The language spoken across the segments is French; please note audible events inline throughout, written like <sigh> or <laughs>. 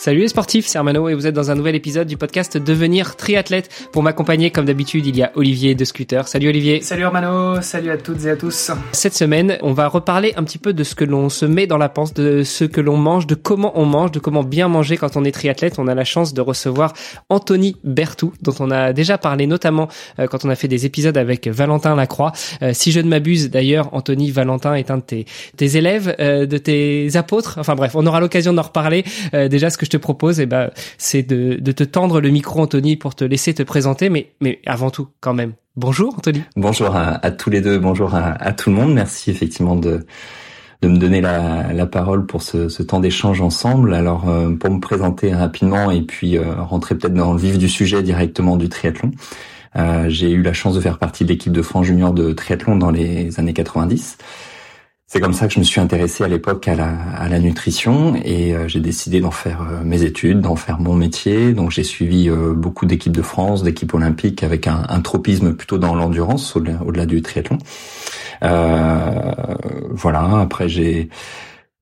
Salut les sportifs, c'est Armano et vous êtes dans un nouvel épisode du podcast Devenir triathlète. Pour m'accompagner, comme d'habitude, il y a Olivier de Scooter. Salut Olivier. Salut Armano, salut à toutes et à tous. Cette semaine, on va reparler un petit peu de ce que l'on se met dans la panse, de ce que l'on mange, de comment on mange, de comment bien manger quand on est triathlète. On a la chance de recevoir Anthony Bertou, dont on a déjà parlé notamment euh, quand on a fait des épisodes avec Valentin Lacroix. Euh, si je ne m'abuse, d'ailleurs, Anthony Valentin est un de tes, tes élèves, euh, de tes apôtres. Enfin bref, on aura l'occasion d'en reparler. déjà, ce que je te propose, eh ben, c'est de, te tendre le micro, Anthony, pour te laisser te présenter. Mais, mais avant tout, quand même, bonjour, Anthony. Bonjour à, tous les deux. Bonjour à, tout le monde. Merci effectivement de de me donner la, la parole pour ce, ce temps d'échange ensemble. Alors, euh, pour me présenter rapidement et puis euh, rentrer peut-être dans le vif du sujet directement du triathlon. Euh, j'ai eu la chance de faire partie de l'équipe de France Junior de triathlon dans les années 90. C'est comme ça que je me suis intéressé à l'époque à la, à la nutrition et euh, j'ai décidé d'en faire euh, mes études, d'en faire mon métier. Donc j'ai suivi euh, beaucoup d'équipes de France, d'équipes olympiques avec un, tropisme plutôt dans l'endurance au-delà, du triathlon. voilà. Après j'ai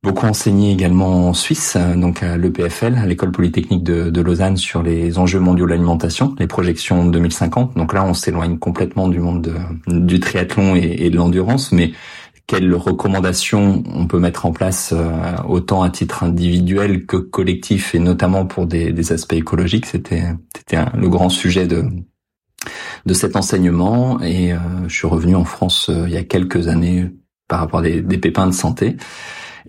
beaucoup enseigné également en Suisse, donc à l'EPFL, à l'école polytechnique de, Lausanne, sur les enjeux mondiaux de l'alimentation, les projections 2050. Donc là, on s'éloigne complètement du monde de, du triathlon et, et de l'endurance, mais quelles recommandations on peut mettre en place euh, autant à titre individuel que collectif et notamment pour des, des aspects écologiques. C'était le grand sujet de de cet enseignement et euh, je suis revenu en France euh, il y a quelques années par rapport à des, des pépins de santé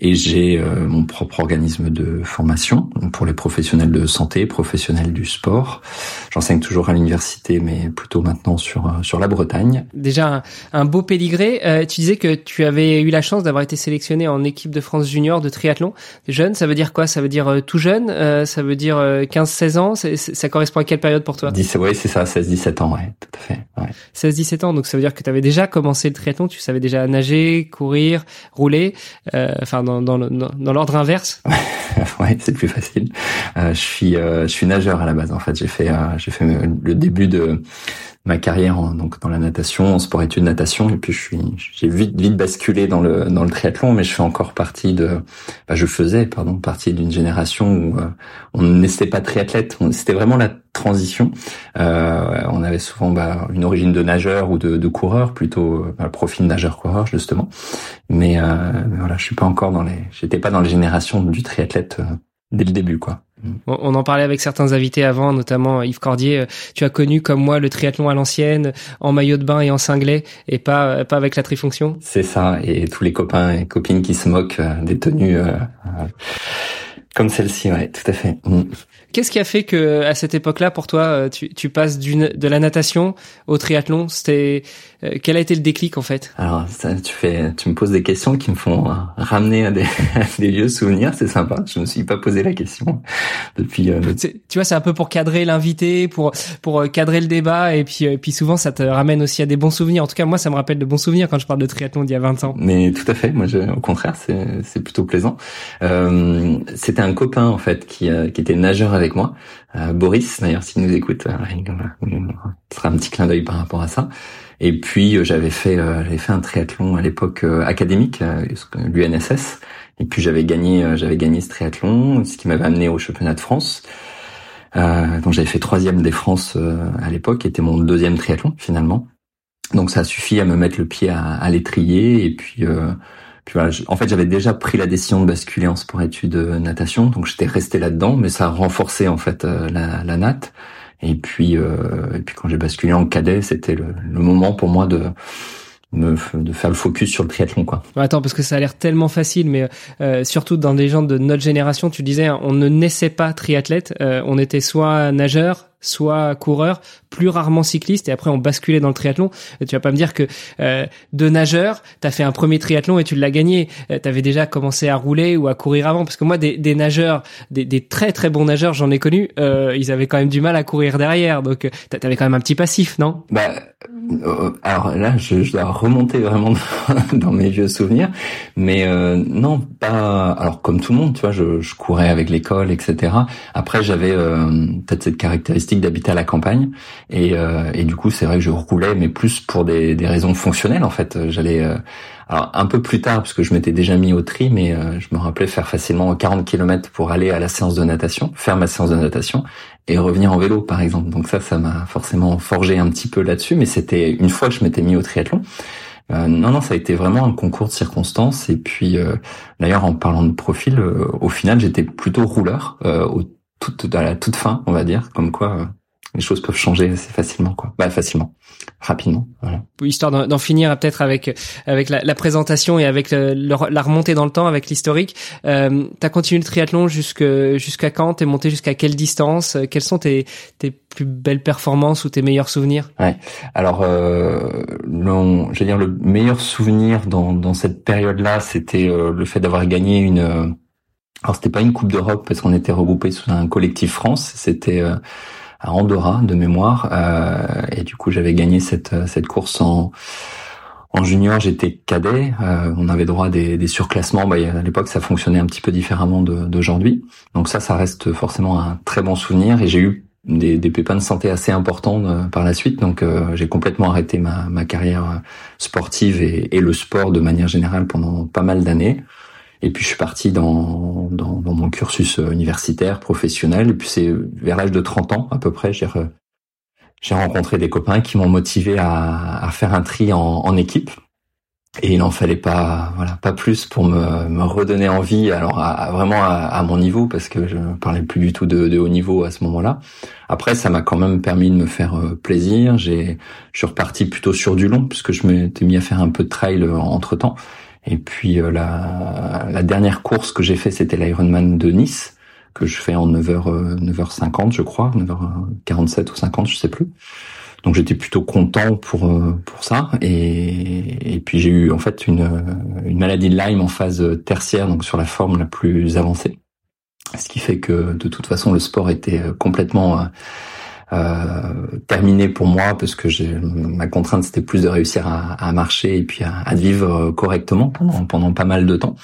et j'ai euh, mon propre organisme de formation pour les professionnels de santé, professionnels du sport. J'enseigne toujours à l'université, mais plutôt maintenant sur euh, sur la Bretagne. Déjà un, beau pédigré. Euh, tu disais que tu avais eu la chance d'avoir été sélectionné en équipe de France junior de triathlon. Jeune, ça veut dire quoi? Ça veut dire tout jeune? Ça veut dire 15-16 ans? Ça correspond à quelle période pour toi? 10, Oui, c'est ça, 16-17 ans, ouais, tout à fait. Ouais. 16-17 ans, donc ça veut dire que tu avais déjà commencé le triathlon, tu savais déjà nager, courir, rouler. Enfin, dans, dans, l'ordre inverse <laughs> Ouais, c'est plus facile. Euh, je suis euh, je suis nageur à la base en fait. J'ai fait euh, j'ai fait le début de ma carrière en, donc dans la natation, en sport études natation, et puis je suis j'ai vite vite basculé dans le dans le triathlon, mais je fais encore partie de, bah, je faisais pardon partie d'une génération où euh, on n'était pas triathlète, c'était vraiment la transition. Euh, on avait souvent bah, une origine de nageur ou de, de coureur, plutôt bah, profil nageur-coureur justement, mais, euh, mais, voilà, je suis pas encore dans les, j'étais pas dans les générations du triathlète euh, dès le début quoi. On en parlait avec certains invités avant, notamment Yves Cordier. Tu as connu comme moi le triathlon à l'ancienne, en maillot de bain et en cinglet, et pas pas avec la trifonction? C'est ça, et tous les copains et copines qui se moquent euh, des tenues euh, euh, comme celle-ci, ouais, tout à fait. Mm. Qu'est-ce qui a fait que à cette époque-là, pour toi, euh, tu, tu passes d'une de la natation au triathlon? C'était euh, quel a été le déclic en fait? Alors, ça, tu fais, tu me poses des questions qui me font euh, ramener à des, <laughs> des, vieux souvenirs. C'est sympa. Je me suis pas posé la question <laughs> depuis. Tu vois, c'est un peu pour cadrer l'invité, pour pour cadrer le débat, et puis puis souvent ça te ramène aussi à des bons souvenirs. En tout cas, moi, ça me rappelle de bons souvenirs quand je parle de triathlon d'il y a 20 ans. Mais tout à fait. Moi, je, au contraire, c'est c'est plutôt plaisant. Euh, C'était un copain en fait qui qui était nageur avec moi, euh, Boris d'ailleurs s'il nous écoute, euh, ce sera un petit clin d'œil par rapport à ça. Et puis euh, j'avais fait j'avais fait un triathlon à l'époque académique, l'UNSS. Et puis j'avais gagné j'avais gagné ce triathlon, ce qui m'avait amené au championnat de France. Euh, donc j'avais fait troisième des France à l'époque, qui était mon deuxième triathlon finalement. Donc ça a suffi à me mettre le pied à, à l'étrier et puis en fait, j'avais déjà pris la décision de basculer en sport-études euh, natation, donc j'étais resté là-dedans, mais ça a renforcé en fait euh, la, la natte. Et puis, euh, et puis quand j'ai basculé en cadet, c'était le, le, moment pour moi de me, de faire le focus sur le triathlon quoi. Attends parce que ça a l'air tellement facile mais euh, surtout dans des gens de notre génération tu disais on ne naissait pas triathlète euh, on était soit nageur soit coureur, plus rarement cycliste, et après on basculait dans le triathlon. Tu vas pas me dire que euh, de nageur, t'as fait un premier triathlon et tu l'as gagné. Euh, t'avais déjà commencé à rouler ou à courir avant, parce que moi des, des nageurs, des, des, très très bons nageurs, j'en ai connu, euh, ils avaient quand même du mal à courir derrière, donc t'avais quand même un petit passif, non? Bah euh, alors là, je, je, dois remonter vraiment <laughs> dans mes vieux souvenirs, mais euh, non, pas. Alors comme tout le monde, tu vois, je, je courais avec l'école, etc. Après, j'avais euh, peut-être cette caractéristique d'habiter à la campagne, et, euh, et du coup, c'est vrai que je roulais, mais plus pour des, des raisons fonctionnelles en fait. J'allais alors un peu plus tard, parce que je m'étais déjà mis au tri, mais je me rappelais faire facilement 40 km pour aller à la séance de natation, faire ma séance de natation, et revenir en vélo, par exemple. Donc ça, ça m'a forcément forgé un petit peu là-dessus, mais c'était une fois que je m'étais mis au triathlon. Euh, non, non, ça a été vraiment un concours de circonstances. Et puis, euh, d'ailleurs, en parlant de profil, euh, au final, j'étais plutôt rouleur, au toute, à la toute fin, on va dire, comme quoi les choses peuvent changer assez facilement, quoi. Bah, facilement, rapidement. Voilà. Histoire d'en finir peut-être avec avec la, la, présentation et avec le, la remontée dans le temps, avec l'historique. Euh, T'as continué le triathlon jusqu'à jusqu'à quand? T'es monté jusqu'à quelle distance? Quelles sont tes tes plus belles performances ou tes meilleurs souvenirs? Ouais. Alors, euh, le, je veux dire, le meilleur souvenir dans dans cette période-là, c'était euh, le fait d'avoir gagné une. Euh, alors, c'était pas une coupe d'Europe parce qu'on était regroupés sous un collectif France. C'était euh, à Andorra de mémoire. Euh, et du coup, j'avais gagné cette cette course en en junior, j'étais cadet. Euh, on avait droit à des, des surclassements. Bah, à l'époque, ça fonctionnait un petit peu différemment d'aujourd'hui. Donc ça, ça reste forcément un très bon souvenir. Et j'ai eu des, des, pépins de santé assez importants euh, par la suite. Donc euh, j'ai complètement arrêté ma, ma carrière sportive et, et, le sport de manière générale pendant pas mal d'années. Et puis je suis parti dans, dans, dans, mon cursus euh, universitaire, professionnel. Et puis c'est vers l'âge de 30 ans à peu près, j'ai j'ai rencontré des copains qui m'ont motivé à, à, faire un tri en, en, équipe. Et il n'en fallait pas, voilà, pas plus pour me, me redonner envie. Alors vraiment à, à, mon niveau, parce que je parlais plus du tout de, de haut niveau à ce moment-là. Après, ça m'a quand même permis de me faire euh, plaisir. J'ai, je suis reparti plutôt sur du long, puisque je m'étais mis à faire un peu de trail euh, entre temps. Et puis euh, la, la, dernière course que j'ai fait, c'était l'Ironman de Nice que je fais en 9h 9h50 je crois, 9h47 ou 50, je sais plus. Donc j'étais plutôt content pour euh, pour ça et, puis j'ai eu en fait une une maladie de Lyme en phase tertiaire donc sur la forme la plus avancée. Ce qui fait que de toute façon le sport était complètement euh, terminé pour moi parce que ma contrainte c'était plus de réussir à, à marcher et puis à, à, vivre correctement pendant pendant pas mal de temps.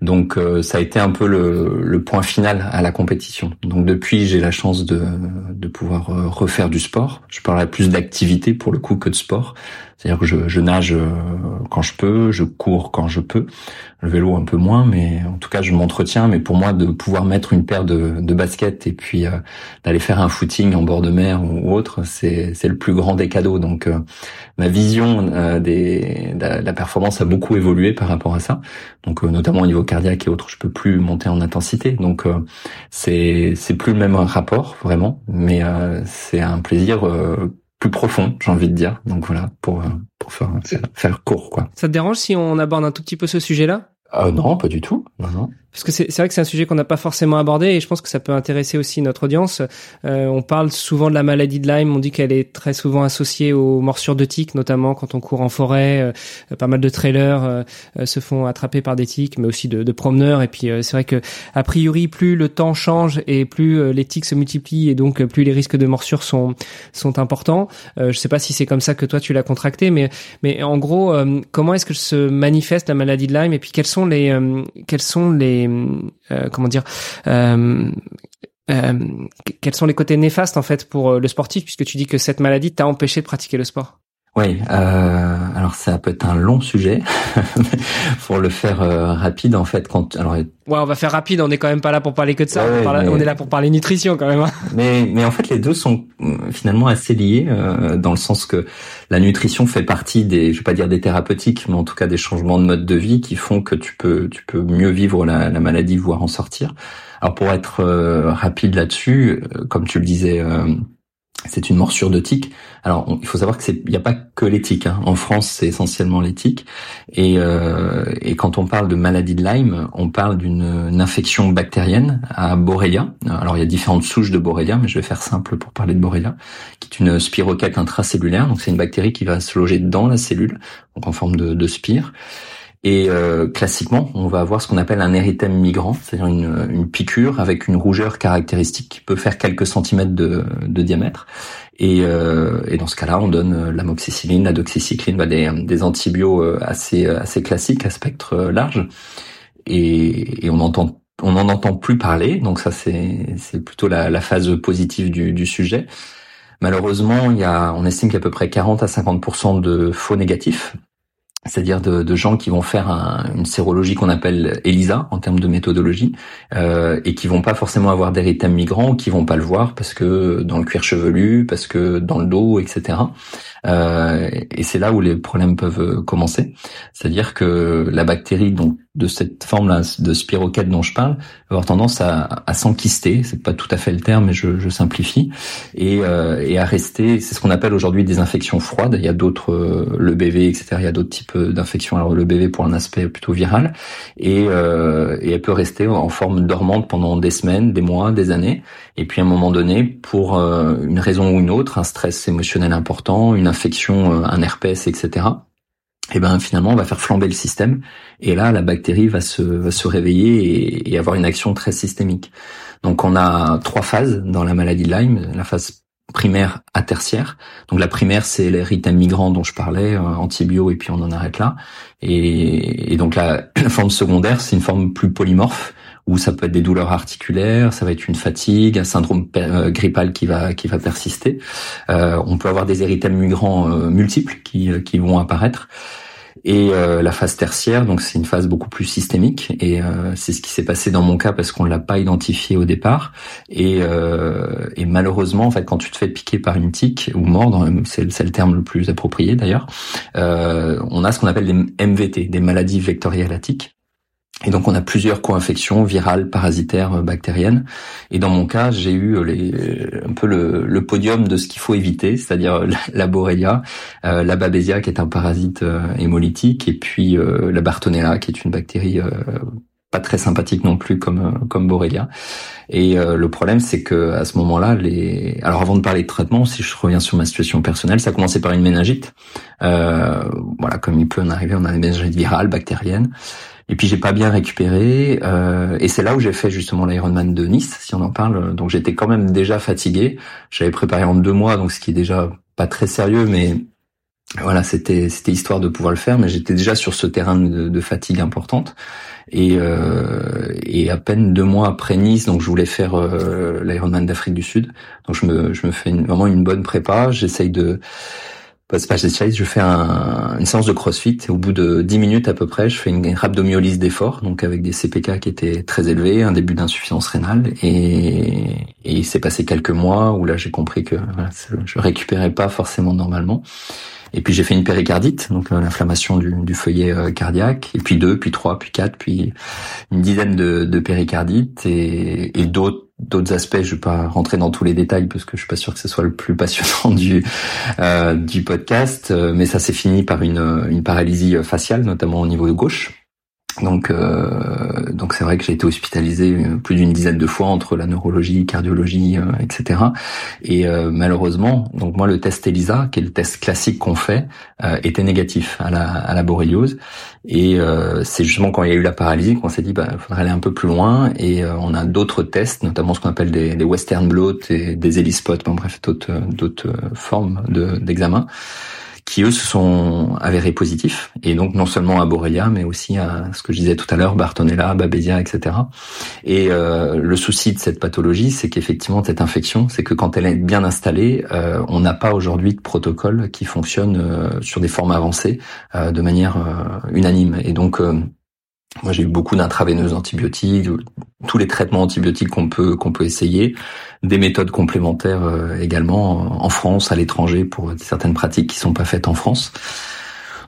Donc euh, ça a été un peu le, le, point final à la compétition. Donc depuis j'ai la chance de de pouvoir euh, refaire du sport. Je parlerai plus d'activité pour le coup que de sport. C'est-à-dire que je, je, nage euh, quand je peux, je cours quand je peux, le vélo un peu moins, mais en tout cas je m'entretiens. Mais pour moi, de pouvoir mettre une paire de, de baskets et puis euh, d'aller faire un footing en bord de mer ou autre, c'est le plus grand des cadeaux. Donc euh, ma vision des, de la performance a beaucoup évolué par rapport à ça. Donc notamment au niveau cardiaque et autres, je peux plus monter en intensité. Donc c'est c'est plus le même rapport vraiment, mais c'est un plaisir plus profond, j'ai envie de dire. Donc voilà, pour, euh, pour faire, faire court, quoi. Ça te dérange si on aborde un tout petit peu ce sujet-là? Euh, Non, pas du tout. Non, non. Parce que c'est vrai que c'est un sujet qu'on n'a pas forcément abordé et je pense que ça peut intéresser aussi notre audience. Euh, on parle souvent de la maladie de Lyme, on dit qu'elle est très souvent associée aux morsures de tiques, notamment quand on court en forêt. Euh, pas mal de trailers euh, euh, se font attraper par des tiques, mais aussi de, de promeneurs. Et puis c'est vrai que a priori, plus le temps change et plus les tiques se multiplient et donc plus les risques de morsure sont sont importants. je sais pas si c'est comme ça que toi tu l'as contracté, mais mais en gros, comment est-ce que se manifeste la maladie de Lyme et puis quels sont les quels sont les euh, comment dire euh, euh, quels sont les côtés néfastes en fait pour le sportif puisque tu dis que cette maladie t'a empêché de pratiquer le sport? Oui, euh, alors ça peut être un long sujet <laughs> pour le faire rapide en fait. Quand alors ouais, on va faire rapide. On n'est quand même pas là pour parler que de ça. on, est là pour parler nutrition quand même. Hein. <laughs> Mais mais en fait les deux sont finalement assez liés dans le sens que la nutrition fait partie des, je vais pas dire des thérapeutiques, mais en tout cas des changements de mode de vie qui font que tu peux, tu peux mieux vivre la, la maladie, voire en sortir. Alors pour être euh, rapide là-dessus, euh, comme tu le disais euh, c'est une morsure de tique. Alors, il faut savoir que il n'y a pas que les tiques. Hein. En France, c'est essentiellement. Et, euh, et quand on parle de maladie de Lyme, on parle d'une infection bactérienne à Borrelia. Alors, il y a différentes souches de Borrelia, mais je vais faire simple pour parler de Borrelia, qui est une spirochète intracellulaire. Donc, c'est une bactérie qui va se loger dans la cellule, donc en forme de spire Et euh, classiquement, on va avoir ce qu'on appelle un érythème migrant, c'est-à-dire une, une, piqûre avec une rougeur caractéristique qui peut faire quelques centimètres de, de diamètre. Et, euh, et, dans ce cas-là, on donne l'amoxicilline, la doxycycline, bah des, des antibiotiques assez assez classiques à spectre large. Et, et on entend on n'en entend plus parler, donc ça c'est c'est plutôt la, la, phase positive du, du sujet. Malheureusement, il y a, on estime qu'il y a à peu près 40 à 50% de faux négatifs c'est-à-dire de, de, gens qui vont faire un, une sérologie qu'on appelle ELISA en termes de méthodologie euh, et qui vont pas forcément avoir d'érythème migrant qui vont pas le voir parce que dans le cuir chevelu, parce que dans le dos, etc. Euh, et c'est là où les problèmes peuvent commencer. C'est-à-dire que la bactérie donc de cette forme-là de spiroquète dont je parle va avoir tendance à, à s'enquister, c'est pas tout à fait le terme, mais je, je simplifie, et, euh, et, à rester. C'est ce qu'on appelle aujourd'hui des infections froides. Il y a d'autres, euh, le BV, etc. Il y a d'autres types d'infections. Alors le BV pour un aspect plutôt viral, et, euh, et elle peut rester en forme dormante pendant des semaines, des mois, des années. Et puis à un moment donné, pour euh, une raison ou une autre, un stress émotionnel important, une infection, euh, un herpès, etc et eh ben finalement on va faire flamber le système et là la bactérie va se, va se réveiller et, avoir une action très systémique. Donc on a trois phases dans la maladie de Lyme, la phase primaire à tertiaire. Donc la primaire c'est l'érythème migrant dont je parlais, euh, antibio et puis on en arrête là. Et, donc <clears throat> la forme secondaire c'est une forme plus polymorphe où ça peut être des douleurs articulaires, ça va être une fatigue, un syndrome euh, grippal qui va qui va persister. Euh, on peut avoir des érythèmes migrants euh, multiples qui qui vont apparaître. Et la phase tertiaire, donc c'est une phase beaucoup plus systémique, et c'est ce qui s'est passé dans mon cas parce qu'on l'a pas identifié au départ. Et, et, malheureusement, en fait, quand tu te fais piquer par une tique ou mordre, c'est le terme le plus approprié d'ailleurs, on a ce qu'on appelle des MVT, des maladies vectorielles à tiques. Et donc on a plusieurs co-infections virales, parasitaires, euh, bactériennes. Et dans mon cas, j'ai eu euh, les, euh, un peu le, podium de ce qu'il faut éviter, c'est-à-dire <laughs> la, Borrelia, la Babesia qui est un parasite hémolytique, et puis la Bartonella qui est une bactérie pas très sympathique non plus comme comme Borrelia. Et le problème, c'est que à ce moment-là, les alors avant de parler de traitement, si je reviens sur ma situation personnelle, ça a commencé par une méningite. voilà, comme il peut en arriver, on a une méningite virale, bactérienne. Et puis j'ai pas bien récupéré, euh, et c'est là où j'ai fait justement l'Ironman de Nice, si on en parle. Donc j'étais quand même déjà fatigué. J'avais préparé en deux mois, donc ce qui est déjà pas très sérieux, mais voilà, c'était c'était histoire de pouvoir le faire. Mais j'étais déjà sur ce terrain de, fatigue importante. Et, euh, et à peine deux mois après Nice, donc je voulais faire euh, l'Ironman d'Afrique du Sud. Donc je me je me fais vraiment une bonne prépa. J'essaye de je fais un, une séance de CrossFit et au bout de 10 minutes à peu près, je fais une rhabdomyolyse d'effort, donc avec des CPK qui étaient très élevés, un début d'insuffisance rénale et, il s'est passé quelques mois où là j'ai compris que voilà, je récupérais pas forcément normalement. Et puis j'ai fait une péricardite, donc euh, l'inflammation du, feuillet euh, cardiaque, et puis deux, puis trois, puis quatre, puis une dizaine de, de péricardites et d'autres d'autres aspects. Je vais pas rentrer dans tous les détails parce que je suis pas sûr que ce soit le plus passionnant <laughs> du euh, du podcast, mais ça s'est fini par une, une paralysie faciale, notamment au niveau de gauche. Donc, euh, donc c'est vrai que j'ai été hospitalisé euh, plus d'une dizaine de fois entre la neurologie, cardiologie, euh, etc. Et euh, malheureusement, donc moi le test ELISA, qui est le test classique qu'on fait, était négatif à la, à la borréliose. Et c'est justement quand il y a eu la paralysie qu'on s'est dit, bah, faudrait aller un peu plus loin. Et on a d'autres tests, notamment ce qu'on appelle des, des Western blot et des ELISpot, bon, bref, d'autres d'autres formes d'examen qui eux se sont avérés positifs, et donc non seulement à Borrelia, mais aussi à ce que je disais tout à l'heure, Bartonella, Babesia, etc. Et euh, le souci de cette pathologie, c'est qu'effectivement cette infection, c'est que quand elle est bien installée, euh, on n'a pas aujourd'hui de protocole qui fonctionne euh, sur des formes avancées euh, de manière euh, unanime. Et donc moi, j'ai eu beaucoup d'intraveineuses antibiotiques, tous les traitements antibiotiques qu'on peut qu'on peut essayer, des méthodes complémentaires euh, également en France, à l'étranger pour certaines pratiques qui sont pas faites en France.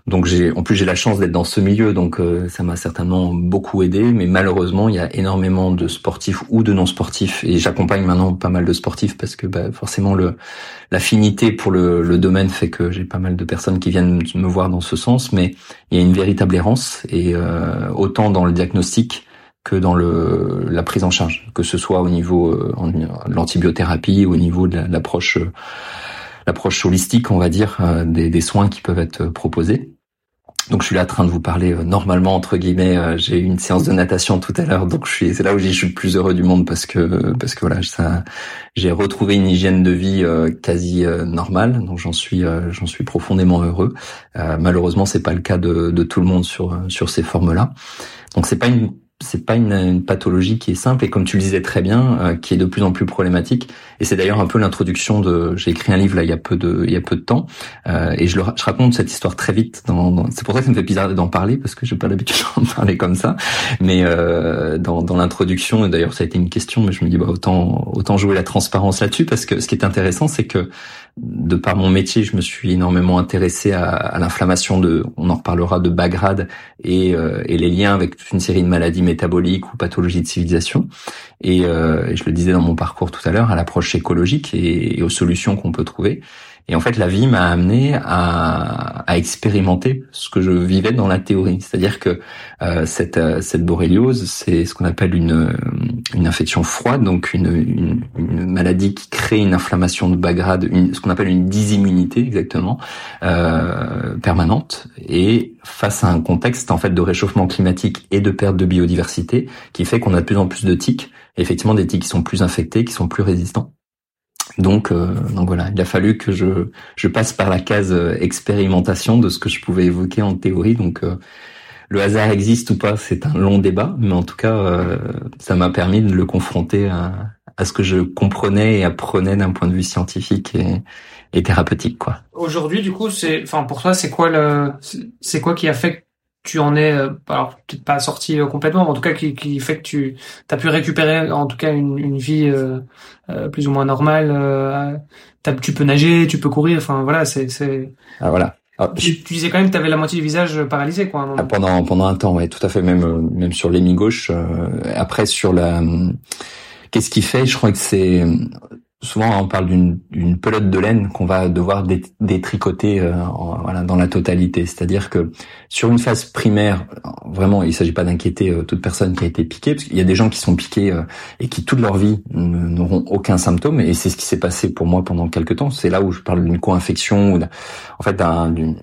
Donc j'ai, en plus j'ai la chance d'être dans ce milieu, donc euh, ça m'a certainement beaucoup aidé. Mais malheureusement, il y a énormément de sportifs ou de non sportifs, et j'accompagne maintenant pas mal de sportifs parce que bah, forcément le l'affinité pour le, le, domaine fait que j'ai pas mal de personnes qui viennent me voir dans ce sens. Mais il y a une véritable errance, et euh, autant dans le diagnostic que dans le la prise en charge, que ce soit au niveau euh, de l'antibiothérapie, au niveau de l'approche l'approche holistique, on va dire, des, des soins qui peuvent être proposés. Donc je suis là en train de vous parler euh, normalement entre guillemets. Euh, j'ai eu une séance de natation tout à l'heure, donc je suis c'est là où je suis le plus heureux du monde parce que parce que voilà j'ai retrouvé une hygiène de vie euh, quasi normale, donc j'en suis j'en suis profondément heureux. malheureusement c'est pas le cas de, de tout le monde sur sur ces formes là. Donc c'est pas une c'est pas une, pathologie qui est simple et comme tu le disais très bien, euh, qui est de plus en plus problématique. Et c'est d'ailleurs un peu l'introduction de. J'ai écrit un livre là il y a peu de il y a peu de temps euh, et je, le, je raconte cette histoire très vite. Dans, c'est pour ça que ça me fait bizarre d'en parler parce que j'ai pas l'habitude <laughs> d'en parler comme ça. Mais euh, dans, dans l'introduction et d'ailleurs ça a été une question, mais je me dis bah autant autant jouer la transparence là-dessus parce que ce qui est intéressant c'est que de par mon métier, je me suis énormément intéressé à, à l'inflammation de, on en reparlera, de Bagrade et, euh, et, les liens avec toute une série de maladies métaboliques ou pathologies de civilisation. Et, euh, je le disais dans mon parcours tout à l'heure, à l'approche écologique et, et, aux solutions qu'on peut trouver. Et en fait, la vie m'a amené à, à, expérimenter ce que je vivais dans la théorie. C'est-à-dire que euh, cette, euh, cette borréliose, c'est ce qu'on appelle une, une infection froide, donc une, une, une, maladie qui crée une inflammation de bas grade, une, ce qu'on appelle une dysimmunité exactement, euh, permanente. Et face à un contexte en fait de réchauffement climatique et de perte de biodiversité, qui fait qu'on a de plus en plus de tiques, effectivement des tiques qui sont plus infectés, qui sont plus résistants. Donc, euh, donc voilà, il a fallu que je, je passe par la case euh, expérimentation de ce que je pouvais évoquer en théorie. Donc, euh, le hasard existe ou pas, c'est un long débat, mais en tout cas, ça m'a permis de le confronter à, à, ce que je comprenais et apprenais d'un point de vue scientifique et, et thérapeutique, quoi. Aujourd'hui, du coup, c'est, enfin, pour toi, c'est quoi le, c'est quoi qui a fait tu en es, euh, alors peut-être pas sorti euh, complètement, mais en tout cas qui, qui fait que tu as pu récupérer en tout cas une, une vie euh, plus ou moins normale. tu peux nager, tu peux courir, enfin voilà, c'est c'est. Ah, voilà. Ah, tu, tu, disais quand même que tu avais la moitié du visage paralysé quoi. Ah, pendant pendant un temps, ouais, tout à fait, même même sur l'hémi gauche. après sur la, qu'est-ce qui fait? Je crois que c'est souvent on parle d'une pelote de laine qu'on va devoir détricoter euh, dans la totalité. C'est-à-dire que sur une phase primaire, vraiment, il ne s'agit pas d'inquiéter euh, toute personne qui a été piquée, parce qu'il y a des gens qui sont piqués euh, et qui toute leur vie n'auront aucun symptôme, et c'est ce qui s'est passé pour moi pendant quelques temps. C'est là où je parle d'une co-infection, ou en fait d'une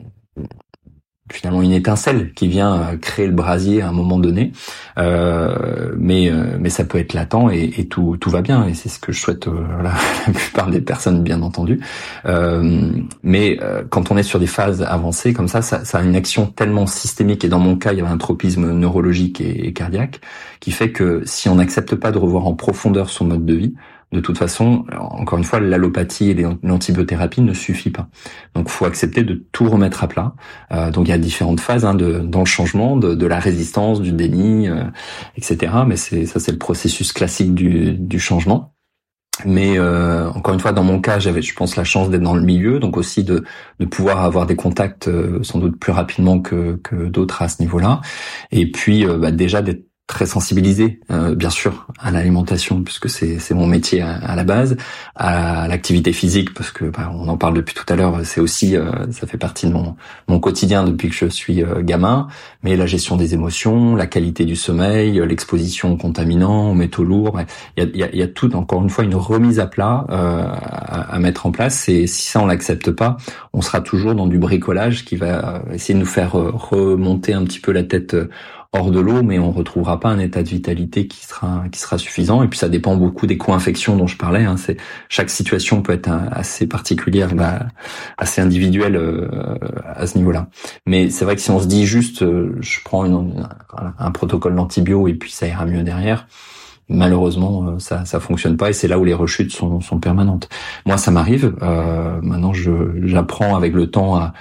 finalement une étincelle qui vient euh, créer le brasier à un moment donné, euh, mais euh, mais ça peut être latent et, tout tout va bien et c'est ce que je souhaite euh, la, <laughs> la, plupart des personnes bien entendu. Euh, mais quand on est sur des phases avancées comme ça, ça, ça, a une action tellement systémique et dans mon cas il y avait un tropisme neurologique et cardiaque qui fait que si on n'accepte pas de revoir en profondeur son mode de vie, de toute façon, encore une fois, l'allopathie et l'antibiothérapie ne suffit pas. Donc, faut accepter de tout remettre à plat. Euh, donc, il y a différentes phases hein, de, dans le changement, de, la résistance, du déni, euh, etc. Mais c'est ça, c'est le processus classique du, changement. Mais euh, encore une fois, dans mon cas, j'avais, je pense, la chance d'être dans le milieu, donc aussi de, de pouvoir avoir des contacts sans doute plus rapidement que, que d'autres à ce niveau-là. Et puis, bah, déjà d'être très sensibilisé, euh, bien sûr, à l'alimentation puisque c'est mon métier à, la base, à l'activité physique parce que bah, on en parle depuis tout à l'heure, c'est aussi euh, ça fait partie de mon mon quotidien depuis que je suis euh, gamin, mais la gestion des émotions, la qualité du sommeil, l'exposition aux contaminants, aux métaux lourds, il y a, y, a, y a tout encore une fois une remise à plat à, à, mettre en place. Et si ça on l'accepte pas, on sera toujours dans du bricolage qui va essayer de nous faire remonter un petit peu la tête hors de l'eau, mais on retrouvera pas un état de vitalité qui sera qui sera suffisant. Et puis ça dépend beaucoup des co-infections dont je parlais. Hein. C'est chaque situation peut être assez particulière, bah, assez individuelle euh, à ce niveau-là. Mais c'est vrai que si on se dit juste, euh, je prends une, un protocole d'antibio et puis ça ira mieux derrière. Malheureusement, euh, ça ça fonctionne pas et c'est là où les rechutes sont, sont permanentes. Moi, ça m'arrive. maintenant, je j'apprends avec le temps à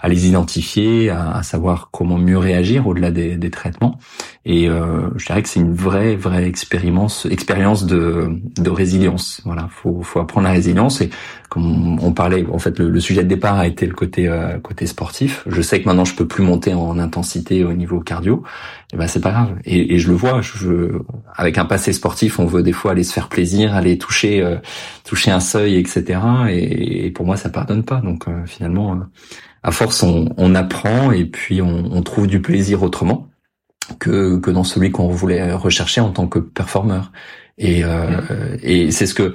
à les identifier, à, à, savoir comment mieux réagir au-delà des, des, traitements. Et euh, je dirais que c'est une vraie, vraie expérience, expérience de, de résilience. Voilà, faut, faut apprendre la résilience. Et comme on parlait, en fait, le, sujet de départ a été le côté euh, côté sportif. Je sais que maintenant je peux plus monter en intensité au niveau cardio. Et ben c'est pas grave. Et, et, je le vois. Je veux, avec un passé sportif, on veut des fois aller se faire plaisir, aller toucher euh, toucher un seuil, etc. Et, et, pour moi, ça pardonne pas. Donc euh, finalement à force, on, apprend et puis on, trouve du plaisir autrement que, que dans celui qu'on voulait rechercher en tant que performeur. Et, euh, et c'est ce que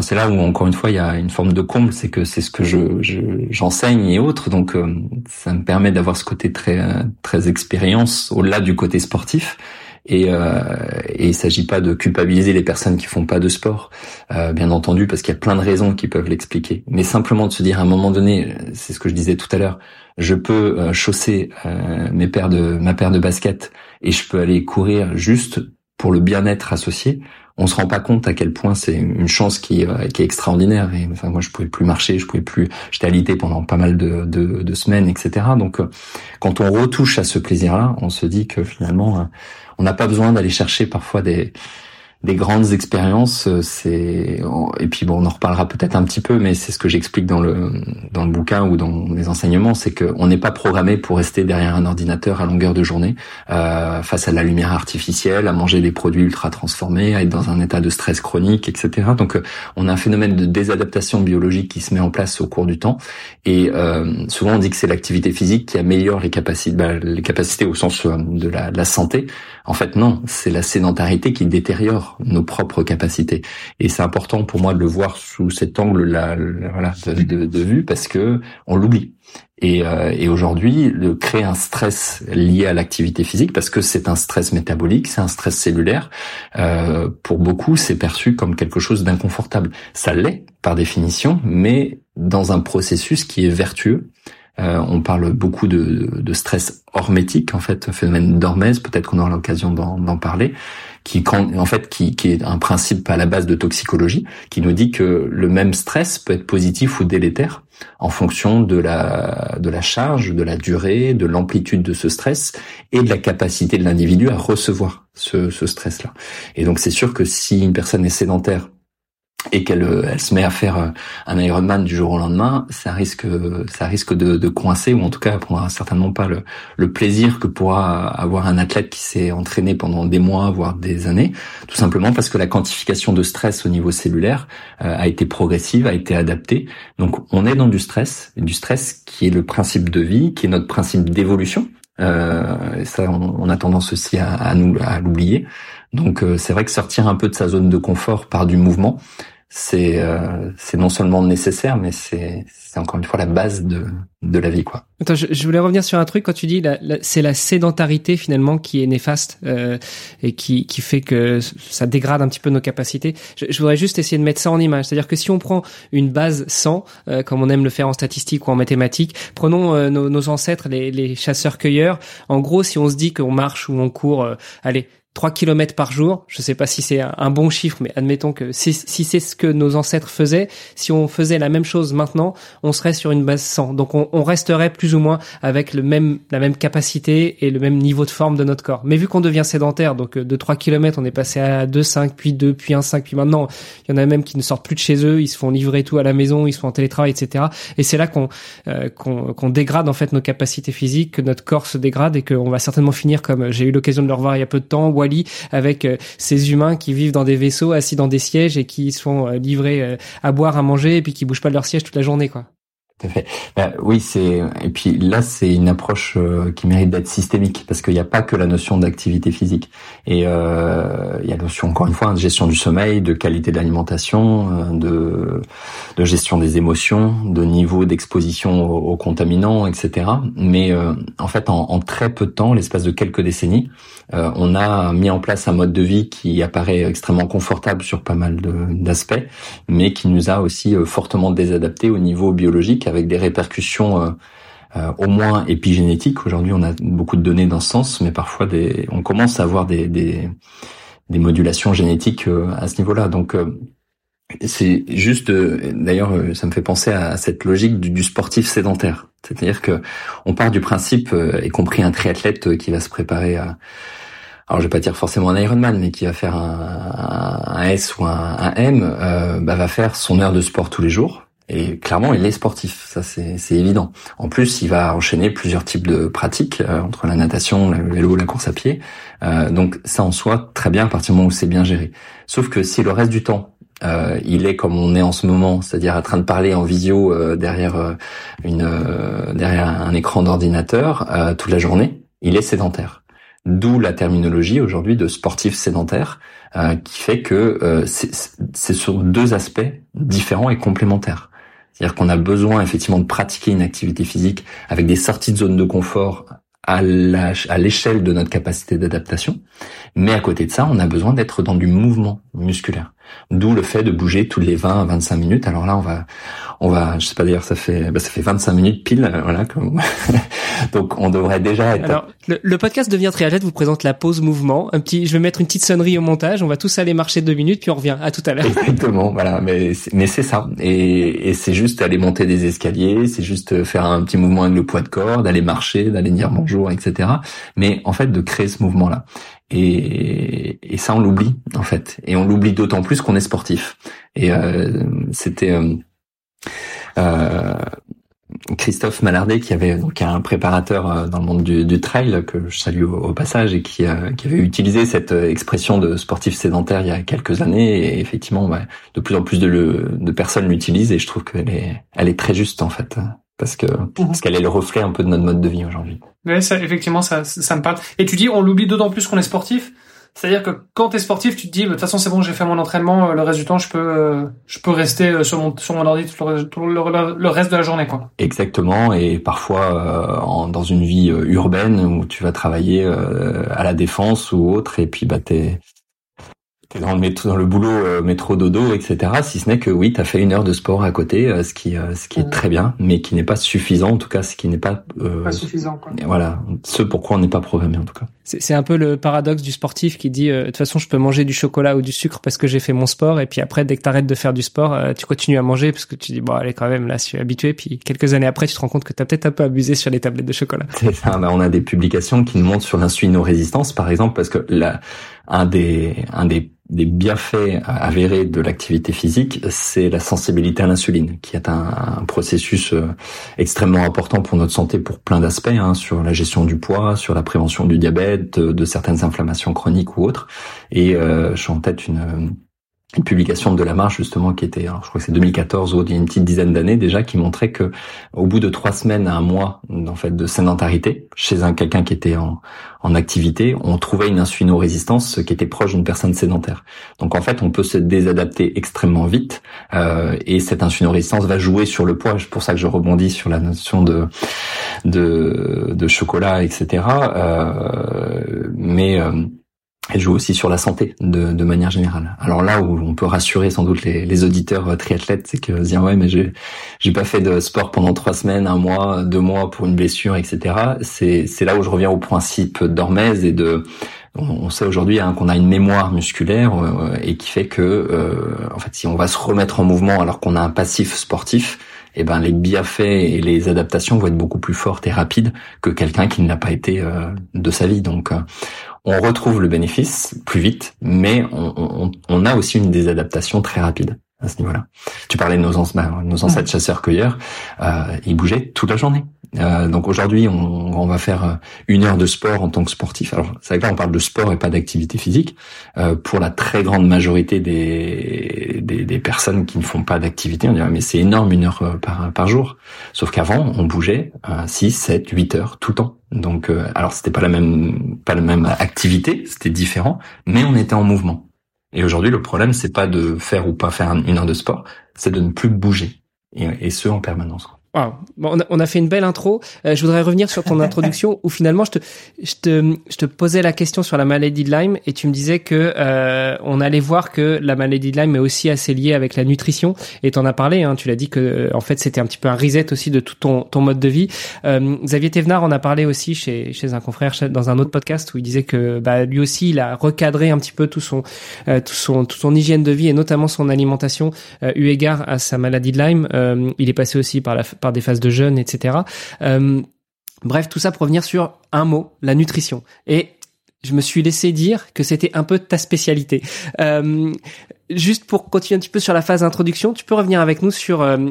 c'est là où encore une fois il y a une forme de comble, c'est que c'est ce que je j'enseigne et autres, donc ça me permet d'avoir ce côté très très expérience au-delà du côté sportif. Et, euh, et il s'agit pas de culpabiliser les personnes qui font pas de sport, euh, bien entendu, parce qu'il y a plein de raisons qui peuvent l'expliquer. Mais simplement de se dire à un moment donné, c'est ce que je disais tout à l'heure, je peux euh, chausser euh, mes paires de ma paire de baskets et je peux aller courir juste pour le bien-être associé on se rend pas compte à quel point c'est une chance qui, euh, qui est extraordinaire. Et enfin, moi, je pouvais plus marcher, je pouvais plus. J'étais alité pendant pas mal de, de, de, semaines, etc. Donc, quand on retouche à ce plaisir-là, on se dit que finalement, on n'a pas besoin d'aller chercher parfois des des grandes expériences, euh, c'est et puis bon, on en reparlera peut-être un petit peu, mais c'est ce que j'explique dans le dans le bouquin ou dans mes enseignements, c'est qu'on n'est pas programmé pour rester derrière un ordinateur à longueur de journée, euh, face à la lumière artificielle, à manger des produits ultra transformés, à être dans un état de stress chronique, etc. Donc, euh, on a un phénomène de désadaptation biologique qui se met en place au cours du temps, et euh, souvent on dit que c'est l'activité physique qui améliore les capacités, bah, les capacités au sens de la santé. En fait, non, c'est la sédentarité qui détériore nos propres capacités. Et c'est important pour moi de le voir sous cet angle-là, voilà, de, vue, parce que on l'oublie. Et, euh, et aujourd'hui, de créer un stress lié à l'activité physique, parce que c'est un stress métabolique, c'est un stress cellulaire, euh, pour beaucoup, c'est perçu comme quelque chose d'inconfortable. Ça l'est par définition, mais dans un processus qui est vertueux. Euh, on parle beaucoup de, de, stress hormétique, en fait, phénomène d'hormèse. Peut-être qu'on aura l'occasion d'en parler qui en fait qui, qui, est un principe à la base de toxicologie, qui nous dit que le même stress peut être positif ou délétère en fonction de la de la charge, de la durée, de l'amplitude de ce stress et de la capacité de l'individu à recevoir ce, ce stress-là. Et donc c'est sûr que si une personne est sédentaire et qu'elle euh, elle se met à faire euh, un Ironman du jour au lendemain, ça risque ça risque de, de coincer ou en tout cas elle prendra certainement pas le, le plaisir que pourra avoir un athlète qui s'est entraîné pendant des mois voire des années, tout simplement parce que la quantification de stress au niveau cellulaire euh, a été progressive, a été adaptée. Donc on est dans du stress, du stress qui est le principe de vie, qui est notre principe d'évolution. Euh, ça, on, on, a tendance aussi à, à nous à l'oublier. Donc c'est vrai que sortir un peu de sa zone de confort par du mouvement, c'est euh, c'est non seulement nécessaire, mais c'est c'est encore une fois la base de de la vie quoi. Attends, je, je voulais revenir sur un truc quand tu dis la, c'est la sédentarité finalement qui est néfaste euh, et qui qui fait que ça dégrade un petit peu nos capacités. Je, je voudrais juste essayer de mettre ça en image, c'est-à-dire que si on prend une base 100 euh, comme on aime le faire en statistique ou en mathématiques, prenons euh, nos, nos, ancêtres les, les chasseurs-cueilleurs. En gros, si on se dit qu'on marche ou on court, euh, allez 3 km par jour. Je sais pas si c'est un bon chiffre, mais admettons que si, c'est ce que nos ancêtres faisaient, si on faisait la même chose maintenant, on serait sur une base 100. Donc on, on resterait plus ou moins avec le même, la même capacité et le même niveau de forme de notre corps. Mais vu qu'on devient sédentaire, donc euh, de 3 km, on est passé à 2, 5, puis 2, puis 1, 5, puis maintenant, il y en a même qui ne sortent plus de chez eux, ils se font livrer tout à la maison, ils se font en télétravail, etc. Et c'est là qu'on euh, qu'on dégrade en fait nos capacités physiques, que notre corps se dégrade et qu'on va certainement finir comme j'ai eu l'occasion de le revoir il y a peu de temps, avec euh, ces humains qui vivent dans des vaisseaux, assis dans des sièges et qui sont euh, livrés euh, à boire, à manger et puis qui bougent pas de leur siège toute la journée, quoi. Tout à fait. Bah, oui, c'est et puis là c'est une approche qui mérite d'être systémique parce qu'il n'y a pas que la notion d'activité physique et euh, il y a la notion encore une fois de gestion du sommeil, de qualité de l'alimentation, de, de gestion des émotions, de niveau d'exposition aux, contaminants, etc. Mais en fait, en, en, très peu de temps, l'espace de quelques décennies, euh, on a mis en place un mode de vie qui apparaît extrêmement confortable sur pas mal d'aspects, mais qui nous a aussi euh, fortement désadapté au niveau biologique avec des répercussions euh, au moins épigénétiques. Aujourd'hui, on a beaucoup de données dans ce sens, mais parfois des, on commence à avoir des, des, des modulations génétiques à ce niveau-là. Donc c'est juste, d'ailleurs, ça me fait penser à cette logique du, sportif sédentaire. C'est-à-dire que on part du principe, y compris un triathlète qui va se préparer à, alors je vais pas dire forcément un Ironman, mais qui va faire un, S ou un, M, euh, bah, va faire son heure de sport tous les jours. Et clairement, il est sportif, ça c'est évident. En plus, il va enchaîner plusieurs types de pratiques euh, entre la natation, le vélo, la course à pied. Euh, donc ça en soi très bien à partir du moment où c'est bien géré. Sauf que si le reste du temps euh, il est comme on est en ce moment, c'est-à-dire en train de parler en visio euh, derrière une derrière un écran d'ordinateur toute la journée, il est sédentaire. D'où la terminologie aujourd'hui de sportif sédentaire, qui fait que c'est sur deux aspects différents et complémentaires. C'est-à-dire qu'on a besoin effectivement de pratiquer une activité physique avec des sorties de zone de confort à l'échelle de notre capacité d'adaptation. Mais à côté de ça, on a besoin d'être dans du mouvement musculaire. D'où le fait de bouger tous les 20 à 25 minutes. Alors là, on va, on va, je sais pas d'ailleurs, ça fait, bah, ça fait 25 minutes pile, euh, voilà. <laughs> Donc on devrait déjà être. Alors le, podcast devient triathlète vous présente la pause mouvement. Un petit, je vais mettre une petite sonnerie au montage. On va tous aller marcher deux minutes puis on revient. À tout à l'heure. Exactement, voilà. Mais mais c'est ça. Et, et c'est juste aller monter des escaliers, c'est juste faire un petit mouvement avec le poids de corps, d'aller marcher, d'aller dire bonjour, etc. Mais en fait de créer ce mouvement là. Et, et ça on l'oublie en fait. Et on l'oublie d'autant plus qu'on est sportif. Et euh, c'était euh, euh, Christophe Malardet qui avait donc un préparateur euh, dans le monde du, du trail que je salue au, passage et qui, euh, qui, avait utilisé cette expression de sportif sédentaire il y a quelques années et effectivement de plus en plus de, de personnes l'utilisent et je trouve qu'elle est elle est très juste en fait parce que mhm. parce qu'elle est le reflet un peu de notre mode de vie aujourd'hui. Oui, ça, effectivement, ça, ça me parle. Et tu dis, on l'oublie d'autant plus qu'on est sportif. C'est-à-dire que quand t'es sportif, tu te dis, bah, de toute façon, c'est bon, j'ai fait mon entraînement, euh, le reste du temps, je peux, euh, je peux rester euh, sur mon, sur mon ordi tout le, reste de la journée, quoi. Exactement. Et parfois, en, dans une vie urbaine où tu vas travailler à la défense ou autre, et puis bah t'es t'es dans le métro, dans le boulot euh, métro dodo, etc. Si ce n'est que oui, t'as fait une heure de sport à côté, euh, ce qui, euh, ce qui est très bien, mais qui n'est pas suffisant, en tout cas, ce qui n'est pas, pas suffisant. Quoi. Voilà, ce pourquoi on n'est pas programmé en tout cas. C'est un peu le paradoxe du sportif qui dit, de toute façon, je peux manger du chocolat ou du sucre parce que j'ai fait mon sport, et puis après, dès que t'arrêtes de faire du sport, tu continues à manger parce que tu dis bon, allez quand même, là, je suis habitué. Puis quelques années après, tu te rends compte que t'as peut-être un peu abusé sur les tablettes de chocolat. C'est ça. Bah, on a des publications qui nous montrent sur l'insulino-résistance, par exemple, parce que là, un des, un des des bienfaits avérés de l'activité physique, c'est la sensibilité à l'insuline, qui est un, processus euh, extrêmement important pour notre santé pour plein d'aspects, hein, sur la gestion du poids, sur la prévention du diabète, de, certaines inflammations chroniques ou autres. Et euh, je suis en tête une une publication de la marche justement qui était, alors je crois que c'est 2014 ou il y a une petite dizaine d'années déjà, qui montrait que au bout de trois semaines à un mois en fait de sédentarité chez un quelqu'un qui était en, en activité, on trouvait une insulino-résistance qui était proche d'une personne sédentaire. Donc en fait, on peut se désadapter extrêmement vite euh, et cette insulino-résistance va jouer sur le poids. C'est pour ça que je rebondis sur la notion de de, de chocolat, etc. Euh, mais euh, elle joue aussi sur la santé de, de, manière générale. Alors là où on peut rassurer sans doute les, les auditeurs euh, triathlètes, c'est que dire ouais mais j'ai j'ai pas fait de sport pendant trois semaines, un mois, deux mois pour une blessure, etc. C'est c'est là où je reviens au principe d'Hormèse et de on sait aujourd'hui hein, qu'on a une mémoire musculaire euh, et qui fait que euh, en fait si on va se remettre en mouvement alors qu'on a un passif sportif, eh ben les bienfaits et les adaptations vont être beaucoup plus fortes et rapides que quelqu'un qui ne l'a pas été de sa vie. Donc on retrouve le bénéfice plus vite, mais on, a aussi une désadaptation très rapide à ce niveau-là. Tu parlais de nos, bah, nos ancêtres chasseurs-cueilleurs, euh, ils bougeaient toute la journée. Euh, donc aujourd'hui, on, va faire euh, une heure de sport en tant que sportif. Alors c'est vrai que là, on parle de sport et pas d'activité physique. pour la très grande majorité des, des, personnes qui ne font pas d'activité, on dirait mais c'est énorme une heure par, par jour. Sauf qu'avant, on bougeait 6, 7, 8 heures tout le temps. Donc alors c'était pas la même pas la même activité, c'était différent, mais on était en mouvement. Et aujourd'hui, le problème, c'est pas de faire ou pas faire une heure de sport, c'est de ne plus bouger. Et, et ce, en permanence. Bon, on, a, fait une belle intro. Euh, je voudrais revenir sur ton <laughs> introduction où finalement je te, je te, je te posais la question sur la maladie de Lyme et tu me disais que euh, on allait voir que la maladie de Lyme est aussi assez liée avec la nutrition. Et tu en as parlé. Hein, tu l'as dit que euh, en fait c'était un petit peu un reset aussi de tout ton, ton mode de vie. Euh, Xavier Thévenard en a parlé aussi chez, chez un confrère dans un autre podcast où il disait que bah, lui aussi il a recadré un petit peu tout son, euh, tout son, toute son hygiène de vie et notamment son alimentation eu égard à sa maladie de Lyme. il est passé aussi par la des phases de jeûne, etc. Euh, bref, tout ça pour revenir sur un mot, la nutrition. Et je me suis laissé dire que c'était un peu ta spécialité. Euh, juste pour continuer un petit peu sur la phase d'introduction, tu peux revenir avec nous sur euh,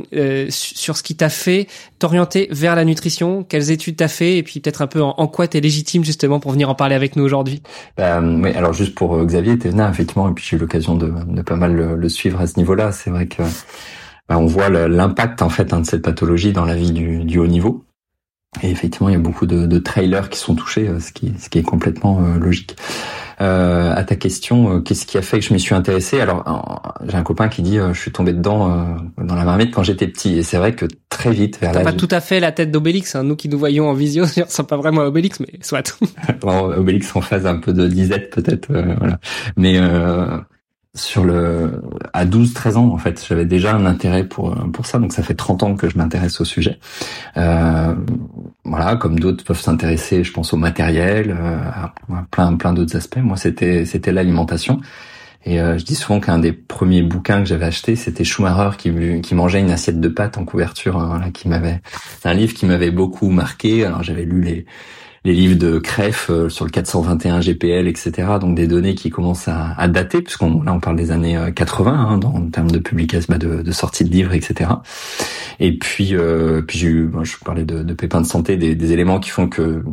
sur ce qui t'a fait t'orienter vers la nutrition, quelles études t'as fait et puis peut-être un peu en, en quoi t'es légitime justement pour venir en parler avec nous aujourd'hui. Ben, oui, alors juste pour Xavier Thévenard, effectivement, et puis j'ai eu l'occasion de, de pas mal le suivre à ce niveau-là. C'est vrai que bah, on voit l'impact en fait hein, de cette pathologie dans la vie du, du haut niveau. Et effectivement, il y a beaucoup de, de trailers qui sont touchés, ce qui, ce qui est complètement logique. Euh, à ta question, euh, qu'est-ce qui a fait que je m'y suis intéressé? Alors, j'ai un copain qui dit, euh, je suis tombé dedans dans la marmite quand j'étais petit, et c'est vrai que très vite vers l'âge. Pas tout à fait la tête d'Obélix. Hein. Nous qui nous voyons en visio, <laughs> on pas vraiment à Obélix, mais soit. <laughs> Obélix en phase un peu de disette peut-être, voilà. Mais sur le à 12 13 ans en fait j'avais déjà un intérêt pour pour ça donc ça fait 30 ans que je m'intéresse au sujet. Euh, voilà comme d'autres peuvent s'intéresser je pense au matériel euh, à plein plein d'autres aspects. Moi c'était c'était l'alimentation. Et euh, je dis souvent qu'un des premiers bouquins que j'avais acheté c'était Schumacher qui qui mangeait une assiette de pâtes en couverture hein, qui m'avait c'est un livre qui m'avait beaucoup marqué. Alors j'avais lu les les livres de Cref euh, sur le 421 GPL, etc. Donc des données qui commencent à, à dater, puisqu'on là on parle des années 80 euh, hein, dans, en termes de publication, bah, de, de sortie de livres, etc. Et puis, euh, puis j'ai eu, je parlais de, de pépins de santé, des, des, éléments qui font que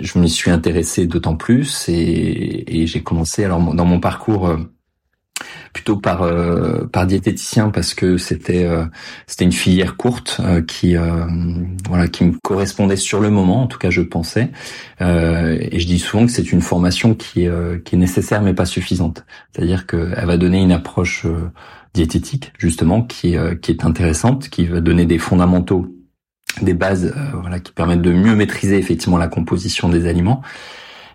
je m'y suis intéressé d'autant plus et, et j'ai commencé alors dans mon parcours euh, plutôt par euh, par diététicien parce que c'était euh, c'était une filière courte euh, qui voilà qui me correspondait sur le moment en tout cas je pensais. Et je dis souvent que c'est une formation qui est qui est nécessaire mais pas suffisante. C'est-à-dire qu'elle va donner une approche diététique justement qui qui est intéressante qui va donner des fondamentaux des bases voilà qui permettent de mieux maîtriser effectivement la composition des aliments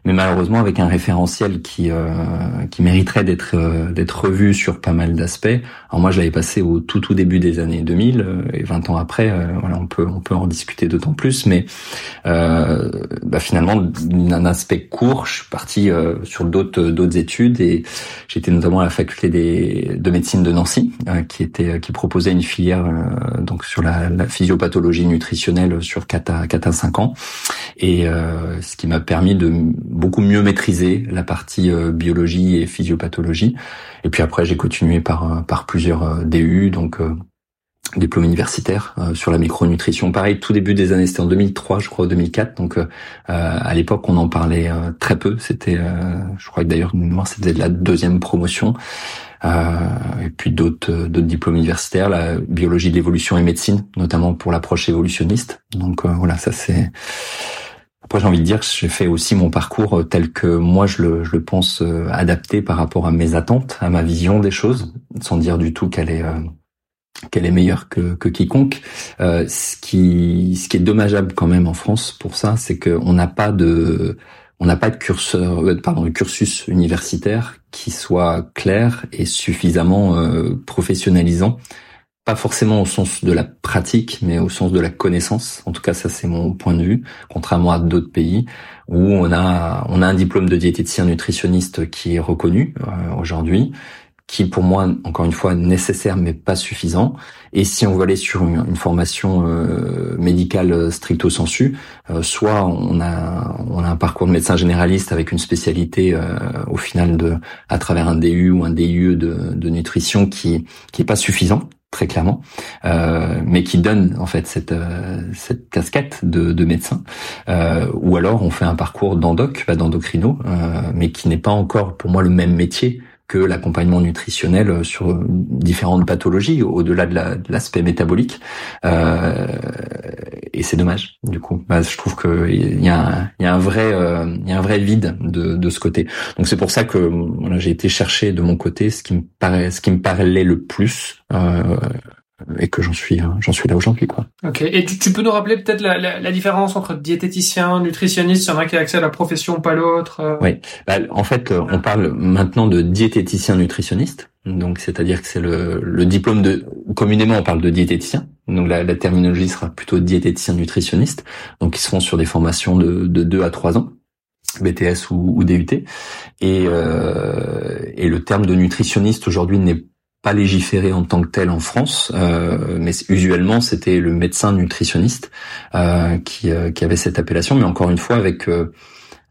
mais malheureusement avec un référentiel qui euh, qui mériterait d'être euh, d'être revu sur pas mal d'aspects. Alors moi je l'avais passé au tout tout début des années 2000 euh, et 20 ans après voilà on peut on peut en discuter d'autant plus mais bah, finalement d'un aspect court je suis parti sur d'autres d'autres études et j'étais notamment à la faculté des, de médecine de Nancy qui était qui proposait une filière donc sur la, la, physiopathologie nutritionnelle sur 4 à 4 à 5 ans et ce qui m'a permis de beaucoup mieux maîtriser la partie euh, biologie et physiopathologie. Et puis après, j'ai continué par euh, par plusieurs euh, DU, donc diplôme universitaire sur la micronutrition. Pareil, tout début des années, c'était en 2003, je crois, 2004. Donc à l'époque, on en parlait très peu. C'était, je crois que d'ailleurs, moi, c'était la deuxième promotion. et puis d'autres d'autres diplômes universitaires, la biologie de l'évolution et médecine, notamment pour l'approche évolutionniste. Donc voilà, ça c'est après, j'ai envie de dire que j'ai fait aussi mon parcours euh, tel que moi je le, je le pense euh, adapté par rapport à mes attentes, à ma vision des choses, sans dire du tout qu'elle est euh, qu'elle est meilleure que, que quiconque. Euh, ce qui ce qui est dommageable quand même en France pour ça, c'est qu'on n'a pas de on n'a pas de curseur, pardon, de cursus universitaire qui soit clair et suffisamment professionnalisant pas forcément au sens de la pratique, mais au sens de la connaissance. En tout cas, ça c'est mon point de vue, contrairement à d'autres pays où on a on a un diplôme de diététicien nutritionniste qui est reconnu euh, aujourd'hui, qui pour moi encore une fois nécessaire mais pas suffisant. Et si on veut aller sur une, formation euh, médicale stricto sensu, euh, soit on a on a un parcours de médecin généraliste avec une spécialité au final de à travers un DU ou un DIE de, de nutrition qui qui est pas suffisant très clairement, euh, mais qui donne en fait cette euh, cette casquette de, de médecin. Euh, ou alors on fait un parcours d'endoc, pas d'endocrino, mais qui n'est pas encore pour moi le même métier que l'accompagnement nutritionnel sur différentes pathologies au-delà de l'aspect métabolique euh, et c'est dommage du coup. Bah, je trouve que il y a y a un vrai il y a un vrai vide de, de ce côté. Donc c'est pour ça que voilà, j'ai été chercher de mon côté ce qui me paraît ce qui me parlait le plus euh, et que j'en suis hein, j'en suis là aujourd'hui quoi. Ok et tu, tu peux nous rappeler peut-être la, la, la, différence entre diététicien nutritionniste il y en a qui a accès à la profession pas l'autre. Euh? Oui bah, en fait euh, on parle maintenant de diététicien nutritionniste donc c'est-à-dire que c'est le, le diplôme de communément on parle de diététicien donc la, la terminologie sera plutôt diététicien nutritionniste donc ils seront sur des formations de de 2 à 3 ans. BTS ou, ou DUT et euh, et le terme de nutritionniste aujourd'hui n'est pas légiféré en tant que tel en France, euh, mais usuellement c'était le médecin nutritionniste euh, qui, euh, qui avait cette appellation, mais encore une fois avec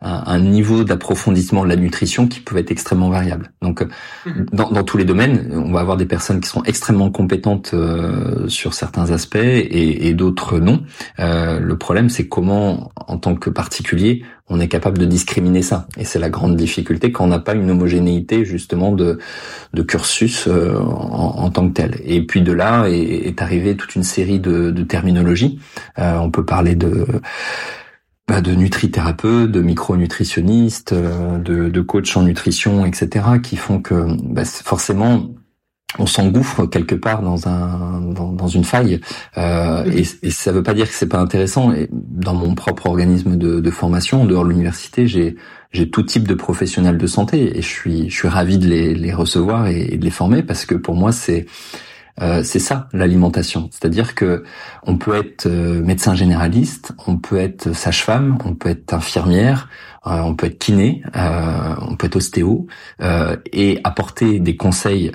un, niveau d'approfondissement de la nutrition qui peut être extrêmement variable. Donc, mhm. dans, dans, tous les domaines, on va avoir des personnes qui sont extrêmement compétentes euh, sur certains aspects et, et d'autres non. Euh, le problème, c'est comment, en tant que particulier, on est capable de discriminer ça. Et c'est la grande difficulté quand on n'a pas une homogénéité justement de, de cursus euh, en, en, tant que tel. Et puis de là est, est arrivée toute une série de, de terminologies. Euh, on peut parler de bah, de nutrithérapeutes, de micronutritionnistes, euh, de, de coachs en nutrition, etc., qui font que bah, forcément on s'engouffre quelque part dans un dans, une faille euh, et, et ça veut pas dire que c'est pas intéressant et dans mon propre organisme de, de formation dehors de l'université j'ai j'ai tout type de professionnels de santé et je suis je suis ravi de les, les recevoir et de les former parce que pour moi c'est euh, c'est ça l'alimentation, c'est-à-dire que on peut être euh, médecin généraliste, on peut être sage-femme, on peut être infirmière, euh, on peut être kiné, on peut être ostéo et apporter des conseils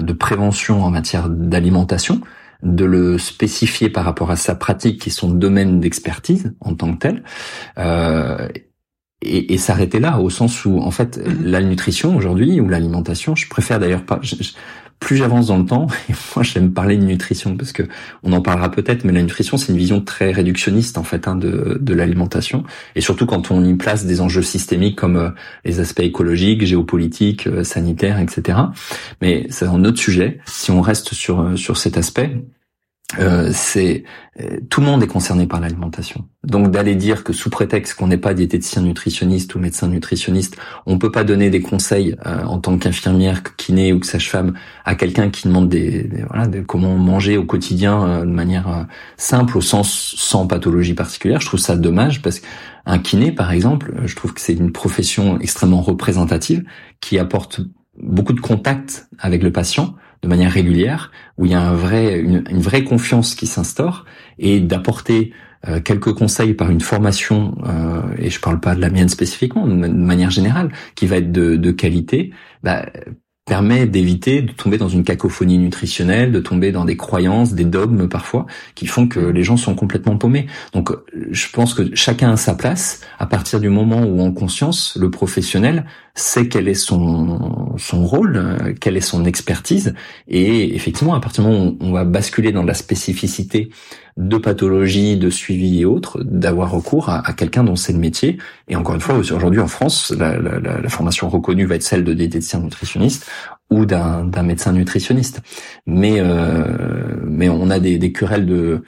de prévention en matière d'alimentation, de le spécifier par rapport à sa pratique et son domaine d'expertise en tant que tel. et, et s'arrêter là, au sens où, en fait, mmh. la nutrition aujourd'hui ou l'alimentation, je préfère d'ailleurs pas, plus j'avance dans le temps, <laughs> et moi j'aime parler de nutrition parce que on en parlera peut-être, mais la nutrition c'est une vision très réductionniste en fait hein, de, de l'alimentation, et surtout quand on y place des enjeux systémiques comme euh, les aspects écologiques, géopolitiques, euh, sanitaires, etc. Mais c'est un autre sujet. Si on reste sur euh, sur cet aspect, euh, c'est euh, tout le monde est concerné par l'alimentation. Donc d'aller dire que sous prétexte qu'on n'est pas diététicien nutritionniste ou médecin nutritionniste, on peut pas donner des conseils euh, en tant qu'infirmière, kiné ou que sage-femme à quelqu'un qui demande des, voilà comment manger au quotidien de manière simple au sens sans pathologie particulière. Je trouve ça dommage parce qu'un kiné par exemple, je trouve que c'est une profession extrêmement représentative qui apporte beaucoup de contacts avec le patient de manière régulière, où il y a une, vraie confiance qui s'instaure, et d'apporter euh, quelques conseils par une formation, euh, et je parle pas de la mienne spécifiquement, de, manière générale, qui va être de, de qualité, bah, permet d'éviter de tomber dans une cacophonie nutritionnelle, de tomber dans des croyances, des dogmes parfois, qui font que les gens sont complètement paumés. Donc je pense que chacun a sa place à partir du moment où en conscience, le professionnel sait quel est son, son rôle, euh, quelle est son expertise, et effectivement à partir du moment où on va basculer dans la spécificité de pathologie, de suivi et autres, d'avoir recours à, quelqu'un dont c'est le métier. Et encore une fois, aujourd'hui en France, la, formation reconnue va être celle de diététicien nutritionniste ou d'un médecin nutritionniste. Mais euh, mais on a des, querelles de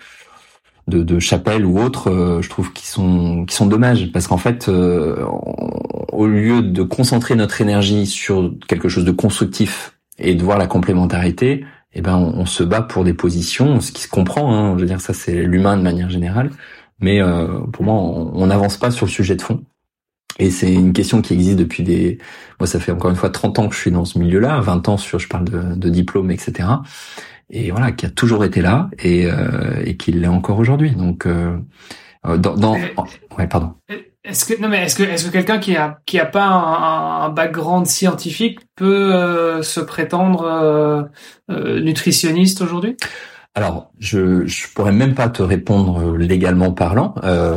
de, de chapelle ou autres, euh, je trouve qui sont qui sont dommages parce qu'en fait, euh, au lieu de concentrer notre énergie sur quelque chose de constructif et de voir la complémentarité, eh ben on, se bat pour des positions, ce qui se comprend. Hein, je veux dire, ça c'est l'humain de manière générale. Mais euh, pour moi, on n'avance pas sur le sujet de fond. Et c'est une question qui existe depuis des... Moi, ça fait encore une fois 30 ans que je suis dans ce milieu-là, 20 ans sur, je parle de, de diplôme, etc. Et voilà, qui a toujours été là et, euh, et qui l'est encore aujourd'hui. Donc, euh, euh dans, dans... Ouais, pardon. Est-ce que non mais est-ce que est-ce que quelqu'un qui a qui a pas un, un background scientifique peut euh, se prétendre euh, euh, nutritionniste aujourd'hui? Alors, je je pourrais même pas te répondre légalement parlant.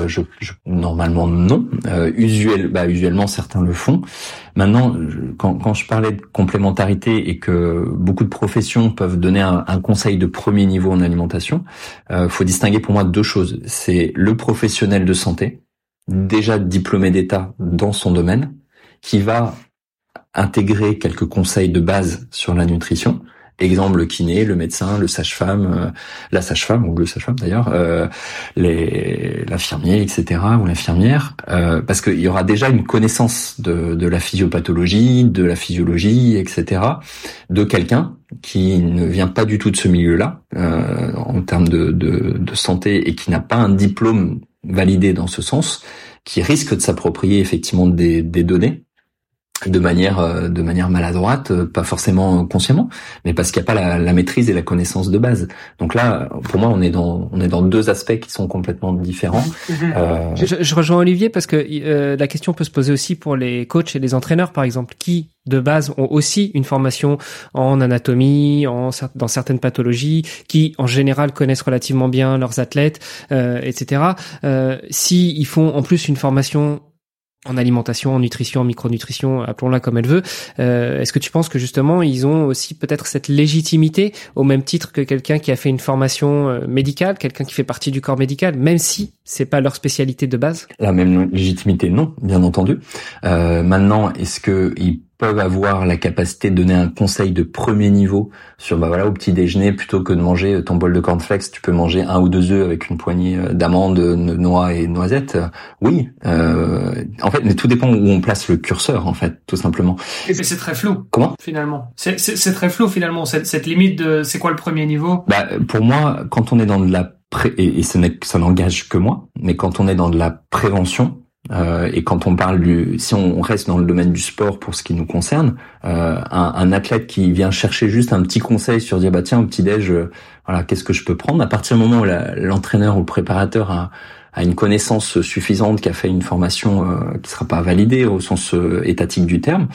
Je, je, normalement non. usuel, bah, usuellement certains le font. Maintenant, quand, quand je parlais de complémentarité et que beaucoup de professions peuvent donner un, un conseil de premier niveau en alimentation, euh, faut distinguer pour moi deux choses. C'est le professionnel de santé déjà diplômé d'État dans son domaine, qui va intégrer quelques conseils de base sur la nutrition. Exemple le kiné, le médecin, le sage-femme, euh, la sage-femme ou le sage-femme d'ailleurs, euh, l'infirmier, etc. ou l'infirmière, euh, parce qu'il y aura déjà une connaissance de, de la physiopathologie, de la physiologie, etc. de quelqu'un qui ne vient pas du tout de ce milieu-là euh, en termes de, de, de santé et qui n'a pas un diplôme validé dans ce sens, qui risque de s'approprier effectivement des données de manière euh, de manière maladroite, euh, pas forcément consciemment, mais parce qu'il n'y a pas la, la, maîtrise et la connaissance de base. Donc là, pour moi, on est dans on est dans deux aspects qui sont complètement différents. <laughs> Mhm. Euh... Je, je, rejoins Olivier parce que euh, la question peut se poser aussi pour les coachs et les entraîneurs, par exemple, qui de base ont aussi une formation en anatomie, en, dans certaines pathologies, qui en général connaissent relativement bien leurs athlètes, euh, etc. Euh, si ils font en plus une formation en alimentation, en nutrition, en micronutrition, appelons-la comme elle veut. Euh, Est-ce que tu penses que justement ils ont aussi peut-être cette légitimité au même titre que quelqu'un qui a fait une formation euh, médicale, quelqu'un qui fait partie du corps médical, même si c'est pas leur spécialité de base? La même légitimité, non, bien entendu. Euh, maintenant, est-ce que ils peuvent avoir la capacité de donner un conseil de premier niveau sur bah voilà au petit déjeuner plutôt que de manger ton bol de cornflakes tu peux manger un ou deux œufs avec une poignée euh, d'amandes de noix et noisettes? Oui euh, en fait mais tout dépend où on place le curseur en fait tout simplement. Et c'est très flou comment? finalement. C'est très flou finalement cette, cette limite de c'est quoi le premier niveau? Bah pour moi quand on est dans de la et, et ce ça n'engage que moi mais quand on est dans de la prévention euh, et quand on parle du, si on reste dans le domaine du sport pour ce qui nous concerne, euh, un, un, athlète qui vient chercher juste un petit conseil sur dire bah tiens au petit déj, euh, voilà qu'est-ce que je peux prendre? À partir du moment où l'entraîneur ou le préparateur a, a, une connaissance suffisante, qui a fait une formation euh, qui sera pas validée au sens euh, étatique du terme,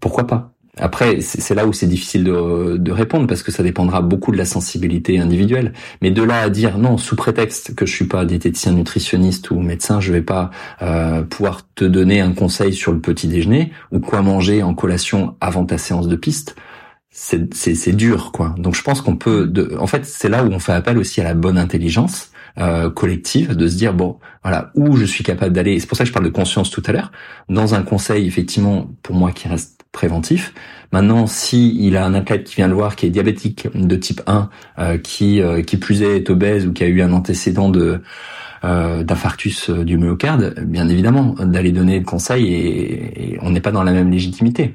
pourquoi pas? Après, c'est là où c'est difficile de, de, répondre parce que ça dépendra beaucoup de la sensibilité individuelle. Mais de là à dire non, sous prétexte que je suis pas diététicien, nutritionniste ou médecin, je vais pas euh, pouvoir te donner un conseil sur le petit déjeuner ou quoi manger en collation avant ta séance de piste. C'est dur, quoi. Donc je pense qu'on peut. De, en fait, c'est là où on fait appel aussi à la bonne intelligence. Euh, collective de se dire bon voilà où je suis capable d'aller c'est pour ça que je parle de conscience tout à l'heure dans un conseil effectivement pour moi qui reste préventif. Maintenant, si il a un athlète qui vient le voir qui est diabétique de type 1, euh, qui euh, qui plus est, est obèse ou qui a eu un antécédent de euh, d'infarctus du myocarde, bien évidemment, d'aller donner le conseil et, et on n'est pas dans la même légitimité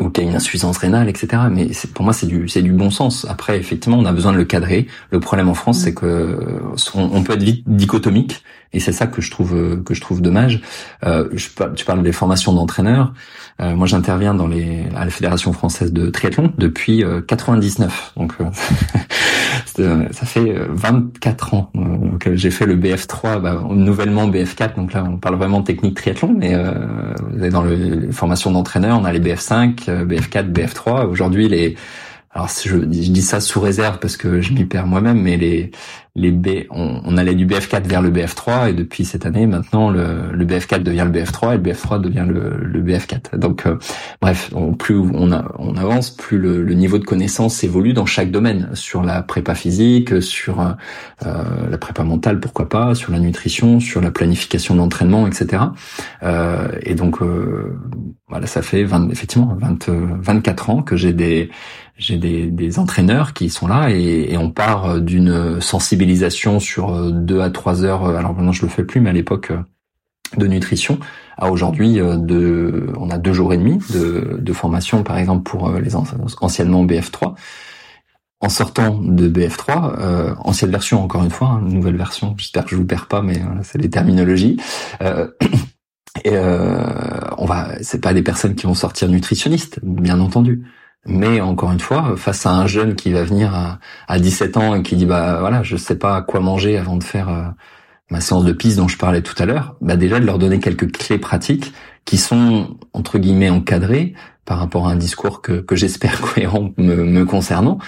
ou qui a une insuffisance rénale, etc. Mais pour moi, c'est du c'est du bon sens. Après, effectivement, on a besoin de le cadrer. Le problème en France, c'est que on, peut être vite dichotomique, et c'est ça que je trouve que je trouve dommage. Euh, je, tu parles des formations d'entraîneurs. Euh, moi, j'interviens dans les à la fédération française de triathlon depuis 99. <laughs> Euh, Donc, euh, ça fait 24 ans que j'ai fait le BF3, bah, nouvellement BF4. Donc là, on parle vraiment technique triathlon, mais dans le, les formations d'entraîneurs, on a les BF5, BF4, BF3. Aujourd'hui, les alors je, je, dis ça sous réserve parce que je m'y perds moi-même, mais les les B, on, on, allait du BF4 vers le BF3 et depuis cette année maintenant le, le BF4 devient le BF3 et le BF3 devient le, le BF4. Donc euh, bref, on, plus on, a, on avance, plus le, le, niveau de connaissance évolue dans chaque domaine, sur la prépa physique, sur euh, la prépa mentale pourquoi pas, sur la nutrition, sur la planification d'entraînement, etc. Euh, et donc euh, voilà, ça fait 20, effectivement 20, 24 ans que j'ai des j'ai des, des, entraîneurs qui sont là et, et on part d'une sensibilisation sur deux à trois heures. Alors maintenant je le fais plus, mais à l'époque de nutrition à aujourd'hui de on a deux jours et demi de, de formation par exemple pour les anciennement BF3 en sortant de BF3 euh, ancienne version encore une fois hein, nouvelle version j'espère que je vous perds pas mais voilà, c'est les terminologies euh, <coughs> et euh, on va c'est pas des personnes qui vont sortir nutritionnistes bien entendu mais encore une fois, face à un jeune qui va venir à, à 17 ans et qui dit bah voilà, je sais pas quoi manger avant de faire euh, ma séance de piste dont je parlais tout à l'heure, bah déjà de leur donner quelques clés pratiques qui sont entre guillemets encadrées par rapport à un discours que, que j'espère <laughs> cohérent me, me concernant,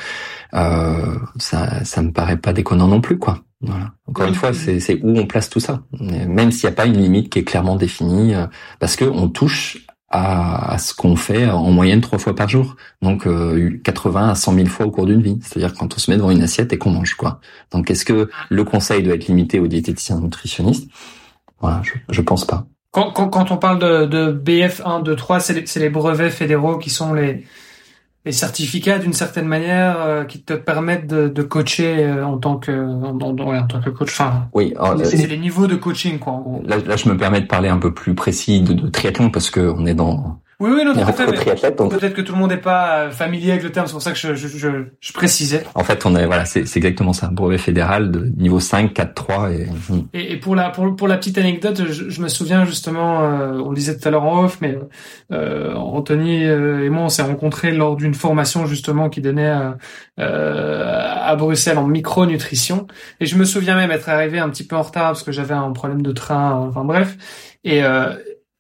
euh, ça ça me paraît pas déconnant non plus quoi. Voilà. Encore une fois, c'est où on place tout ça, même s'il n'y a pas une limite qui est clairement définie, euh, parce que on touche à, ce qu'on fait en moyenne trois fois par jour. Donc 80 euh, à 100 000 fois au cours d'une vie. C'est-à-dire quand on se met devant une assiette et qu'on mange quoi. Donc est-ce que le conseil doit être limité aux diététiciens nutritionnistes? Voilà, je, je pense pas. Quand, quand, quand on parle de, de BF1, 2, 3, c'est les, les brevets fédéraux qui sont les les certificats d'une certaine manière euh, qui te permettent de, de coacher euh, en tant que en, en, tant que coach enfin oui c'est les niveaux de coaching quoi en gros. Là, là je me permets de parler un peu plus précis de, de triathlon parce que on est dans oui, oui, non, tout à fait. Peut-être que tout le monde n'est pas euh, familier avec le terme, c'est pour ça que je, je, je, je, précisais. En fait, on est voilà, c'est exactement ça, brevet fédéral de niveau 5, 4, 3 et. Et, et pour la pour, pour la petite anecdote, je, je me souviens justement, euh, on le disait tout à l'heure en off, mais euh, Anthony euh, et moi on s'est rencontrés lors d'une formation justement qui donnait à Bruxelles en micronutrition, et je me souviens même être arrivé un petit peu en retard parce que j'avais un problème de train, enfin bref, et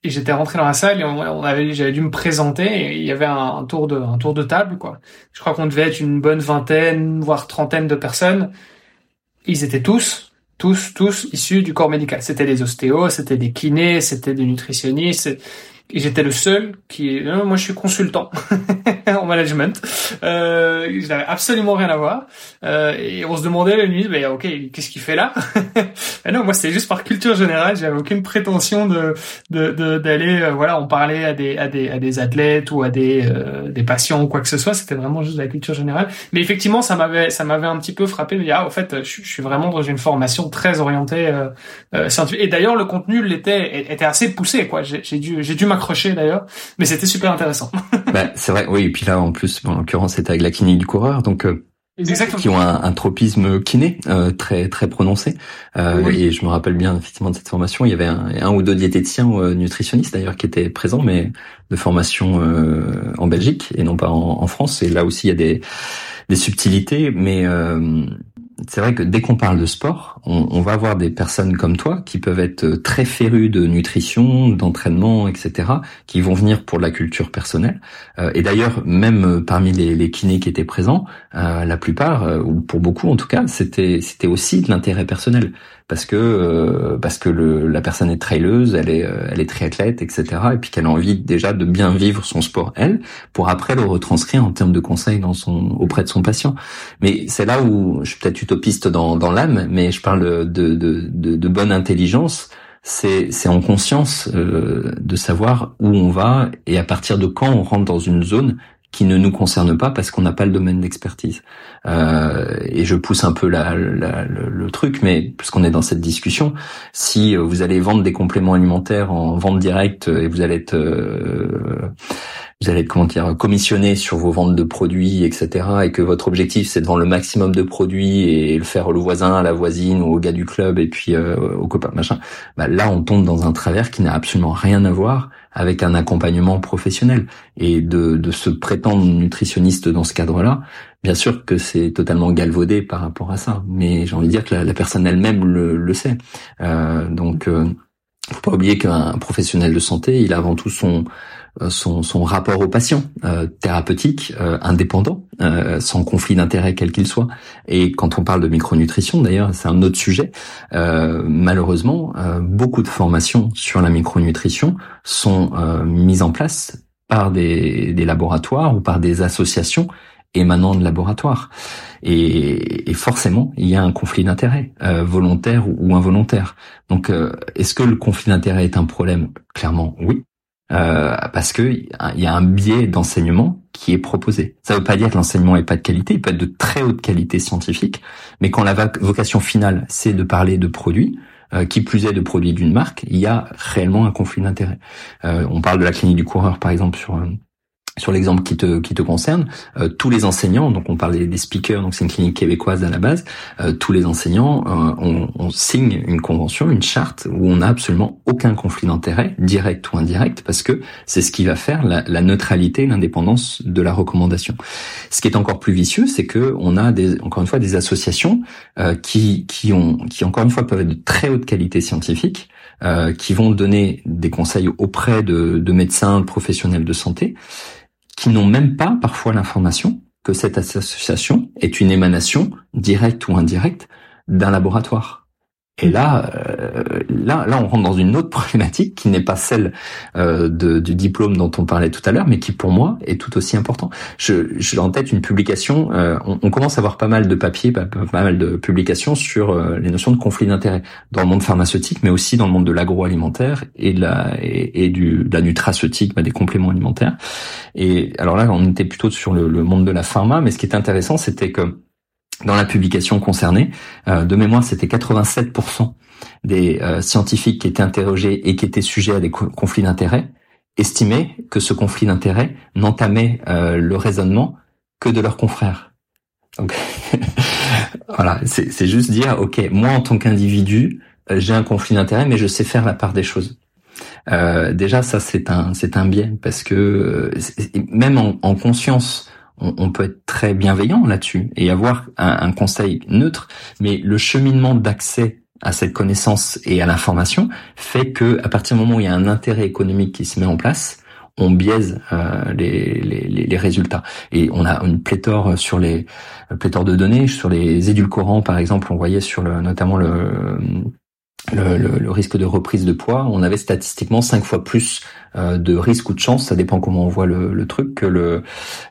et j'étais rentré dans la salle et on, avait j'avais dû me présenter il y avait un, tour de un tour de table quoi. Je crois qu'on devait être une bonne vingtaine voire trentaine de personnes. Ils étaient tous tous, tous issus du corps médical. C'était des ostéos, c'était des kinés, c'était des nutritionnistes, et j'étais le seul qui non, moi je suis consultant <laughs> en management. Euh, je n'avais absolument rien à voir. Euh, et on se demandait la nuit mais ok qu'est-ce qu'il fait là mais <laughs> non moi c'était juste par culture générale j'avais aucune prétention de d'aller de, euh, voilà on parlait à des à des à des athlètes ou à des euh, des patients ou quoi que ce soit. C'était vraiment juste de la culture générale. Mais effectivement ça m'avait ça m'avait un petit peu frappé de dire ah au fait je, je suis vraiment dans une formation très orientée euh, euh scientifique. Et d'ailleurs le contenu l'était était assez poussé quoi. J'ai dû j'ai dû accroché d'ailleurs, mais c'était super intéressant. <laughs> bah, c'est vrai, oui. Et puis là, en plus, en l'occurrence, c'était avec la clinique du coureur, donc euh, qui ont un, tropisme kiné euh, très très prononcé. Euh, Et je me rappelle bien effectivement de cette formation. Il y avait un, ou deux diététiciens ou euh, nutritionnistes d'ailleurs qui étaient présents, mais de formation euh, en Belgique et non pas en, en, France. Et là aussi, il y a des des subtilités, mais c'est vrai que dès qu'on parle de sport, on, on, va avoir des personnes comme toi qui peuvent être très férues de nutrition, d'entraînement, etc., qui vont venir pour la culture personnelle. Euh, et d'ailleurs, même parmi les, les, kinés qui étaient présents, euh, la plupart, euh, ou pour beaucoup en tout cas, c'était c'était aussi de l'intérêt personnel parce que euh, parce que le, la personne est traileuse, elle est euh, elle est triathlète, etc. Et puis qu'elle a envie déjà de bien vivre son sport elle, pour après le retranscrire en termes de conseils dans son auprès de son patient. Mais c'est là où je suis peut-être utopiste dans dans l'âme, mais je parle de de, de, de bonne intelligence. C'est c'est en conscience euh, de savoir où on va et à partir de quand on rentre dans une zone qui ne nous concerne pas parce qu'on n'a pas le domaine d'expertise. Euh, et je pousse un peu la, la, le, truc, mais puisqu'on est dans cette discussion, si vous allez vendre des compléments alimentaires en vente directe et vous allez être euh, vous allez être comment dire commissionné sur vos ventes de produits, etc. Et que votre objectif c'est de vendre le maximum de produits et le faire au voisin, à la voisine ou au gars du club et puis euh, au copain machin. Bah là on tombe dans un travers qui n'a absolument rien à voir avec un accompagnement professionnel et de, de se prétendre nutritionniste dans ce cadre-là. Bien sûr que c'est totalement galvaudé par rapport à ça, mais j'ai envie de dire que la, personne elle-même le, le sait. Euh, donc, euh, faut pas oublier qu'un professionnel de santé, il a avant tout son son, son rapport au patient, euh, thérapeutique, euh, indépendant, sans conflit d'intérêt quel qu'il soit. Et quand on parle de micronutrition, d'ailleurs, c'est un autre sujet. malheureusement, beaucoup de formations sur la micronutrition sont mises en place par des, des laboratoires ou par des associations émanant de laboratoires. Et, et, forcément, il y a un conflit d'intérêt, volontaire ou, involontaire. Donc, est-ce que le conflit d'intérêt est un problème? Clairement, oui. Euh, parce que il y a un biais d'enseignement qui est proposé. Ça ne veut pas dire que l'enseignement est pas de qualité, il peut être de très haute qualité scientifique, mais quand la vocation finale c'est de parler de produits, euh, qui plus est de produits d'une marque, il y a réellement un conflit d'intérêt. Euh, on parle de la clinique du coureur par exemple sur sur l'exemple qui te qui te concerne, euh, tous les enseignants, donc on parlait des speakers, donc c'est une clinique québécoise à la base, euh, tous les enseignants, euh, on, signe une convention, une charte où on n'a absolument aucun conflit d'intérêt, direct ou indirect, parce que c'est ce qui va faire la, la neutralité, l'indépendance de la recommandation. Ce qui est encore plus vicieux, c'est que on a des, encore une fois des associations qui qui ont qui encore une fois peuvent être de très haute qualité scientifique, qui vont donner des conseils auprès de, de médecins, de professionnels de santé qui n'ont même pas parfois l'information que cette association est une émanation directe ou indirecte d'un laboratoire. Et là, euh, là, là, on rentre dans une autre <laughs> problématique qui n'est pas celle euh, de, du diplôme dont on parlait tout à l'heure, mais qui pour moi est tout aussi important. Je, j'ai en tête une publication. Euh, on, on, commence à avoir pas mal de papiers, pas, pas mal de publications sur euh, les notions de conflit d'intérêt dans le monde pharmaceutique, mais aussi dans le monde de l'agroalimentaire et de la et, du de la nutraceutique, bah, des compléments alimentaires. Et alors là, on était plutôt sur le, le monde de la pharma, mais ce qui est intéressant, c'était que dans la publication concernée, euh, de mémoire, c'était 87% des euh, scientifiques qui étaient interrogés et qui étaient sujets à des conflits d'intérêts estimaient que ce conflit d'intérêts n'entamait euh, le raisonnement que de leurs confrères. Donc <laughs> voilà, c'est juste dire, ok, moi en tant qu'individu, j'ai un conflit d'intérêts, mais je sais faire la part des choses. déjà, ça c'est un c'est un biais parce que même en, en conscience on, peut être très bienveillant là-dessus et avoir un, conseil neutre, mais le cheminement d'accès à cette connaissance et à l'information fait que à partir du moment où il y a un intérêt économique qui se met en place, on biaise les, les, les, résultats. Et on a une pléthore sur les pléthore de données sur les édulcorants, par exemple. On voyait sur le, notamment le le, le, risque de reprise de poids, on avait statistiquement cinq fois plus euh, de risque ou de chance, ça dépend comment on voit le, le truc, que le,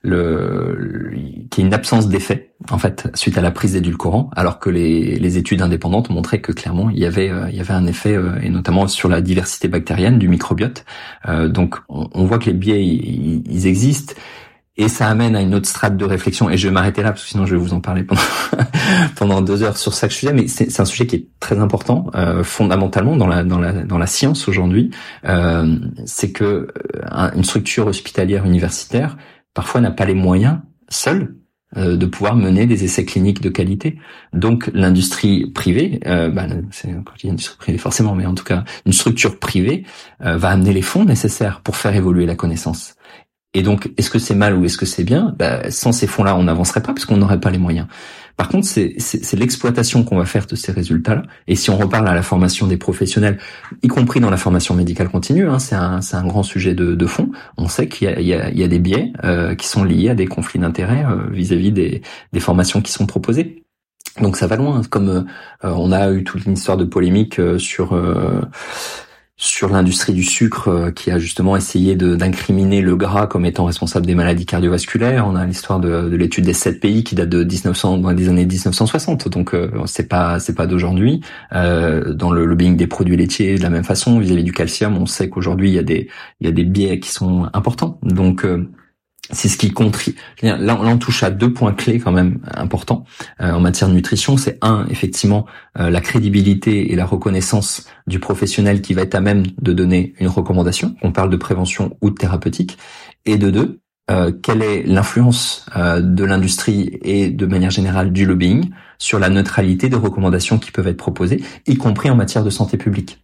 le, qu'il y ait une absence d'effet en fait suite à la prise d'édulcorant, alors que les, les études indépendantes montraient que clairement il y avait euh, il y avait un effet euh, et notamment sur la diversité bactérienne du microbiote. donc on, on, voit que les biais ils existent et ça amène à une autre strate de réflexion. Et je vais m'arrêter là parce que sinon je vais vous en parler pendant <laughs> pendant deux heures sur chaque sujet. Mais c'est un sujet qui est très important, euh, fondamentalement dans la dans la dans la science aujourd'hui. Euh, c'est que euh, une structure hospitalière universitaire parfois n'a pas les moyens seule euh, de pouvoir mener des essais cliniques de qualité. Donc l'industrie privée, euh, bah, c'est une industrie privée forcément, mais en tout cas une structure privée euh, va amener les fonds nécessaires pour faire évoluer la connaissance. Et donc, est-ce que c'est mal ou est-ce que c'est bien? Bah, Sans ces fonds-là, on n'avancerait pas parce qu'on n'aurait pas les moyens. Par contre, c'est l'exploitation qu'on va faire de ces résultats-là. Et si on reparle à la formation des professionnels, y compris dans la formation médicale continue, hein, c'est un, un, grand sujet de, de fond. On sait qu'il y, y, y a, des biais euh, qui sont liés à des conflits d'intérêts euh, vis-à-vis des, des formations qui sont proposées. Donc ça va loin. Comme euh, on a eu toute une histoire de polémique sur sur l'industrie du sucre euh, qui a justement essayé d'incriminer le gras comme étant responsable des maladies cardiovasculaires. On a l'histoire de, de l'étude des sept pays qui date de 1900 des années 1960. Donc euh, c'est pas c'est pas d'aujourd'hui. Euh, dans le lobbying des produits laitiers de la même façon vis-à-vis du calcium, on sait qu'aujourd'hui il y a des il y a des biais qui sont importants. Donc euh, c'est ce qui contribue. Là, on touche à deux points clés quand même importants euh, en matière de nutrition. C'est un, effectivement, euh, la crédibilité et la reconnaissance du professionnel qui va être à même de donner une recommandation. On parle de prévention ou de thérapeutique. Et de deux, euh, quelle est l'influence de l'industrie et de manière générale du lobbying sur la neutralité des recommandations qui peuvent être proposées, y compris en matière de santé publique?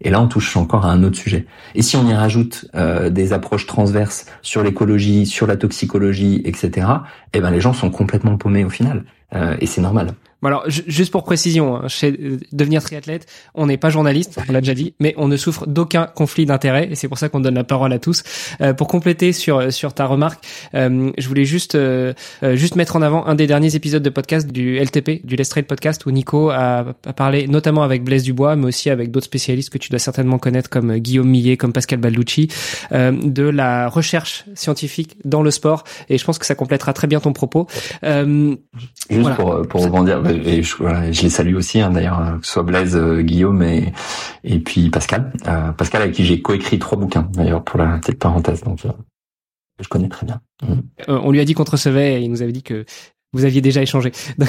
Et là, on touche encore à un autre sujet. Et si on y rajoute euh, des approches transverses sur l'écologie, sur la toxicologie, etc., eh ben les gens sont complètement paumés au final. Euh, et c'est normal. Bon alors, juste pour précision, hein, chez euh, devenir triathlète, on n'est pas journaliste, on l'a déjà dit, mais on ne souffre d'aucun conflit d'intérêt, et c'est pour ça qu'on donne la parole à tous. Euh, pour compléter sur sur ta remarque, euh, je voulais juste euh, juste mettre en avant un des derniers épisodes de podcast du LTP, du Let's Trail podcast, où Nico a, a, parlé notamment avec Blaise Dubois, mais aussi avec d'autres spécialistes que tu dois certainement connaître, comme Guillaume Millet, comme Pascal Balducci, de la recherche scientifique dans le sport, et je pense que ça complétera très bien ton propos. juste pour pour rebondir et je, les salue aussi hein, d'ailleurs, euh, que ce soit Blaise, euh, Guillaume et, puis Pascal. Euh, Pascal avec qui j'ai coécrit trois bouquins d'ailleurs pour la petite parenthèse, donc je connais très bien. Mm. on lui a dit qu'on te recevait et il nous avait dit que vous aviez déjà échangé. <laughs> Donc,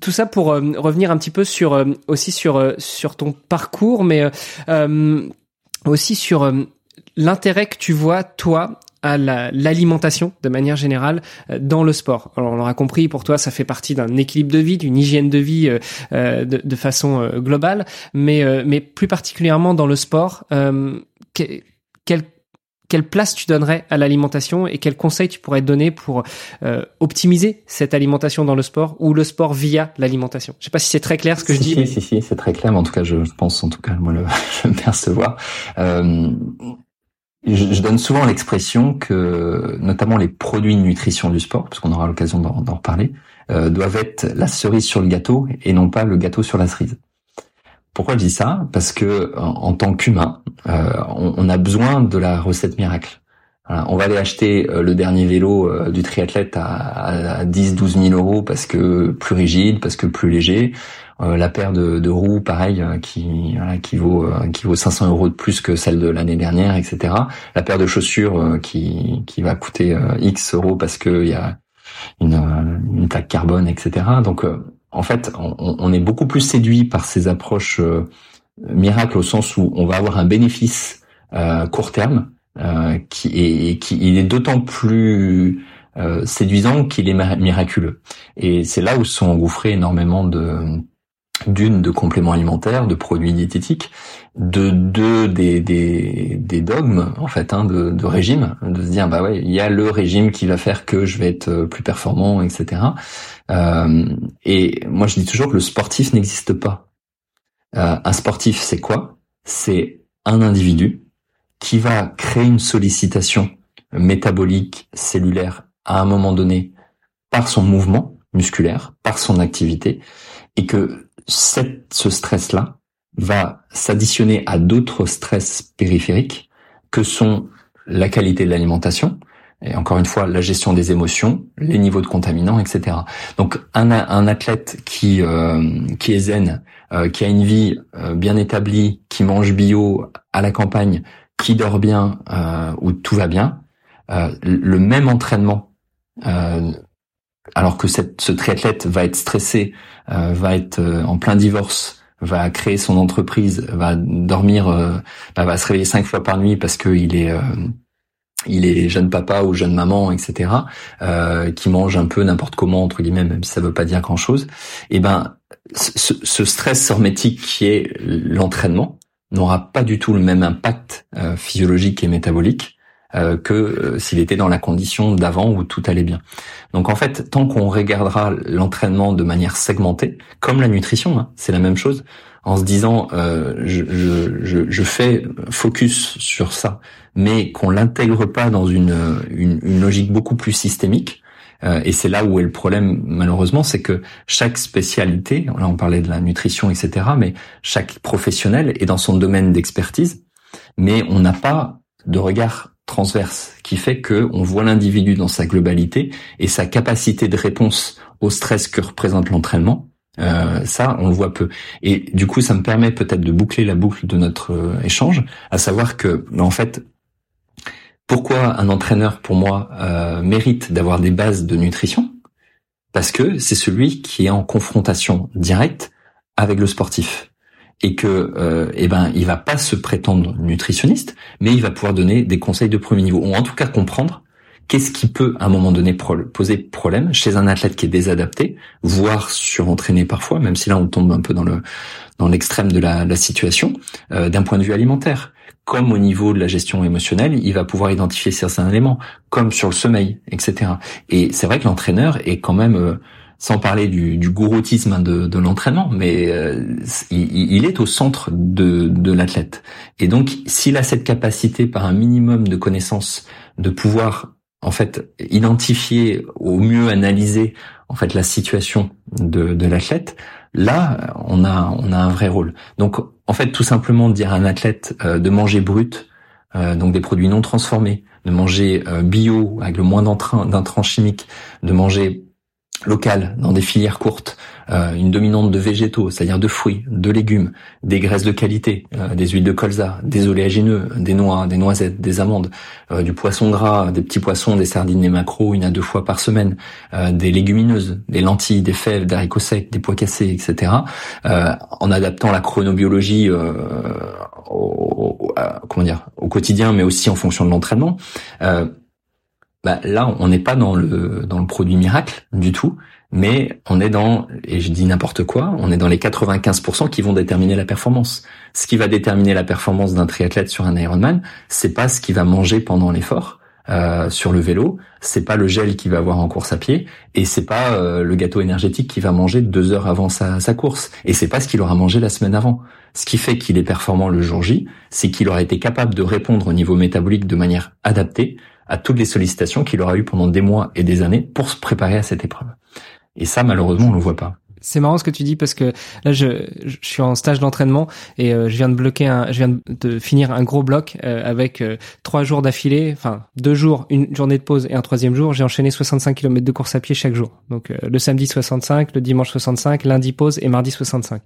tout ça pour revenir un petit peu sur aussi sur ton parcours, mais aussi sur l'intérêt que tu vois toi à l'alimentation de manière générale euh, dans le sport. Alors on l'aura compris, pour toi ça fait partie d'un équilibre de vie, d'une hygiène de vie euh, euh, de, de, façon globale, mais mais plus particulièrement dans le sport, quelle quelle place tu donnerais à l'alimentation et quels conseils tu pourrais donner pour optimiser cette alimentation dans le sport ou le sport via l'alimentation? Je sais pas si c'est très clair ce que je dis. Si, si, si, c'est très clair, mais en tout cas, je, pense, en tout cas, moi, le, <laughs> me percevoir. Je, donne souvent l'expression que, notamment les produits de nutrition du sport, parce qu'on aura l'occasion d'en reparler, euh, doivent être la cerise sur le gâteau et non pas le gâteau sur la cerise. Pourquoi je dis ça? Parce que en, tant qu'humain, euh, on, a besoin de la recette miracle. On va aller acheter euh, le dernier vélo euh, du triathlète à, à 10-12 000 euros parce que plus rigide, parce que plus léger. Euh, la paire de, de, roues, pareil, qui vaut qui vaut 500 euros de plus que celle de l'année dernière, etc. La paire de chaussures qui va coûter X euros parce que il y a une, une carbone, etc. Donc en fait, on, on, est beaucoup plus séduit par ces approches miracles au sens où on va avoir un bénéfice court terme qui est qui il est d'autant plus séduisant qu'il est miraculeux. Et c'est là où sont engouffrés énormément de d'une de compléments alimentaires, de produits diététiques, de deux des, des, des dogmes en fait, hein, de, de régime, de se dire bah ouais, il y a le régime qui va faire que je vais être euh, plus performant, etc. Euh, et moi je dis toujours que le sportif n'existe pas. Euh, un sportif c'est quoi? C'est un individu qui va créer une sollicitation métabolique, cellulaire à un moment donné par son mouvement musculaire, par son activité, et que ce stress-là va s'additionner à d'autres stress périphériques que sont la qualité de l'alimentation, et encore une fois la gestion des émotions, les niveaux de contaminants, etc. Donc un, un athlète qui euh, qui est zen, euh, qui a une vie euh, bien établie, qui mange bio à la campagne, qui dort bien, où tout va bien, le même entraînement, alors que cette, ce triathlète va être stressé, va être en plein divorce, va créer son entreprise, va dormir, bah, va se réveiller cinq fois par nuit parce qu'il est il est jeune papa ou jeune maman, etc., euh, qui mange un peu n'importe comment entre guillemets, même si ça veut pas dire grand chose. Et eh ben, ce, ce stress hormétique qui est l'entraînement n'aura pas du tout le même impact euh, physiologique et métabolique euh, que euh, s'il était dans la condition d'avant où tout allait bien. Donc en fait, tant qu'on regardera l'entraînement de manière segmentée, comme la nutrition, hein, c'est la même chose, en se disant je, fais focus sur ça, mais qu'on l'intègre pas dans une, une, logique beaucoup plus systémique. Euh, et c'est là où est le problème malheureusement, c'est que chaque spécialité, là on parlait de la nutrition, etc., mais chaque professionnel est dans son domaine d'expertise, mais on n'a pas de regard transverse qui fait que on voit l'individu dans sa globalité et sa capacité de réponse au stress que représente l'entraînement euh, ça, on le voit peu. Et du coup, ça me permet peut-être de boucler la boucle de notre euh, échange, à savoir que, en fait, pourquoi un entraîneur, pour moi, euh, mérite d'avoir des bases de nutrition? Parce que c'est celui qui est en confrontation directe avec le sportif. Et que, eh ben, il va pas se prétendre nutritionniste, mais il va pouvoir donner des conseils de premier niveau, ou en tout cas comprendre qu'est-ce qui peut à un moment donné poser problème chez un athlète qui est désadapté, voire surentraîné parfois, même si là on tombe un peu dans le dans l'extrême de la, la situation, euh, d'un point de vue alimentaire. Comme au niveau de la gestion émotionnelle, il va pouvoir identifier certains éléments, comme sur le sommeil, etc. Et c'est vrai que l'entraîneur est quand même euh, sans parler du, du gouroutisme de, de l'entraînement, mais euh, il, il, est au centre de, de l'athlète. Et donc, s'il a cette capacité par un minimum de connaissances de pouvoir en fait identifier au mieux analyser en fait la situation de, de l'athlète, là on a on a un vrai rôle. Donc en fait tout simplement dire à un athlète euh, de manger brut, euh, donc des produits non transformés, de manger euh, bio avec le moins d'intrants chimiques, de manger local dans des filières courtes, euh, une dominante de végétaux, c'est-à-dire de fruits, de légumes, des graisses de qualité, euh, des huiles de colza, des oléagineux, des noix, des noisettes, des amandes, euh, du poisson gras, des petits poissons, des sardines, des macros une à deux fois par semaine, des légumineuses, des lentilles, des fèves, des haricots secs, des pois cassés, etc. en adaptant la chronobiologie au, au quotidien, mais aussi en fonction de l'entraînement bah, là, on n'est pas dans le dans le produit miracle du tout, mais on est dans, et je dis n'importe quoi, on est dans les 95% qui vont déterminer la performance. Ce qui va déterminer la performance d'un triathlète sur un Ironman, c'est pas ce qu'il va manger pendant l'effort. Euh, sur le vélo, c'est pas le gel qu'il va avoir en course à pied, et c'est pas euh, le gâteau énergétique qu'il va manger deux heures avant sa, sa course, et c'est pas ce qu'il aura mangé la semaine avant. Ce qui fait qu'il est performant le jour J, c'est qu'il aura été capable de répondre au niveau métabolique de manière adaptée à toutes les sollicitations qu'il aura eues pendant des mois et des années pour se préparer à cette épreuve. Et ça, malheureusement, on le voit pas. C'est marrant ce que tu dis parce que là je, je suis en stage d'entraînement et euh, je viens de bloquer un, je viens de finir un gros bloc euh, avec euh, trois jours d'affilée, enfin deux jours, une journée de pause et un troisième jour. J'ai enchaîné 65 km de course à pied chaque jour. Donc le samedi 65, le dimanche 65, lundi pause et mardi 65.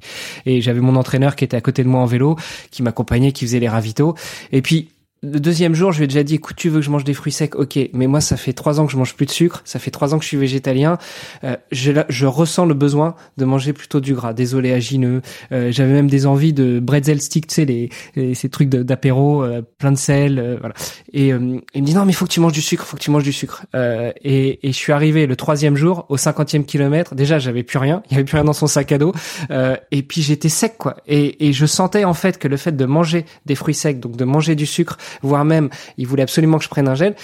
Et j'avais mon entraîneur qui était à côté de moi en vélo, qui m'accompagnait, qui faisait les ravitaux. Et puis le deuxième jour, je lui ai déjà dit, écoute, tu veux que je mange des fruits secs, ok. Mais moi, ça fait trois ans que je mange plus de sucre, ça fait trois ans que je suis végétalien. Euh, je, je, ressens le besoin de manger plutôt du gras, des oléagineux. Euh, J'avais même des envies de bretzel stick, tu sais, les, ces trucs d'apéro, euh, plein de sel, euh, voilà. Et euh, il me dit non, mais faut que tu manges du sucre, faut que tu manges du sucre. et, et je suis arrivé le troisième jour, au cinquantième kilomètre. Déjà, j'avais plus rien, il y avait plus rien dans son sac à dos. et puis j'étais sec, quoi. Et, et je sentais en fait que le fait de manger des fruits secs, donc de manger du sucre voire même il voulait absolument que je prenne un gel.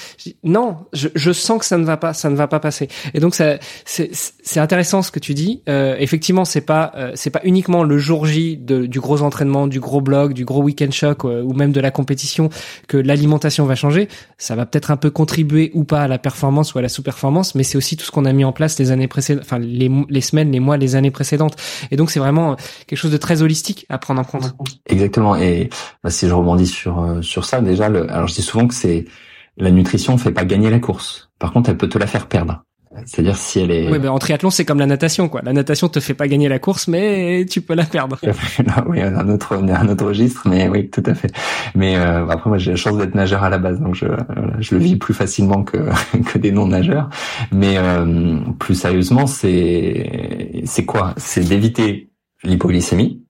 non, je, je, sens que ça ne va pas, ça ne va pas passer. Et donc ça, c'est intéressant ce que tu dis. Euh, effectivement, c'est pas, euh, c'est pas uniquement le jour J de, du gros entraînement, du gros blog, du gros week-end choc euh, ou même de la compétition que l'alimentation va changer. Ça va peut-être un peu contribuer ou pas à la performance ou à la sous-performance, mais c'est aussi tout ce qu'on a mis en place les années précédentes, enfin les, les semaines, les mois, les années précédentes. Et donc c'est vraiment quelque chose de très holistique à prendre en compte. Exactement. Et bah, si je rebondis sur sur ça, déjà, le, alors je dis souvent que c'est la nutrition ne fait pas gagner la course. Par contre, elle peut te la faire perdre. C'est-à-dire si elle est. Oui, mais en triathlon, c'est comme la natation, quoi. La natation te fait pas gagner la course, mais tu peux la perdre. <laughs> oui, un autre, un autre registre, mais oui, tout à fait. Mais euh, après, moi, j'ai la chance d'être nageur à la base, donc je, je le vis plus facilement que <laughs> que des non nageurs. Mais euh, plus sérieusement, c'est c'est quoi? C'est d'éviter l'hypoglycémie,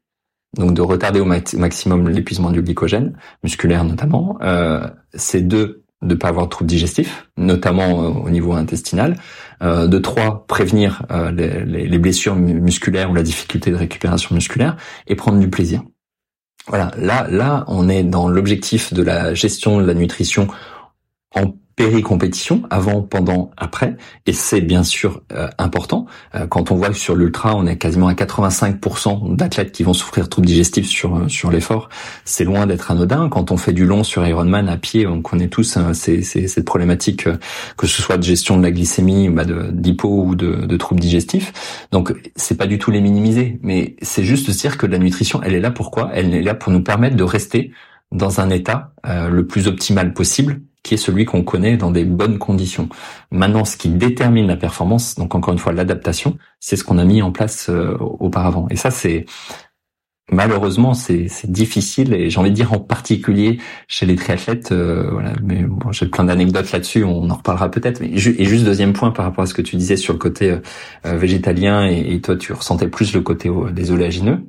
donc de retarder au maximum l'épuisement du glycogène musculaire notamment. Euh, c'est de de pas avoir de troubles digestifs, notamment euh, au niveau intestinal. Euh, de trois, prévenir euh, les, les, blessures musculaires ou la difficulté de récupération musculaire et prendre du plaisir. Voilà, là, là, on est dans l'objectif de la gestion de la nutrition en péri-compétition, avant, pendant, après, et c'est bien sûr euh, important. Euh, quand on voit que sur l'ultra, on est quasiment à 85% d'athlètes qui vont souffrir de troubles digestifs sur euh, sur l'effort, c'est loin d'être anodin. Quand on fait du long sur Ironman à pied, on connaît tous hein, ces, ces, cette problématique, que ce soit de gestion de la glycémie, bah de d'hypo ou de, de troubles digestifs. Donc c'est pas du tout les minimiser, mais c'est juste de dire que la nutrition, elle est là pourquoi? Elle est là pour nous permettre de rester dans un état le plus optimal possible qui est celui qu'on connaît dans des bonnes conditions. Maintenant, ce qui détermine la performance, donc encore une fois l'adaptation, c'est ce qu'on a mis en place euh, auparavant. Et ça, c'est malheureusement c'est difficile et j'ai envie de dire en particulier chez les triathlètes. Euh, voilà, mais bon, j'ai plein d'anecdotes là-dessus, on en reparlera peut-être. Et juste deuxième point par rapport à ce que tu disais sur le côté euh, végétalien et, et, toi tu ressentais plus le côté des oléagineux.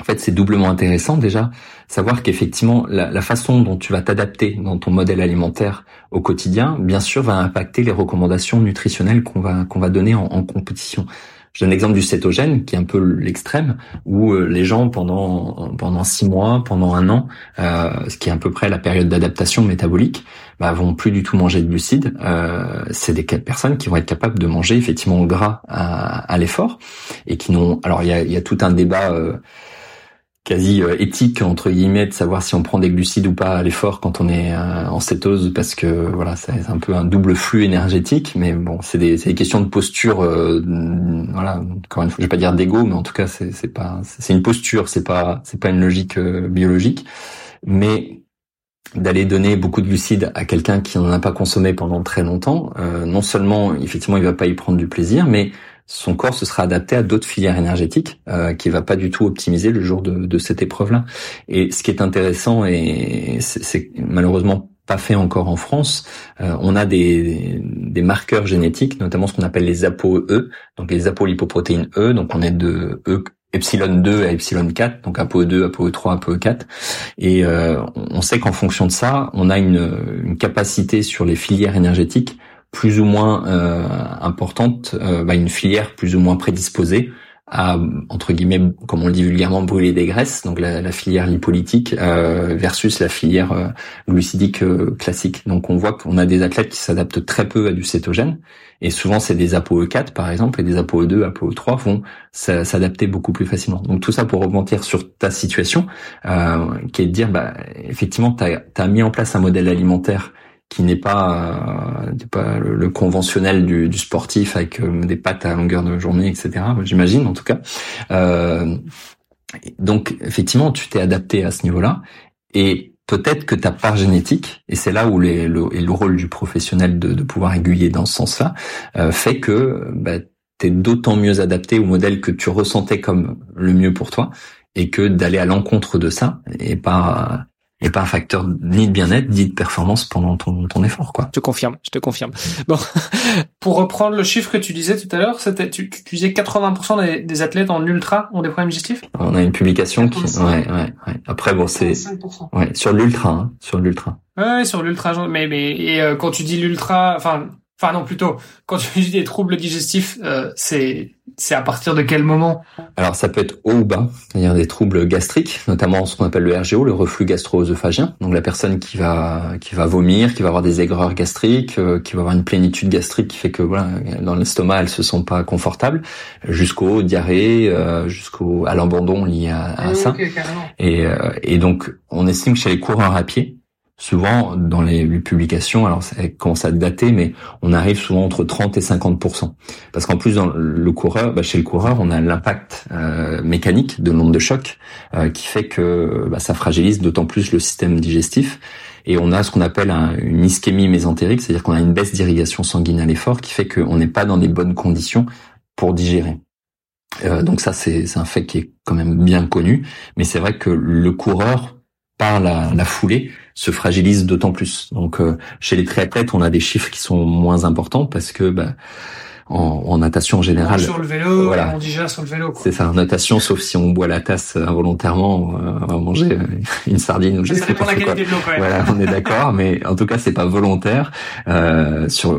En fait, c'est doublement intéressant déjà savoir qu'effectivement la, la, façon dont tu vas t'adapter dans ton modèle alimentaire au quotidien, bien sûr, va impacter les recommandations nutritionnelles qu'on va qu'on va donner en, en, compétition. Je donne l'exemple du cétogène, qui est un peu l'extrême, où euh, les gens pendant pendant six mois, pendant un an, euh, ce qui est à peu près la période d'adaptation métabolique, bah, vont plus du tout manger de glucides. Euh, c'est des personnes qui vont être capables de manger effectivement gras à, à l'effort et qui n'ont. Alors il y a, y a, tout un débat. Euh, quasi euh, éthique entre guillemets de savoir si on prend des glucides ou pas à l'effort quand on est euh, en cétose parce que voilà c'est un peu un double flux énergétique mais bon c'est des, des questions de posture euh, voilà encore une fois je vais pas dire d'ego mais en tout cas c'est pas c'est une posture c'est pas c'est pas une logique biologique. Mais d'aller donner beaucoup de glucides à quelqu'un qui n'en a pas consommé pendant très longtemps non seulement effectivement il va pas y prendre du plaisir mais son corps se sera adapté à d'autres filières énergétiques euh, qui va pas du tout optimiser le jour de, de cette épreuve-là. Et ce qui est intéressant et c'est malheureusement pas fait encore en France, euh, on a des, des, marqueurs génétiques, notamment ce qu'on appelle les ApoE, donc les apolipoprotéines E, donc on est de E epsilon 2 à epsilon 4, donc ApoE2, ApoE3, ApoE4. Et euh, on sait qu'en fonction de ça, on a une, une capacité sur les filières énergétiques plus ou moins euh, importante, euh, bah, une filière plus ou moins prédisposée à entre guillemets, comme on le dit vulgairement, brûler des graisses, donc la, la filière lipolytique euh, versus la filière euh, glucidique euh, classique. Donc on voit qu'on a des athlètes qui s'adaptent très peu à du cétogène, et souvent c'est des ApoE4 par exemple, et des ApoE2, ApoE3 vont s'adapter beaucoup plus facilement. Donc tout ça pour rebondir sur ta situation, qui est de dire, bah, effectivement, tu as mis en place un modèle alimentaire qui n'est pas, euh, pas le, conventionnel du, du, sportif avec euh, des pattes à longueur de journée, etc. J'imagine en tout cas. Euh, donc effectivement, tu t'es adapté à ce niveau-là et peut-être que ta part génétique, et c'est là où les, le, le rôle du professionnel de, de pouvoir aiguiller dans ce sens-là, euh, fait que bah, tu es d'autant mieux adapté au modèle que tu ressentais comme le mieux pour toi, et que d'aller à l'encontre de ça, et pas et pas un facteur ni de bien-être ni de performance pendant ton, ton effort quoi. Je te confirme, je te confirme. Bon, <laughs> pour reprendre le chiffre que tu disais tout à l'heure, c'était tu, tu disais 80% des, des, athlètes en ultra ont des problèmes digestifs? On a une publication qui ouais ouais ouais. Après bon c'est ouais sur l'ultra hein, sur l'ultra. Ouais, sur l'ultra mais mais et euh, quand tu dis l'ultra enfin Pardon, plutôt, quand tu dis des troubles digestifs, euh, c'est c'est à partir de quel moment? Alors ça peut être haut ou bas, c'est-à-dire des troubles gastriques, notamment ce qu'on appelle le RGO, le reflux gastro-œsophagien. Donc la personne qui va qui va vomir, qui va avoir des aigreurs gastriques, euh, qui va avoir une plénitude gastrique qui fait que voilà, dans l'estomac elle se sent pas confortable, jusqu'au diarrhée, euh, jusqu'au à l'abandon lié à, à ah, ça. et, euh, et donc on estime que chez les coureurs à pied, souvent dans les, publications, alors ça commence à dater, mais on arrive souvent entre 30 et 50% parce qu'en plus dans le coureur, bah, chez le coureur, on a l'impact euh, mécanique de l'onde de choc euh, qui fait que bah, ça fragilise d'autant plus le système digestif. Et on a ce qu'on appelle une ischémie mésentérique, c'est-à-dire qu'on a une baisse d'irrigation sanguine à l'effort qui fait qu'on n'est pas dans des bonnes conditions pour digérer. Euh, donc ça, c'est un fait qui est quand même bien connu, mais c'est vrai que le coureur, par la, la foulée, se fragilise d'autant plus. Donc euh, chez les triathlètes, on a des chiffres qui sont moins importants parce que bah, en, en, natation en général. Sur le vélo, voilà. on digère sur le vélo. C'est ça, en natation, sauf si on boit la tasse involontairement, euh, on va manger euh, <laughs> une sardine ou je sais pas quoi. Voilà, on est d'accord, mais en tout cas, c'est pas volontaire. Euh, sur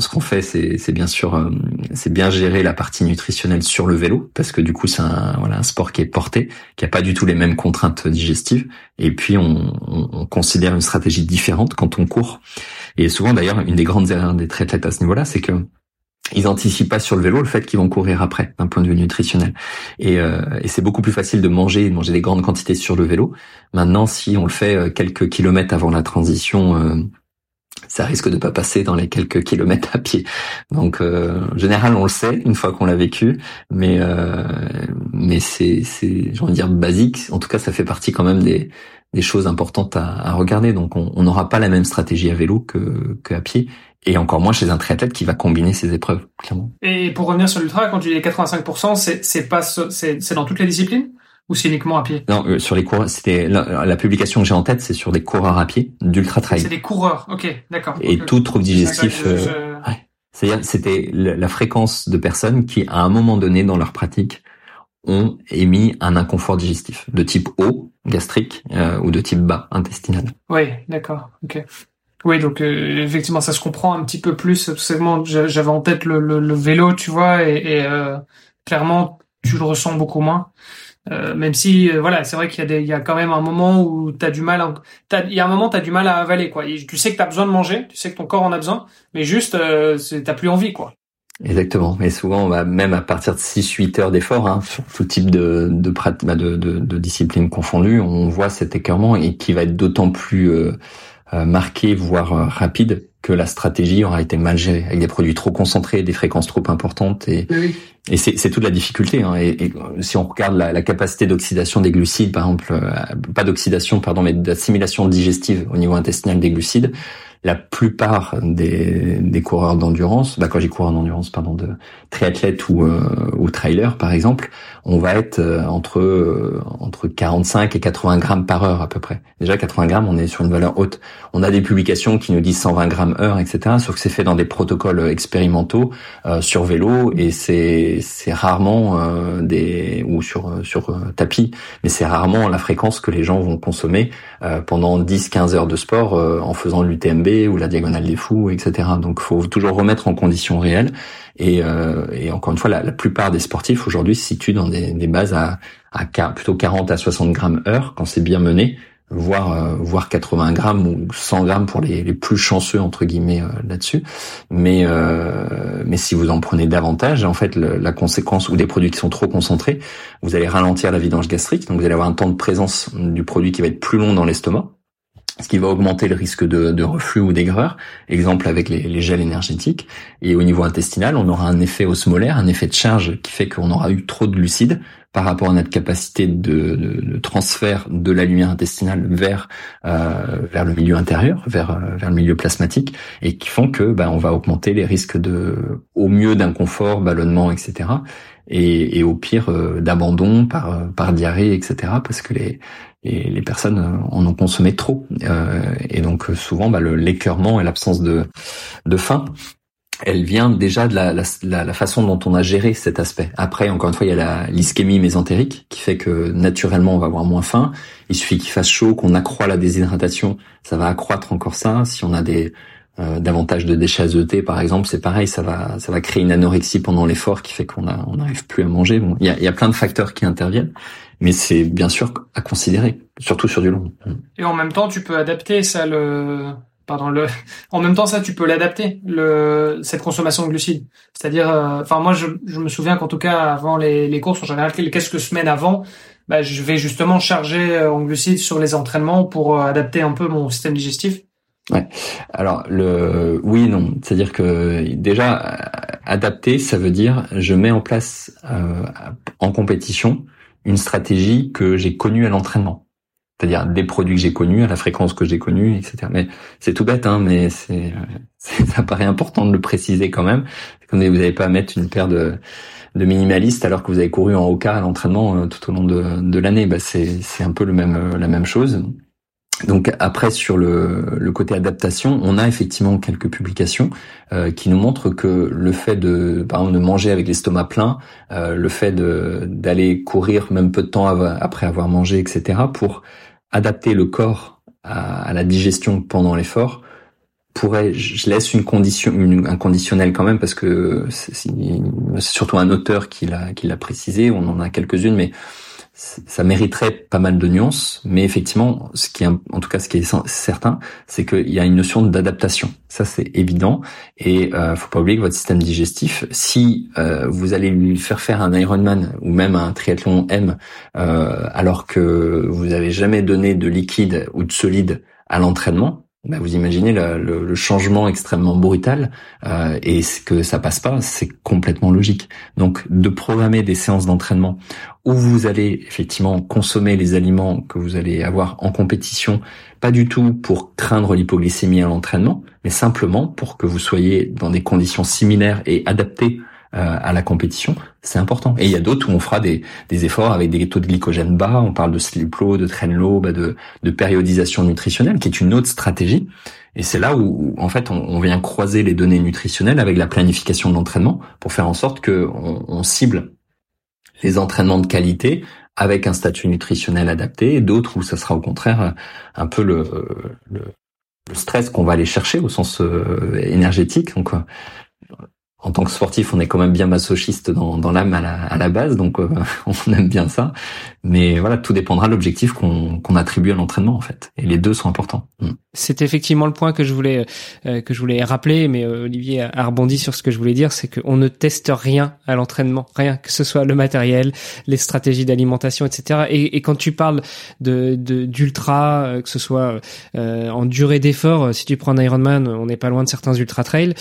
ce qu'on fait, c'est bien sûr, euh, c'est bien gérer la partie nutritionnelle sur le vélo, parce que du coup, c'est un voilà un sport qui est porté, qui a pas du tout les mêmes contraintes digestives, et puis on, on, on considère une stratégie différente quand on court. Et souvent, d'ailleurs, une des grandes erreurs des triathlètes à ce niveau-là, c'est que ils anticipent pas sur le vélo le fait qu'ils vont courir après d'un point de vue nutritionnel. Et, euh, et c'est beaucoup plus facile de manger de manger des grandes quantités sur le vélo. Maintenant si on le fait euh, quelques kilomètres avant la transition euh, ça risque de pas passer dans les quelques kilomètres à pied. Donc euh, en général on le sait une fois qu'on l'a vécu mais euh, mais c'est c'est j'ai envie de dire basique. En tout cas ça fait partie quand même des des choses importantes à, à regarder. Donc on n'aura pas la même stratégie à vélo que que à pied et encore moins chez un triathlète qui va combiner ses épreuves, clairement. Et pour revenir sur l'ultra, quand tu dis 85%, c'est c'est pas c'est c'est dans toutes les disciplines ou c'est uniquement à pied? Non, euh, sur les coureurs, c'était la, publication que j'ai en tête, c'est sur des coureurs à pied d'ultra trail. C'est des coureurs, ok, d'accord. Et tout trouble digestif. Euh, ouais. C'est-à-dire, c'était la fréquence de personnes qui, à un moment donné dans leur pratique, ont émis un inconfort digestif de type haut, gastrique, euh, ou de type bas, intestinal. Oui, d'accord, ok. Oui, donc euh, effectivement, ça se comprend un petit peu plus. J'avais en tête le, le, vélo, tu vois, et, euh, clairement, tu le ressens beaucoup moins. Euh, même si, voilà, c'est vrai qu'il y a des, y a quand même un moment où t'as du mal, il y a un moment t'as du mal à avaler, quoi. tu sais que t'as besoin de manger, tu sais que ton corps en a besoin, mais juste, t'as plus envie, quoi. Exactement. Et souvent, bah, même à partir de 6-8 heures d'effort, hein, tout type de de, bah, de, de, de, discipline confondue, on voit cet écœurement et qui va être d'autant plus euh, marqué, voire euh, rapide, que la stratégie aura été mal gérée, avec des produits trop concentrés, des fréquences trop importantes, et, et c'est toute la difficulté. Hein. Et, si on regarde la, la capacité d'oxydation des glucides, par exemple, euh, pas d'oxydation, pardon, mais d'assimilation digestive au niveau intestinal des glucides, la plupart des, coureurs d'endurance, bah quand j'ai coureur d'endurance, pardon, de triathlètes ou, euh, ou trailer par exemple, on va être euh, entre euh, entre 45 et 80 grammes par heure à peu près. Déjà 80 grammes, on est sur une valeur haute. On a des publications qui nous disent 120 grammes heure, etc. Sauf que c'est fait dans des protocoles expérimentaux sur vélo et c'est c'est rarement des ou sur sur tapis, mais c'est rarement la fréquence que les gens vont consommer pendant 10-15 heures de sport en faisant l'UTMB ou la diagonale des fous, etc. Donc, faut toujours remettre en conditions réelles. Et, euh, et encore une fois, la, plupart des sportifs aujourd'hui se situent dans des, des bases à, à, plutôt 40 à 60 grammes heure quand c'est bien mené, voire euh, voire 80 grammes ou 100 grammes pour les, les plus chanceux entre guillemets euh, là-dessus. Mais euh, mais si vous en prenez davantage, en fait, la conséquence ou des produits qui sont trop concentrés, vous allez ralentir la vidange gastrique, donc vous allez avoir un temps de présence du produit qui va être plus long dans l'estomac ce qui va augmenter le risque de, de reflux ou d'aigreur, exemple avec les, les, gels énergétiques. Et au niveau intestinal, on aura un effet osmolaire, un effet de charge qui fait qu'on aura eu trop de glucides par rapport à notre capacité de, de, transfert de la lumière intestinale vers euh, vers le milieu intérieur, vers euh, vers le milieu plasmatique, et qui font que bah, on va augmenter les risques de au mieux d'inconfort, ballonnement, etc. Et, et au pire euh, d'abandon par par diarrhée, etc. Parce que les et les personnes euh, en ont consommé trop. Euh, et donc souvent, bah, l'écœurement et l'absence de, de faim, elle vient déjà de la, la, la, façon dont on a géré cet aspect. Après, encore une fois, il y a l'ischémie mésentérique qui fait que naturellement on va avoir moins faim. Il suffit qu'il fasse chaud, qu'on accroît la déshydratation, ça va accroître encore ça. Si on a des davantage de déchets azotés par exemple, c'est pareil, ça va ça va créer une anorexie pendant l'effort qui fait qu'on n'arrive plus à manger. Bon, il y a, y a plein de facteurs qui interviennent, mais c'est bien sûr à considérer, surtout sur du long. Et en même temps, tu peux adapter ça le pardon le <laughs> en même temps ça tu peux l'adapter le cette consommation de glucides c'est-à-dire euh, enfin moi je, je me souviens qu'en tout cas avant les, les courses en général quelques semaines avant bah, je vais justement charger euh, en glucides sur les entraînements pour euh, adapter un peu mon système digestif Ouais. Alors le oui non, c'est-à-dire que déjà adapter, ça veut dire je mets en place euh, en compétition une stratégie que j'ai connue à l'entraînement c'est-à-dire des produits que j'ai connus, à la fréquence que j'ai connue, etc. Mais c'est tout bête, hein, mais <laughs> c'est, ça paraît important de le préciser quand même. Vous n'avez pas à mettre une paire de, de minimalistes alors que vous avez couru en OK à l'entraînement euh, tout au long de, de l'année. Bah, c'est, un peu le même, la même chose. Donc après sur le, le, côté adaptation, on a effectivement quelques publications euh, qui nous montrent que le fait de par exemple de manger avec l'estomac plein, euh, le fait de d'aller courir même peu de temps après avoir mangé, etc. pour adapter le corps à, la digestion pendant l'effort pourrait, je laisse une condition, un conditionnel quand même parce que c'est surtout un auteur qui l'a, qui l'a précisé. On en a quelques-unes, mais ça mériterait pas mal de nuances, mais effectivement, ce qui est, en tout cas, ce qui est certain, c'est qu'il y a une notion d'adaptation. Ça, c'est évident. Et euh, faut pas oublier que votre système digestif, si euh, vous allez lui faire faire un Ironman ou même un triathlon M, euh, alors que vous avez jamais donné de liquide ou de solide à l'entraînement, bah, vous imaginez le, changement extrêmement brutal euh, et ce que ça passe pas, c'est complètement logique. Donc de programmer des séances d'entraînement où vous allez effectivement consommer les aliments que vous allez avoir en compétition, pas du tout pour craindre l'hypoglycémie à l'entraînement, mais simplement pour que vous soyez dans des conditions similaires et adaptées à la compétition, c'est important. Et il y a d'autres où on fera des, des, efforts avec des taux de glycogène bas, on parle de sleep low, de train low, bah de, de, périodisation nutritionnelle, qui est une autre stratégie. Et c'est là où, en fait, on, vient croiser les données nutritionnelles avec la planification de l'entraînement pour faire en sorte que on, on cible les entraînements de qualité avec un statut nutritionnel adapté, et d'autres où ça sera au contraire un peu le, le, le stress qu'on va aller chercher au sens euh, énergétique. Donc, en tant que sportif, on est quand même bien masochiste dans, dans l'âme à la, à la base, donc euh, <laughs> on aime bien ça. Mais voilà, tout dépendra de l'objectif qu'on attribue à l'entraînement en fait. Et les deux sont importants. Mm. C'est effectivement le point que je voulais euh, que je voulais rappeler, mais euh, Olivier a, rebondi sur ce que je voulais dire, c'est qu'on ne teste rien à l'entraînement, rien que ce soit le matériel, les stratégies d'alimentation, etc. Et, et, quand tu parles de d'ultra, que ce soit en durée d'effort, si tu prends un Ironman, on n'est pas loin de certains ultra trails.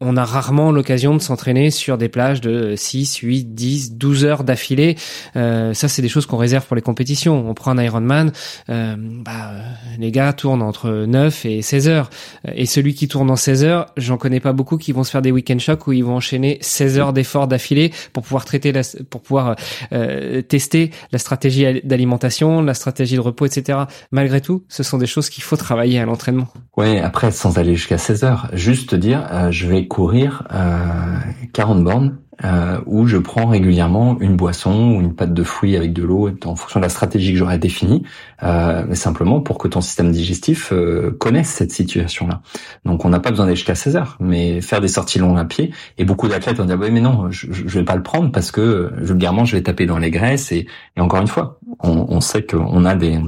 On a rarement l'occasion de s'entraîner sur des plages de 6, 8, 10, 12 heures d'affilée. Euh, ça, c'est des choses qu'on réserve pour les compétitions. On prend un Ironman, euh, bah, les gars tournent entre 9 et 16 heures. Et celui qui tourne en 16 heures, j'en connais pas beaucoup qui vont se faire des week-end shocks où ils vont enchaîner 16 heures d'efforts d'affilée pour pouvoir traiter, la, pour pouvoir euh, tester la stratégie d'alimentation, la stratégie de repos, etc. Malgré tout, ce sont des choses qu'il faut travailler à l'entraînement. Ouais, après, sans aller jusqu'à 16 heures, juste dire, euh, je vais courir euh, 40 bornes euh, où je prends régulièrement une boisson ou une pâte de fruits avec de l'eau en fonction de la stratégie que j'aurais définie, euh, mais simplement pour que ton système digestif euh, connaisse cette situation-là. Donc on n'a pas besoin d'aller jusqu'à 16 heures, mais faire des sorties longues à pied. Et beaucoup d'athlètes vont dire oui mais non, je, je vais pas le prendre parce que vulgairement je vais taper dans les graisses et, et encore une fois, on, on sait qu'on a des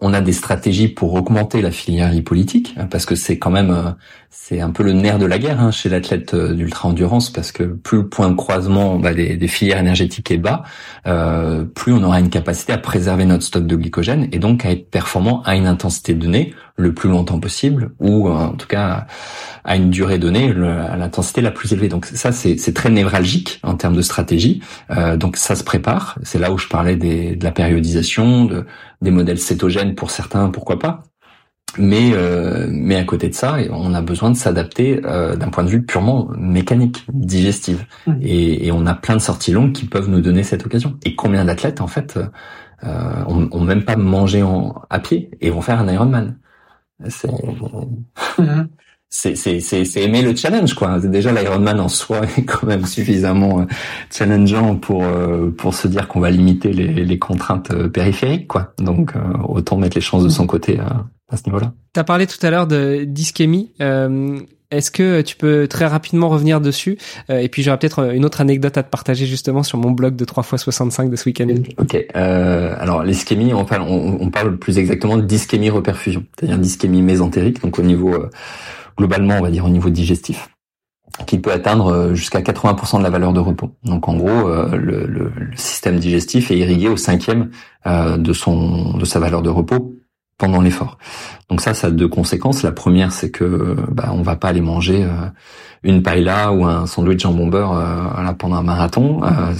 on a des stratégies pour augmenter la filière lipolytique parce que c'est quand même euh, c'est un peu le nerf de la guerre hein, chez l'athlète euh, d'ultra endurance parce que plus le point de croisement bah, des, filières énergétiques est bas, euh, plus on aura une capacité à préserver notre stock de glycogène et donc à être performant à une intensité donnée le plus longtemps possible ou en tout cas à une durée donnée à l'intensité la plus élevée. Donc ça c'est très névralgique en termes de stratégie. donc ça se prépare. C'est là où je parlais de la périodisation, de, des modèles cétogènes pour certains, pourquoi pas. Mais euh, mais à côté de ça, on a besoin de s'adapter euh, d'un point de vue purement mécanique, digestive. Mmh. Et, et, on a plein de sorties longues qui peuvent nous donner cette occasion. Et combien d'athlètes en fait euh, ont, même pas mangé en, à pied et vont faire un Ironman? C'est mmh c'est c'est c'est aimer le challenge quoi. Déjà l'Ironman en soi <laughs> est quand même suffisamment euh, challengeant pour euh, pour se dire qu'on va limiter les, les contraintes euh, périphériques quoi. Donc autant mettre les chances de son côté à ce niveau-là. Tu as parlé tout à l'heure de d'ischémie. Euh, est-ce que tu peux très rapidement revenir dessus euh, Et puis j'aurais peut-être une autre anecdote à te partager justement sur mon blog de 3 x 65 de ce week-end. Ok. Euh, alors l'ischémie, on parle, on, parle plus exactement d'ischémie reperfusion, c'est-à-dire d'ischémie mésentérique, donc au niveau euh, globalement, on va dire au niveau digestif qui peut atteindre euh, jusqu'à 80% de la valeur de repos. Donc en gros, le, le, système digestif est irrigué au cinquième de son de sa valeur de repos pendant l'effort. Donc ça, ça a deux conséquences. La première, c'est que bah, on va pas aller manger euh, une paella ou un sandwich jambon beurre euh, pendant un marathon. Euh,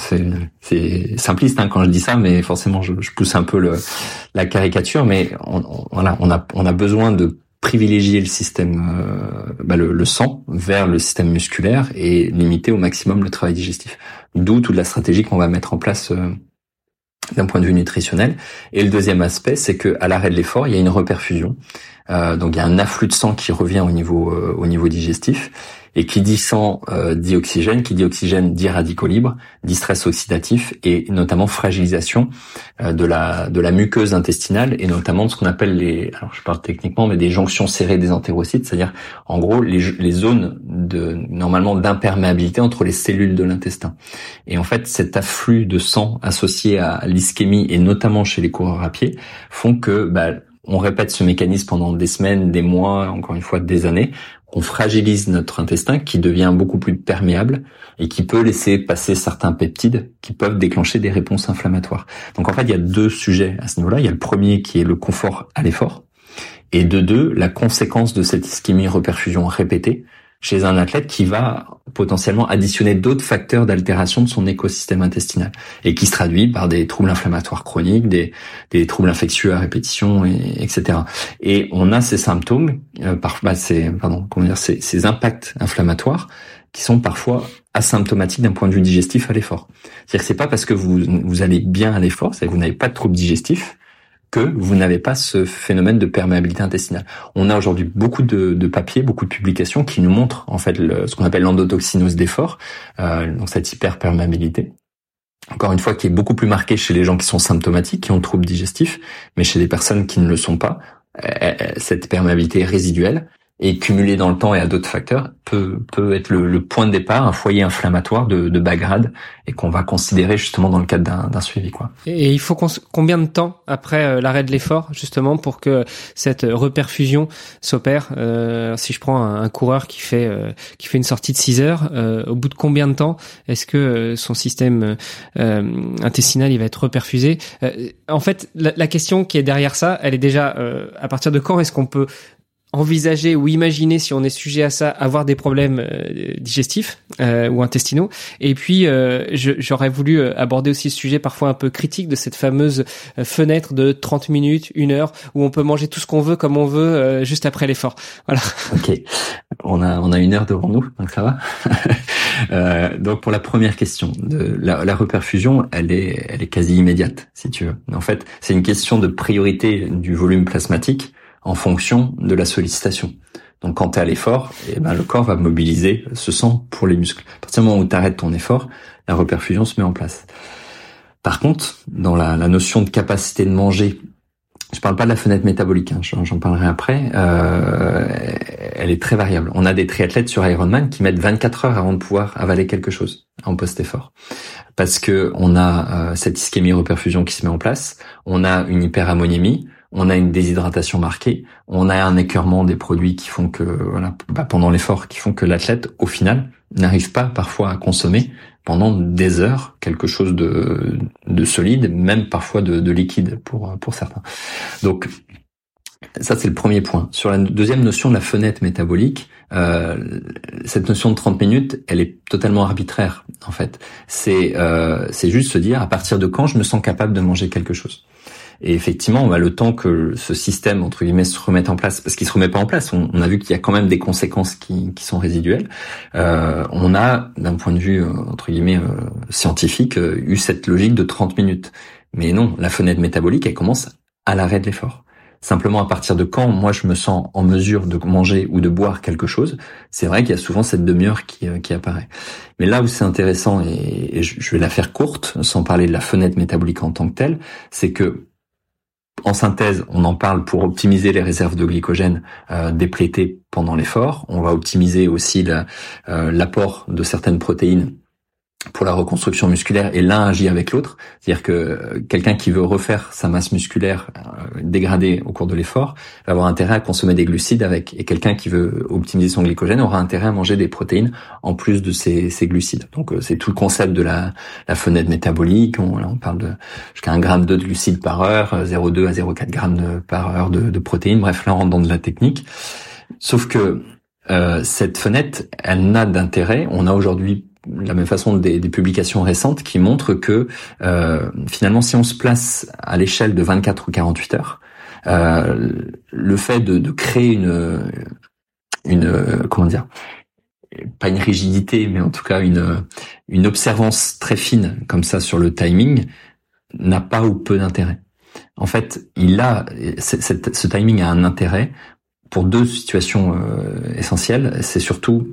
c'est simpliste hein, quand je dis ça, mais forcément, je, je pousse un peu le, la caricature. Mais on, voilà, on a on a besoin de privilégier le système, euh, bah, le, le, sang vers le système musculaire et limiter au maximum le travail digestif. D'où toute la stratégie qu'on va mettre en place d'un point de vue nutritionnel. Et le deuxième aspect, c'est que à l'arrêt de l'effort, il y a une reperfusion. Euh, donc il y a un afflux de sang qui revient au niveau euh, au niveau digestif. Et qui dit sang euh, dit oxygène, qui dit oxygène dit radicaux libres, dit stress oxydatif et notamment fragilisation euh, de la de la muqueuse intestinale et notamment de ce qu'on appelle les alors je parle techniquement mais des jonctions serrées des entérocytes, c'est-à-dire en gros les, les zones de normalement d'imperméabilité entre les cellules de l'intestin. Et en fait cet afflux de sang associé à l'ischémie et notamment chez les coureurs à pied font que bah, on répète ce mécanisme pendant des semaines, des mois, encore une fois des années, on fragilise notre intestin qui devient beaucoup plus perméable et qui peut laisser passer certains peptides qui peuvent déclencher des réponses inflammatoires. Donc en fait, il y a deux sujets à ce niveau-là. Il y a le premier qui est le confort à l'effort et de deux, la conséquence de cette ischémie reperfusion répétée chez un athlète qui va potentiellement additionner d'autres facteurs d'altération de son écosystème intestinal et qui se traduit par des troubles inflammatoires chroniques, des, des troubles infectieux à répétition, et, etc. Et on a ces symptômes, euh, bah, ces, pardon, comment dire, ces, ces impacts inflammatoires qui sont parfois asymptomatiques d'un point de vue digestif à l'effort. C'est-à-dire que c'est pas parce que vous, vous allez bien à l'effort, c'est que vous n'avez pas de troubles digestifs, que vous n'avez pas ce phénomène de perméabilité intestinale. On a aujourd'hui beaucoup de, de, papiers, beaucoup de publications qui nous montrent en fait le, ce qu'on appelle l'endotoxinose d'effort, euh, donc cette hyperperméabilité. Encore une fois, qui est beaucoup plus marquée chez les gens qui sont symptomatiques, qui ont troubles digestifs, mais chez les personnes qui ne le sont pas, euh, euh, cette perméabilité résiduelle et cumulé dans le temps et à d'autres facteurs peut peut être le, le, point de départ, un foyer inflammatoire de, de bas grade et qu'on va considérer justement dans le cadre d'un suivi quoi. Et il faut combien de temps après euh, l'arrêt de l'effort justement pour que cette reperfusion s'opère? Euh, Si je prends un, coureur qui fait euh, qui fait une sortie de 6 heures, euh, au bout de combien de temps est-ce que son système intestinal il va être reperfusé? En fait, la, la, question qui est derrière ça, elle est déjà à partir de quand est-ce qu'on peut envisager ou imaginer si on est sujet à ça avoir des problèmes euh, digestifs euh, ou intestinaux. Et puis euh, j'aurais voulu euh, aborder aussi ce sujet parfois un peu critique de cette fameuse fenêtre de 30 minutes une heure où on peut manger tout ce qu'on veut comme on veut juste après l'effort. Voilà. Ok. On a on a une heure devant nous donc ça va. <laughs> Donc pour la première question de la, la reperfusion elle est elle est quasi immédiate si tu veux. En fait c'est une question de priorité du volume plasmatique en fonction de la sollicitation. Donc quand tu es à l'effort, eh ben, le corps va mobiliser ce sang pour les muscles. À partir du moment où tu arrêtes ton effort, la reperfusion se met en place. Par contre, dans la, notion de capacité de manger, je parle pas de la fenêtre métabolique, hein, j'en parlerai après, euh, elle est très variable. On a des triathlètes sur Ironman qui mettent 24 heures avant de pouvoir avaler quelque chose en post-effort. Parce que on a euh, cette ischémie reperfusion qui se met en place, on a une hyperammoniémie, on a une déshydratation marquée, on a un écœurement des produits qui font que voilà bah, pendant l'effort qui font que l'athlète au final n'arrive pas parfois à consommer pendant des heures quelque chose de, de solide, même parfois de, de liquide pour pour certains. Donc ça, c'est le premier point. Sur la deuxième notion de la fenêtre métabolique, euh, cette notion de 30 minutes, elle est totalement arbitraire, en fait. C'est euh, c'est juste se dire à partir de quand je me sens capable de manger quelque chose? Et effectivement, a le temps que ce système entre guillemets se remette en place, parce qu'il se remet pas en place. On, a vu qu'il y a quand même des conséquences qui, qui sont résiduelles. Euh, on a, d'un point de vue euh, entre guillemets euh, scientifique, euh, eu cette logique de 30 minutes. Mais non, la fenêtre métabolique, elle commence à l'arrêt de l'effort. Simplement à partir de quand moi je me sens en mesure de manger ou de boire quelque chose, c'est vrai qu'il y a souvent cette demi-heure qui, qui apparaît. Mais là où c'est intéressant, et je vais la faire courte, sans parler de la fenêtre métabolique en tant que telle, c'est que en synthèse, on en parle pour optimiser les réserves de glycogène euh, déplétées pendant l'effort. On va optimiser aussi l'apport de certaines protéines pour la reconstruction musculaire et l'un agit avec l'autre. C'est-à-dire que euh, quelqu'un qui veut refaire sa masse musculaire euh, dégradée au cours de l'effort va avoir intérêt à consommer des glucides avec, et quelqu'un qui veut optimiser son glycogène aura intérêt à manger des protéines en plus de ces, glucides. Donc euh, c'est tout le concept de la, fenêtre métabolique. On, on parle de jusqu'à 1 gramme de glucides par heure, 0,2 à 0,4 grammes par heure de, protéines. Bref, là on rentre dans de la technique. Sauf que cette fenêtre, elle n'a d'intérêt. On a aujourd'hui la même façon des, des, publications récentes qui montrent que euh, finalement si on se place à l'échelle de 24 ou 48 heures, euh, le fait de, de, créer une une comment dire pas une rigidité mais en tout cas une une observance très fine comme ça sur le timing n'a pas ou peu d'intérêt. En fait, il a ce timing a un intérêt pour deux situations euh, essentielles. C'est surtout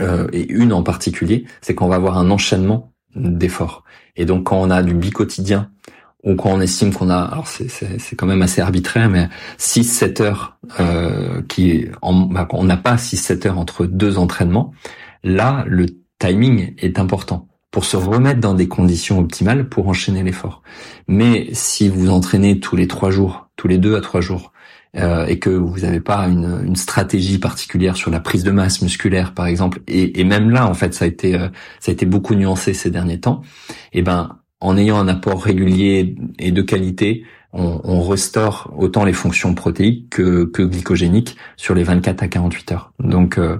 euh, et une en particulier, c'est qu'on va avoir un enchaînement d'efforts. Et donc quand on a du bi-quotidien, ou quand on estime qu'on a, alors c'est quand même assez arbitraire, mais 6-7 heures, euh, qui bah, on n'a pas 6-7 heures entre deux entraînements, là le timing est important pour se remettre dans des conditions optimales pour enchaîner l'effort. Mais si vous entraînez tous les trois jours, tous les deux à trois jours, euh, et que vous n'avez pas une, une, stratégie particulière sur la prise de masse musculaire par exemple. Et, et même là en fait ça a été euh, ça a été beaucoup nuancé ces derniers temps. Et eh ben en ayant un apport régulier et de qualité on, on restaure autant les fonctions protéiques que, que glycogéniques sur les 24 à 48 heures. Donc euh,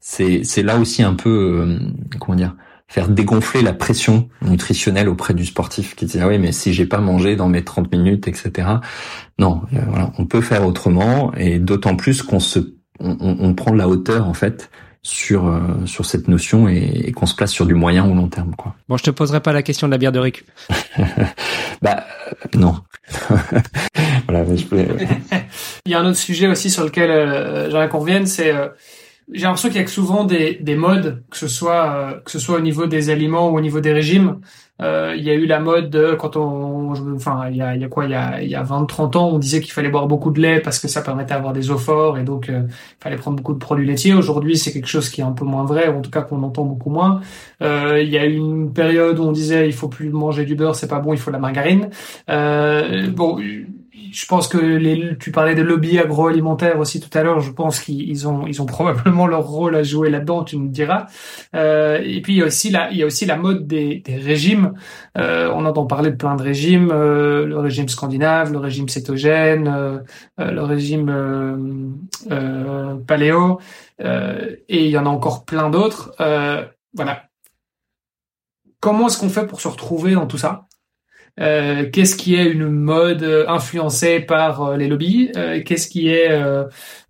c'est c'est là aussi un peu comment dire faire dégonfler la pression nutritionnelle auprès du sportif qui dit ah oui mais si j'ai pas mangé dans mes 30 minutes etc non euh, voilà on peut faire autrement et d'autant plus qu'on se on, on, prend de la hauteur en fait sur euh, sur cette notion et, qu'on se place sur du moyen ou long terme quoi. Bon, je te poserai pas la question de la bière de récup. <laughs> bah euh, non. <laughs> voilà, je peux... <laughs> Il y a un autre sujet aussi sur lequel euh, j'aimerais qu'on revienne, c'est j'ai l'impression qu'il y a souvent des, des modes, que ce soit euh, que ce soit au niveau des aliments ou au niveau des régimes. Euh, il y a eu la mode de, quand on, enfin, il y a, il y a quoi, il y a, il y a 20-30 ans, on disait qu'il fallait boire beaucoup de lait parce que ça permettait d'avoir des os forts et donc euh, il fallait prendre beaucoup de produits laitiers. Aujourd'hui, c'est quelque chose qui est un peu moins vrai, ou en tout cas qu'on entend beaucoup moins. Euh, il y a eu une période où on disait il faut plus manger du beurre, c'est pas bon, il faut de la margarine. Euh, bon je pense que les, tu parlais de lobby agroalimentaire aussi tout à l'heure. Je pense qu'ils ont, ils ont <laughs> probablement leur rôle à jouer là-dedans. Tu nous diras. Euh, et puis il y a aussi la, il y a aussi la mode des, des régimes. Euh, on entend parler de plein de régimes. Euh, le régime scandinave, le régime cétogène, euh, euh, le régime paléo. et il y en a encore plein d'autres. voilà. Comment est-ce qu'on fait pour se retrouver dans tout ça? Euh, qu'est-ce qui est une mode influencée par euh, les lobbies, euh, qu'est-ce qui est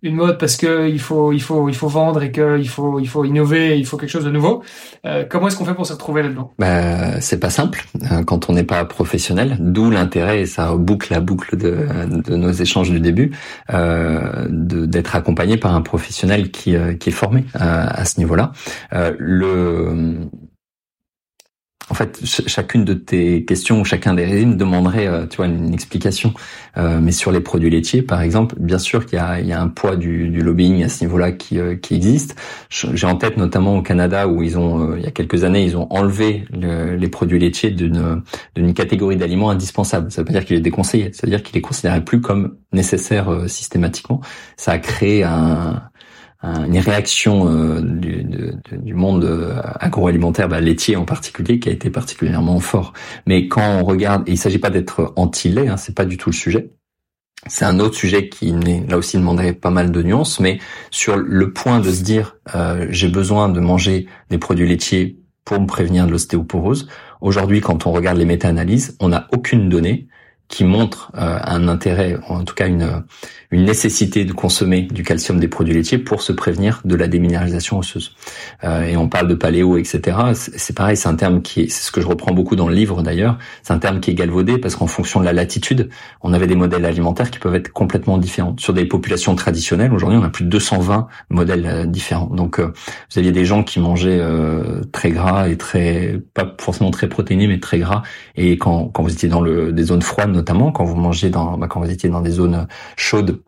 une mode parce que il faut il faut il faut vendre et qu'il faut il faut innover, il faut quelque chose de nouveau? comment est-ce qu'on fait pour se retrouver là-dedans? Bah, c'est pas simple quand on n'est pas professionnel, d'où l'intérêt et ça boucle la boucle de, de nos échanges du début d'être accompagné par un professionnel qui qui est formé à ce niveau-là. le en fait, chacune de tes questions ou chacun des régimes demanderait, euh, tu vois, une, explication. Euh, mais sur les produits laitiers, par exemple, bien sûr qu'il y y a un poids du, du lobbying à ce niveau-là qui, euh, qui existe. J'ai en tête notamment au Canada où ils ont, il y a quelques années, ils ont enlevé les produits laitiers d'une catégorie d'aliments indispensables. Ça veut pas dire qu'il est déconseillé, ça veut dire qu'il est considéré plus comme nécessaire systématiquement. Ça a créé un une réaction euh, du, du, monde euh, agroalimentaire, bah, laitier en particulier, qui a été particulièrement fort. Mais quand on regarde, et il s'agit pas d'être anti-lait, hein, c'est pas du tout le sujet. C'est un autre sujet qui là aussi demanderait pas mal de nuances, mais sur le point de se dire euh, j'ai besoin de manger des produits laitiers pour me prévenir de l'ostéoporose. Aujourd'hui, quand on regarde les méta-analyses, on n'a aucune donnée qui montre euh, un intérêt, en tout cas une, une nécessité de consommer du calcium des produits laitiers pour se prévenir de la déminéralisation osseuse. Euh, et on parle de paléo, etc. C'est pareil, c'est un terme qui est, c'est ce que je reprends beaucoup dans le livre d'ailleurs, c'est un terme qui est galvaudé parce qu'en fonction de la latitude, on avait des modèles alimentaires qui peuvent être complètement différents. Sur des populations traditionnelles, aujourd'hui on a plus de 220 modèles euh, différents. Donc vous aviez des gens qui mangeaient très gras et très, pas forcément très protéinés, mais très gras. Et quand, quand vous étiez dans le, des zones froides, notamment quand vous mangez dans, bah, quand vous étiez dans des zones chaudes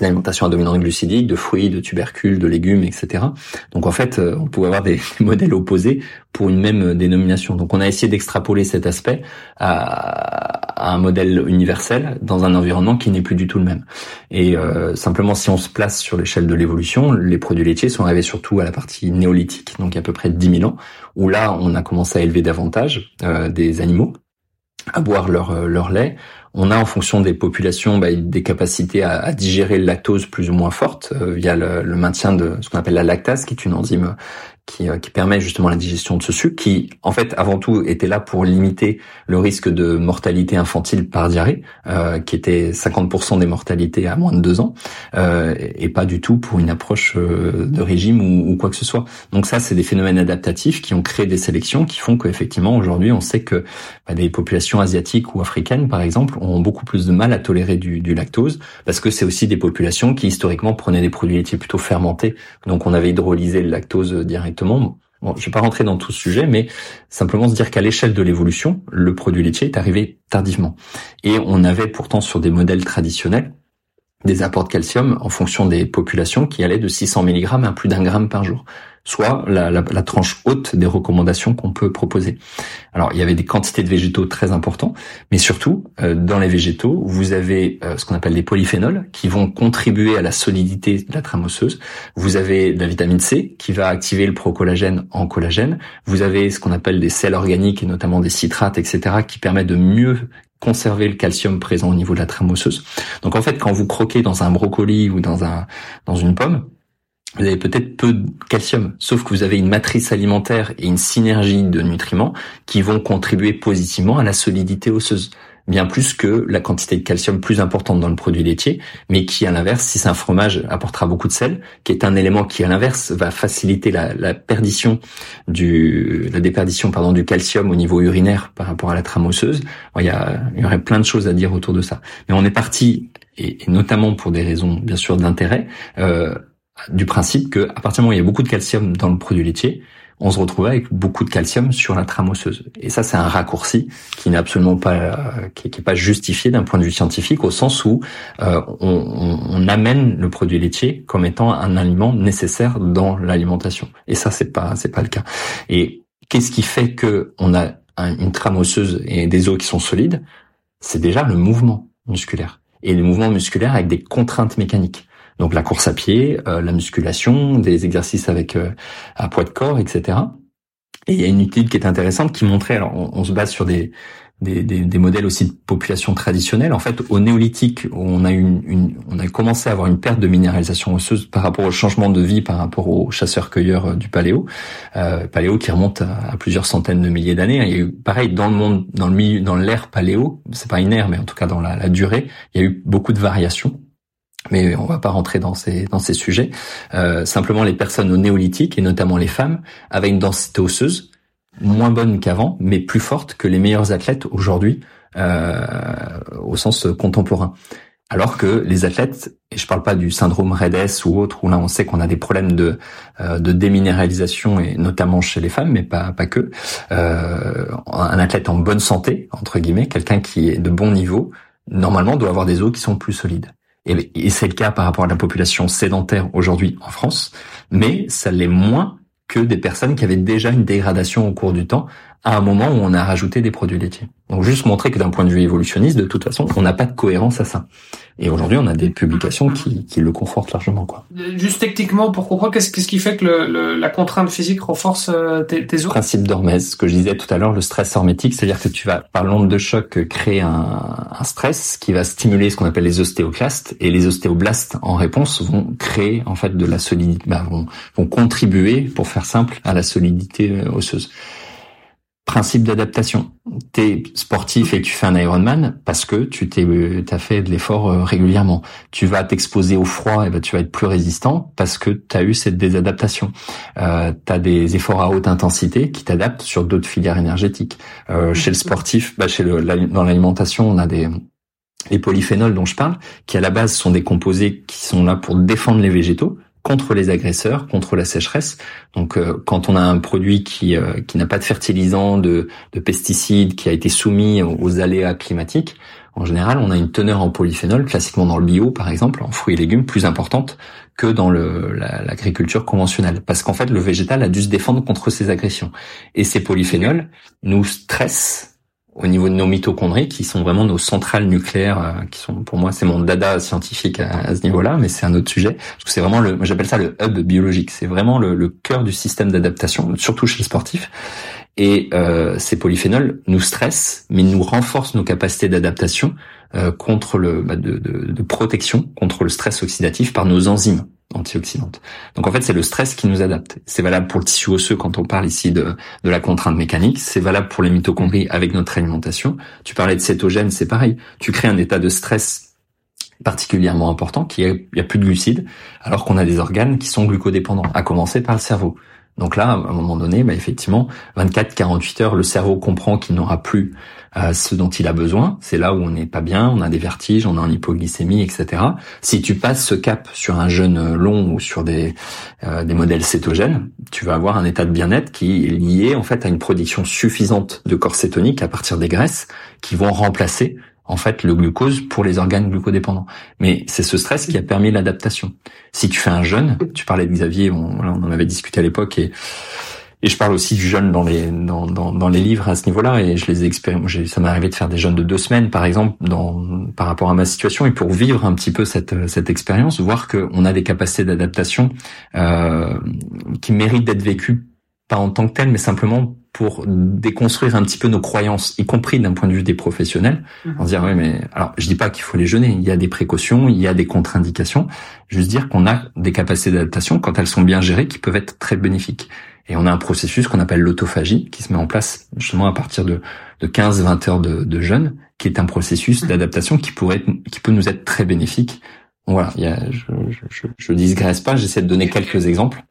l'alimentation à dominante glucidique, de fruits, de tubercules, de légumes, etc. Donc en fait, euh, on pouvait avoir des <laughs> modèles opposés pour une même dénomination. Donc on a essayé d'extrapoler cet aspect à, un modèle universel dans un environnement qui n'est plus du tout le même. Et euh, simplement, si on se place sur l'échelle de l'évolution, les produits laitiers sont arrivés surtout à la partie néolithique, donc à peu près 10 000 ans, où là, on a commencé à élever davantage euh, des animaux à boire leur, leur lait, on a en fonction des populations bah, des capacités à, digérer le lactose plus ou moins fortes euh, via le, le, maintien de ce qu'on appelle la lactase, qui est une enzyme qui, euh, qui, permet justement la digestion de ce sucre, qui en fait avant tout était là pour limiter le risque de mortalité infantile par diarrhée, euh, qui était 50% des mortalités à moins de deux ans, euh, et pas du tout pour une approche euh, de régime ou, ou, quoi que ce soit. Donc ça, c'est des phénomènes adaptatifs qui ont créé des sélections qui font qu'effectivement aujourd'hui, on sait que bah, des populations asiatiques ou africaines, par exemple, ont beaucoup plus de mal à tolérer du, du lactose, parce que c'est aussi des populations qui historiquement prenaient des produits laitiers plutôt fermentés, donc on avait hydrolysé le lactose directement Bon, je vais pas rentrer dans tout ce sujet, mais simplement se dire qu'à l'échelle de l'évolution, le produit laitier est arrivé tardivement. Et on avait pourtant sur des modèles traditionnels des apports de calcium en fonction des populations qui allaient de 600 mg à plus d'un gramme par jour soit la, tranche haute des recommandations qu'on peut proposer. Alors, il y avait des quantités de végétaux très importants, mais surtout, euh, dans les végétaux, vous avez euh, ce qu'on appelle des polyphénols qui vont contribuer à la solidité de la trame osseuse. Vous avez de la vitamine C qui va activer le procollagène en collagène. Vous avez ce qu'on appelle des sels organiques et notamment des citrates, etc., qui permettent de mieux conserver le calcium présent au niveau de la trame osseuse. Donc en fait, quand vous croquez dans un brocoli ou dans un dans une pomme, vous avez peut-être peu de calcium, sauf que vous avez une matrice alimentaire et une synergie de nutriments qui vont contribuer positivement à la solidité osseuse, bien plus que la quantité de calcium plus importante dans le produit laitier, mais qui à l'inverse, si c'est un fromage, apportera beaucoup de sel, qui est un élément qui à l'inverse va faciliter la, perdition du, la déperdition pardon du calcium au niveau urinaire par rapport à la trame osseuse. il, y y aurait plein de choses à dire autour de ça, mais on est parti et, notamment pour des raisons bien sûr d'intérêt. Euh, du principe que à partir du moment où il y a beaucoup de calcium dans le produit laitier, on se retrouve avec beaucoup de calcium sur la trame osseuse. Et ça, c'est un raccourci qui n'est absolument pas euh, qui, qui, est pas justifié d'un point de vue scientifique, au sens où euh, on, on, amène le produit laitier comme étant un aliment nécessaire dans l'alimentation. Et ça, c'est pas c'est pas le cas. Et qu'est-ce qui fait que on a une trame osseuse et des os qui sont solides? C'est déjà le mouvement musculaire et le mouvement musculaire avec des contraintes mécaniques. Donc la course à pied, euh, la musculation, des exercices avec euh, à poids de corps, etc. Et il y a une étude qui est intéressante qui montrait, alors on, se base sur des, des, des, modèles aussi de population traditionnelle. En fait, au néolithique, on a une, une, on a commencé à avoir une perte de minéralisation osseuse par rapport au changement de vie, par rapport aux chasseurs-cueilleurs euh, du paléo, euh, paléo qui remonte à, plusieurs centaines de milliers d'années. Il y a eu, pareil, dans le monde, dans le milieu, dans l'ère paléo, c'est pas une ère, mais en tout cas dans la, la durée, il y a eu beaucoup de variations mais on va pas rentrer dans ces dans ces sujets. Euh, simplement, les personnes au néolithique et notamment les femmes avaient une densité osseuse moins bonne qu'avant, mais plus forte que les meilleurs athlètes aujourd'hui euh, au sens contemporain. Alors que les athlètes, et je parle pas du syndrome REDS ou autre, où là on sait qu'on a des problèmes de, euh, de déminéralisation, et notamment chez les femmes, mais pas, pas que, euh, un athlète en bonne santé, entre guillemets, quelqu'un qui est de bon niveau, normalement doit avoir des os qui sont plus solides. Et, c'est le cas par rapport à la population sédentaire aujourd'hui en France, mais ça l'est moins que des personnes qui avaient déjà une dégradation au cours du temps à un moment où on a rajouté des produits laitiers. Donc juste montrer que d'un point de vue évolutionniste, de toute façon, on n'a pas de cohérence à ça. Et aujourd'hui, on a des publications qui, qui, le confortent largement. Quoi. Juste techniquement, pour comprendre, qu'est-ce, qu'est-ce qui fait que le, la contrainte physique renforce euh, tes, tes os? Principe d'Hormèse, ce que je disais tout à l'heure, le stress hormétique, c'est-à-dire que tu vas, par l'onde de choc, créer un, un stress qui va stimuler ce qu'on appelle les ostéoclastes, et les ostéoblastes, en réponse, vont créer en fait de la solidité, bah, vont, vont contribuer, pour faire simple, à la solidité euh, osseuse principe d'adaptation. T'es sportif et tu fais un Ironman parce que tu t'es, as fait de l'effort euh, régulièrement. Tu vas t'exposer au froid et ben tu vas être plus résistant parce que tu as eu cette désadaptation. Euh, tu as des efforts à haute intensité qui t'adaptent sur d'autres filières énergétiques. Euh, chez le sportif, bah chez le, dans l'alimentation, on a des les polyphénols dont je parle, qui à la base sont des composés qui sont là pour défendre les végétaux, contre les agresseurs, contre la sécheresse. Donc euh, quand on a un produit qui, euh, qui n'a pas de fertilisant, de, de, pesticides, qui a été soumis aux, aléas climatiques, en général, on a une teneur en polyphénol, classiquement dans le bio, par exemple, en fruits et légumes, plus importante que dans l'agriculture conventionnelle. Parce qu'en fait, le végétal a dû se défendre contre ces agressions. Et ces polyphénols nous stressent au niveau de nos mitochondries, qui sont vraiment nos centrales nucléaires, euh, qui sont pour moi c'est mon dada scientifique à, ce niveau-là, mais c'est un autre sujet. Parce que c'est vraiment le, j'appelle ça le hub biologique. C'est vraiment le, le cœur du système d'adaptation, surtout chez les sportifs. Et euh, ces polyphénols nous stressent, mais nous renforcent nos capacités d'adaptation euh, contre le bah, de, de, de, protection contre le stress oxydatif par nos enzymes antioxydantes. Donc en fait, c'est le stress qui nous adapte. C'est valable pour le tissu osseux quand on parle ici de, de la contrainte mécanique. C'est valable pour les mitochondries avec notre alimentation. Tu parlais de cétogène, c'est pareil. Tu crées un état de stress particulièrement important qui est, il y a plus de glucides, alors qu'on a des organes qui sont glucodépendants, à commencer par le cerveau. Donc là, à un moment donné, bah effectivement, 24-48 heures, le cerveau comprend qu'il n'aura plus euh, ce dont il a besoin. C'est là où on n'est pas bien, on a des vertiges, on a en hypoglycémie, etc. Si tu passes ce cap sur un jeûne long ou sur des, euh, des modèles cétogènes, tu vas avoir un état de bien-être qui est lié en fait à une production suffisante de corps cétonique à partir des graisses qui vont remplacer en fait le glucose pour les organes glucodépendants. Mais c'est ce stress qui a permis l'adaptation. Si tu fais un jeûne, tu parlais de Xavier, on, on en avait discuté à l'époque et et je parle aussi du jeûne dans les dans, dans, dans les livres à ce niveau-là et je les. Ça m'est arrivé de faire des jeûnes de deux semaines par exemple dans par rapport à ma situation et pour vivre un petit peu cette cette expérience, voir qu'on a des capacités d'adaptation euh, qui méritent d'être vécues pas en tant que telles, mais simplement pour déconstruire un petit peu nos croyances, y compris d'un point de vue des professionnels, mhm. en dire oui mais alors je dis pas qu'il faut les jeûner, il y a des précautions, il y a des contre-indications, juste dire qu'on a des capacités d'adaptation quand elles sont bien gérées qui peuvent être très bénéfiques. Et on a un processus qu'on appelle l'autophagie qui se met en place justement à partir de, de 15-20 heures de, de jeûne, qui est un processus mhm. d'adaptation qui pourrait être, qui peut nous être très bénéfique. Voilà, il y a, je, je, je, je digresse pas, j'essaie de donner quelques exemples.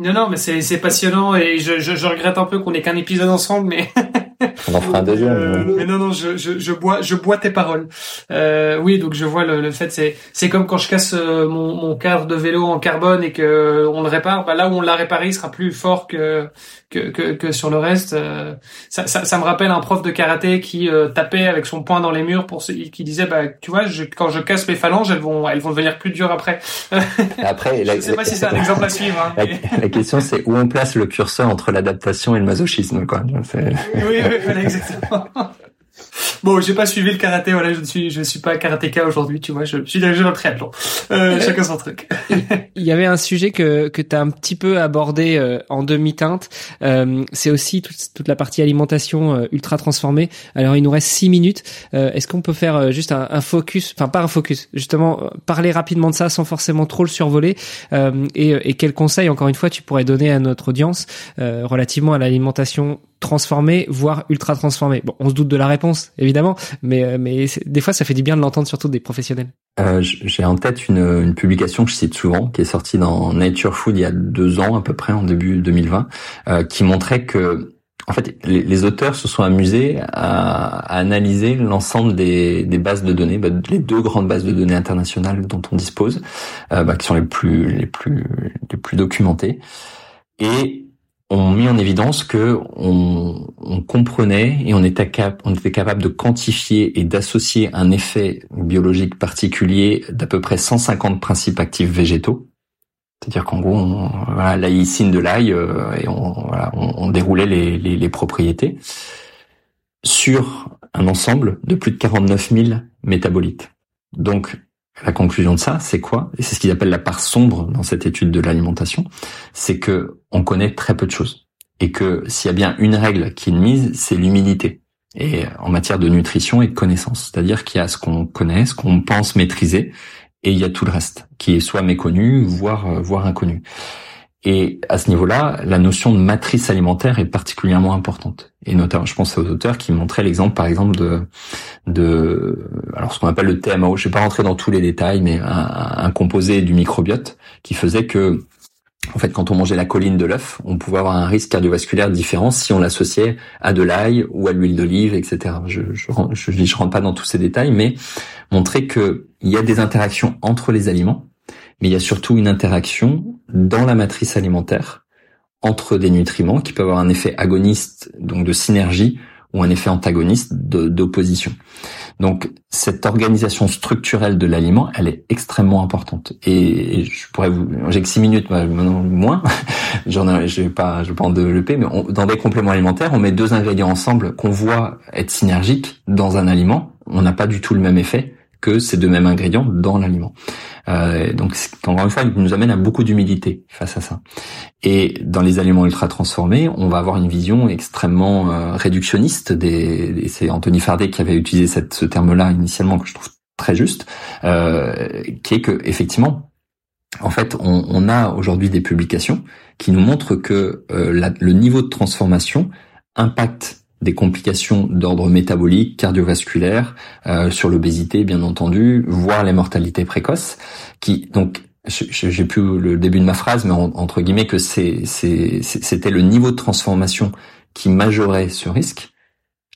Non, non, mais c'est passionnant et je, je, je, regrette un peu qu'on ait qu'un épisode ensemble, mais <laughs> On en fera un deuxième. Euh, mais non, non, je, je, je, bois, je bois tes paroles. Euh, oui, donc je vois le, le fait, c'est, c'est comme quand je casse euh, mon, mon cadre de vélo en carbone et que euh, on le répare. Bah là où on l'a réparé, il sera plus fort que que, que, que sur le reste. Ça, ça, ça, me rappelle un prof de karaté qui tapait avec son poing dans les murs pour qui disait, bah tu vois, je, quand je casse mes phalanges, elles vont, elles vont devenir plus dures après. après, <laughs> je sais pas si c'est un <laughs> exemple à suivre. Hein, la, la, question, c'est où on place le curseur entre l'adaptation et le masochisme, quoi. oui, exactement. Bon, j'ai pas suivi le karaté, voilà, je ne suis, je suis pas karatéka aujourd'hui, tu vois, je, suis déjà dans le triathlon. Euh, chacun son truc. Il y avait un sujet que, que tu as un petit peu abordé euh, en demi-teinte, euh, c'est aussi toute, toute, la partie alimentation euh, ultra transformée. Alors, il nous reste six minutes. Euh, est-ce qu'on peut faire juste un, un, focus, enfin pas un focus, justement, parler rapidement de ça sans forcément trop le survoler et, et quels conseils, encore une fois, tu pourrais donner à notre audience relativement à l'alimentation transformé, voire ultra transformé. Bon, on se doute de la réponse, évidemment, mais, euh, mais des fois, ça fait du bien de l'entendre, surtout des professionnels. Euh, J'ai en tête une, une, publication que je cite souvent, qui est sortie dans Nature Food il y a deux ans à peu près, en début 2020, euh, qui montrait que en fait, les, les, auteurs se sont amusés à, à analyser l'ensemble des, des, bases de données, bah, les deux grandes bases de données internationales dont on dispose, euh, bah, qui sont les plus les plus les plus documentées, et ont mis en évidence que on, comprenait et on était, on était capable de quantifier et d'associer un effet biologique particulier d'à peu près 150 principes actifs végétaux. C'est-à-dire qu'en gros, on, voilà, de l'ail euh, et on, déroulait les, les, les, propriétés sur un ensemble de plus de 49 000 métabolites. Donc, la conclusion de ça, c'est quoi? Et c'est ce qu'ils appellent la part sombre dans cette étude de l'alimentation, c'est que on connaît très peu de choses et que s'il y a bien une règle qui est mise, c'est l'humilité. Et en matière de nutrition et de connaissance, c'est-à-dire qu'il y a ce qu'on connaît, ce qu'on pense maîtriser, et il y a tout le reste qui est soit méconnu, voire euh, voire inconnu. Et à ce niveau-là, la notion de matrice alimentaire est particulièrement importante. Et notamment, je pense aux auteurs qui montraient l'exemple, par exemple, de, de alors ce qu'on appelle le TMAO. Je vais pas rentrer dans tous les détails, mais un, composé du microbiote qui faisait que en fait, quand on mangeait la colline de l'œuf, on pouvait avoir un risque cardiovasculaire différent si on l'associait à de l'ail ou à l'huile d'olive, etc. Je, je, je, je, rentre pas dans tous ces détails, mais montrer qu'il y a des interactions entre les aliments mais il y a surtout une interaction dans la matrice alimentaire entre des nutriments qui peuvent avoir un effet agoniste, donc de synergie, ou un effet antagoniste d'opposition. Donc cette organisation structurelle de l'aliment, elle est extrêmement importante. Et, je pourrais vous, j'ai que six minutes, maintenant moins. <laughs> J'en ai, je vais pas, je vais pas en développer, mais dans des compléments alimentaires, on met deux ingrédients ensemble qu'on voit être synergiques dans un aliment. On n'a pas du tout le même effet que ces deux mêmes ingrédients dans l'aliment. Euh, donc encore une fois, il nous amène à beaucoup d'humilité face à ça. Et dans les aliments ultra transformés, on va avoir une vision extrêmement euh, réductionniste. Des, c'est Anthony Fardet qui avait utilisé ce terme-là initialement que je trouve très juste, euh, qui est que effectivement, en fait, on, a aujourd'hui des publications qui nous montrent que euh, le niveau de transformation impacte des complications d'ordre métabolique, cardiovasculaire, euh, sur l'obésité bien entendu, voire les mortalités précoces, qui donc j'ai plus le début de ma phrase, mais entre guillemets que c'était le niveau de transformation qui majorait ce risque,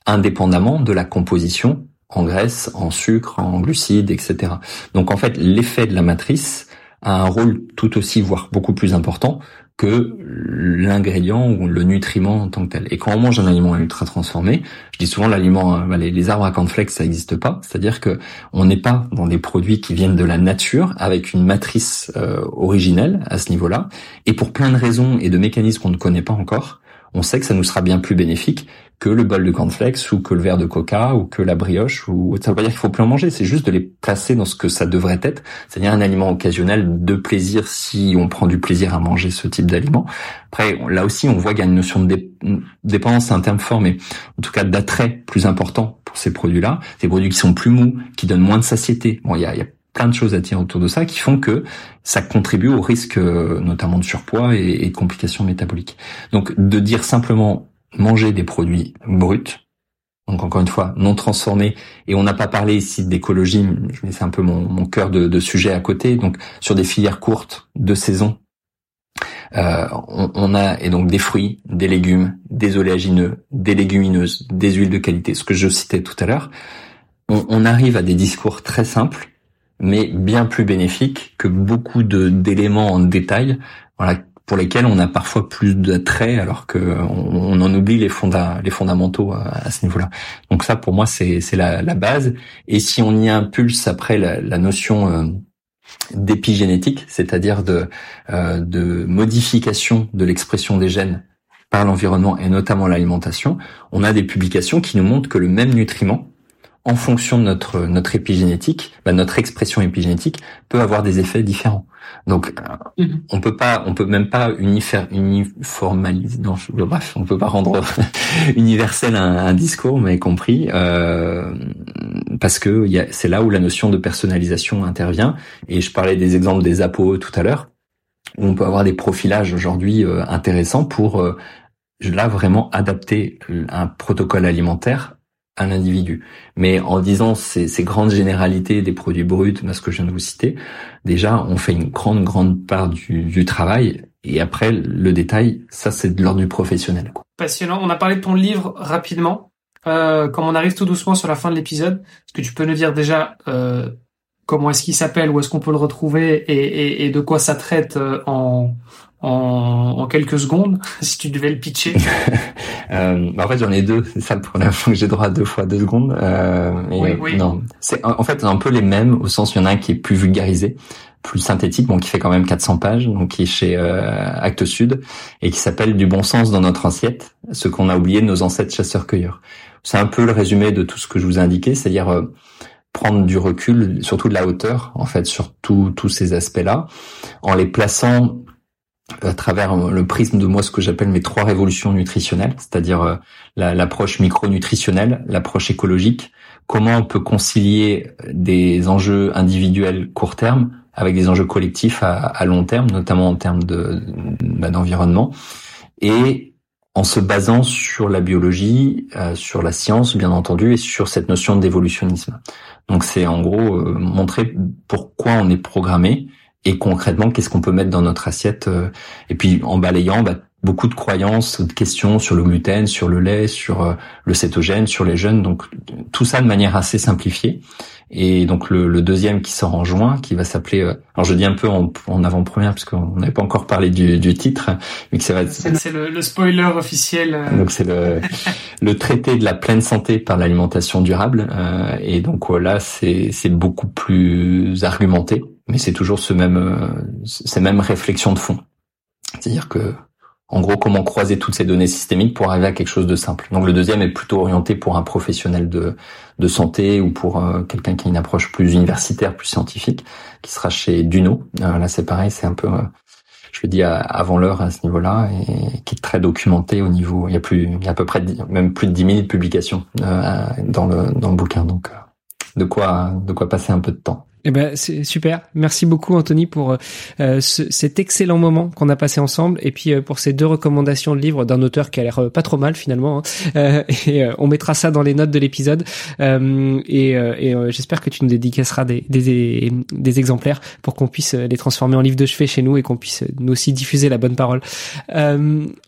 indépendamment de la composition en graisse, en sucre, en glucides, etc. Donc en fait, l'effet de la matrice a un rôle tout aussi, voire beaucoup plus important que l'ingrédient ou le nutriment en tant que tel. Et quand on mange un aliment ultra transformé, je dis souvent l'aliment, euh, les, arbres à cornflakes, ça n'existe pas. C'est-à-dire que on n'est pas dans des produits qui viennent de la nature avec une matrice euh, originelle à ce niveau-là. Et pour plein de raisons et de mécanismes qu'on ne connaît pas encore, on sait que ça nous sera bien plus bénéfique que le bol de cornflakes ou que le verre de coca ou que la brioche ou ça veut pas dire qu'il faut plus en manger, c'est juste de les placer dans ce que ça devrait être, c'est-à-dire un aliment occasionnel de plaisir si on prend du plaisir à manger ce type d'aliment. Après, là aussi, on voit qu'il y a une notion de dépendance, c'est un terme fort, mais en tout cas d'attrait plus important pour ces produits-là. Ces produits qui sont plus mous, qui donnent moins de satiété. Bon, il y a, plein de choses à dire autour de ça qui font que ça contribue au risque euh, notamment de surpoids et de complications métaboliques. Donc de dire simplement manger des produits bruts, donc encore une fois non transformés, et on n'a pas parlé ici d'écologie, mais c'est un peu mon, mon cœur de, de, sujet à côté, donc sur des filières courtes de saison. Euh, on, on, a et donc des fruits, des légumes, des oléagineux, des légumineuses, des huiles de qualité, ce que je citais tout à l'heure. On, on arrive à des discours très simples mais bien plus bénéfique que beaucoup de d'éléments en détail, voilà, pour lesquels on a parfois plus d'attrait alors que on, en oublie les, fonda, les fondamentaux à, ce niveau-là. Donc ça, pour moi, c'est la, base. Et si on y impulse après la, la notion euh, d'épigénétique, c'est-à-dire de euh, de modification de l'expression des gènes par l'environnement et notamment l'alimentation, on a des publications qui nous montrent que le même nutriment en fonction de notre notre épigénétique, bah, notre expression épigénétique peut avoir des effets différents. Donc mhm. on peut pas, on peut même pas uniformaliser. Non, bref, on peut pas rendre <laughs> universel un, discours, mais compris, euh, parce que c'est là où la notion de personnalisation intervient. Et je parlais des exemples des APO tout à l'heure, où on peut avoir des profilages aujourd'hui euh, intéressants pour euh, là vraiment adapter un protocole alimentaire un individu. Mais en disant ces, ces, grandes généralités des produits bruts, ce que je viens de vous citer, déjà on fait une grande grande part du, du travail et après le détail, ça c'est de l'ordre du professionnel. Passionnant. On a parlé de ton livre rapidement. Euh, comme on arrive tout doucement sur la fin de l'épisode, est-ce que tu peux nous dire déjà euh, comment est-ce qu'il s'appelle, où est-ce qu'on peut le retrouver et, et, et, de quoi ça traite euh, en, en, quelques secondes si tu devais le pitcher <laughs> euh, bah, En fait, j'en ai deux. C'est ça le problème. J'ai droit à deux fois deux secondes. Euh, oui, oui. Non, c'est en fait un peu les mêmes au sens il y en a un qui est plus vulgarisé, plus synthétique, bon qui fait quand même 400 pages, donc qui est chez euh, Actes Sud et qui s'appelle Du bon sens dans notre assiette, ce qu'on a oublié de nos ancêtres chasseurs-cueilleurs. C'est un peu le résumé de tout ce que je vous ai indiqué, c'est-à-dire euh, prendre du recul, surtout de la hauteur, en fait, sur tous ces aspects-là, en les plaçant à travers le prisme de moi ce que j'appelle mes trois révolutions nutritionnelles, c'est-à-dire euh, l'approche micronutritionnelle, l'approche écologique, comment on peut concilier des enjeux individuels court terme avec des enjeux collectifs à, long terme, notamment en termes bah, d'environnement, et en se basant sur la biologie, euh, sur la science bien entendu, et sur cette notion d'évolutionnisme. Donc c'est en gros euh, montrer pourquoi on est programmé et concrètement qu'est-ce qu'on peut mettre dans notre assiette euh, et puis en balayant bah, beaucoup de croyances, de questions sur le gluten, sur le lait, sur le cétogène, sur les jeunes. Donc tout ça de manière assez simplifiée. Et donc le, deuxième qui sort en juin, qui va s'appeler, euh, alors je dis un peu en, avant-première parce qu'on n'avait pas encore parlé du, titre, mais que ça va. C'est le, spoiler officiel. Euh. Donc c'est le, le traité de la pleine santé par l'alimentation durable. Euh, et donc là c'est beaucoup plus argumenté, mais c'est toujours ce même ces mêmes réflexions de fond. C'est-à-dire que en gros, comment croiser toutes ces données systémiques pour arriver à quelque chose de simple. Donc le deuxième est plutôt orienté pour un professionnel de, de santé ou pour euh, quelqu'un qui a une approche plus universitaire, plus scientifique, qui sera chez Duno. Euh, là, c'est pareil, c'est un peu, euh, je le dis avant l'heure à ce niveau-là, et qui est très documenté au niveau. Il y a plus, il y a à peu près même plus de 10 000 publications dans le dans le bouquin. Donc, de quoi de quoi passer un peu de temps. Eh ben c'est super. Merci beaucoup Anthony pour euh, cet excellent moment qu'on a passé ensemble et puis euh, pour ces deux recommandations de livres d'un auteur qui a l'air euh, pas trop mal finalement. Hein. <laughs> et on mettra ça dans les notes de l'épisode et, et j'espère que tu nous dédicaceras des, des, des exemplaires pour qu'on puisse les transformer en livres de chevet chez nous et qu'on puisse nous aussi diffuser la bonne parole.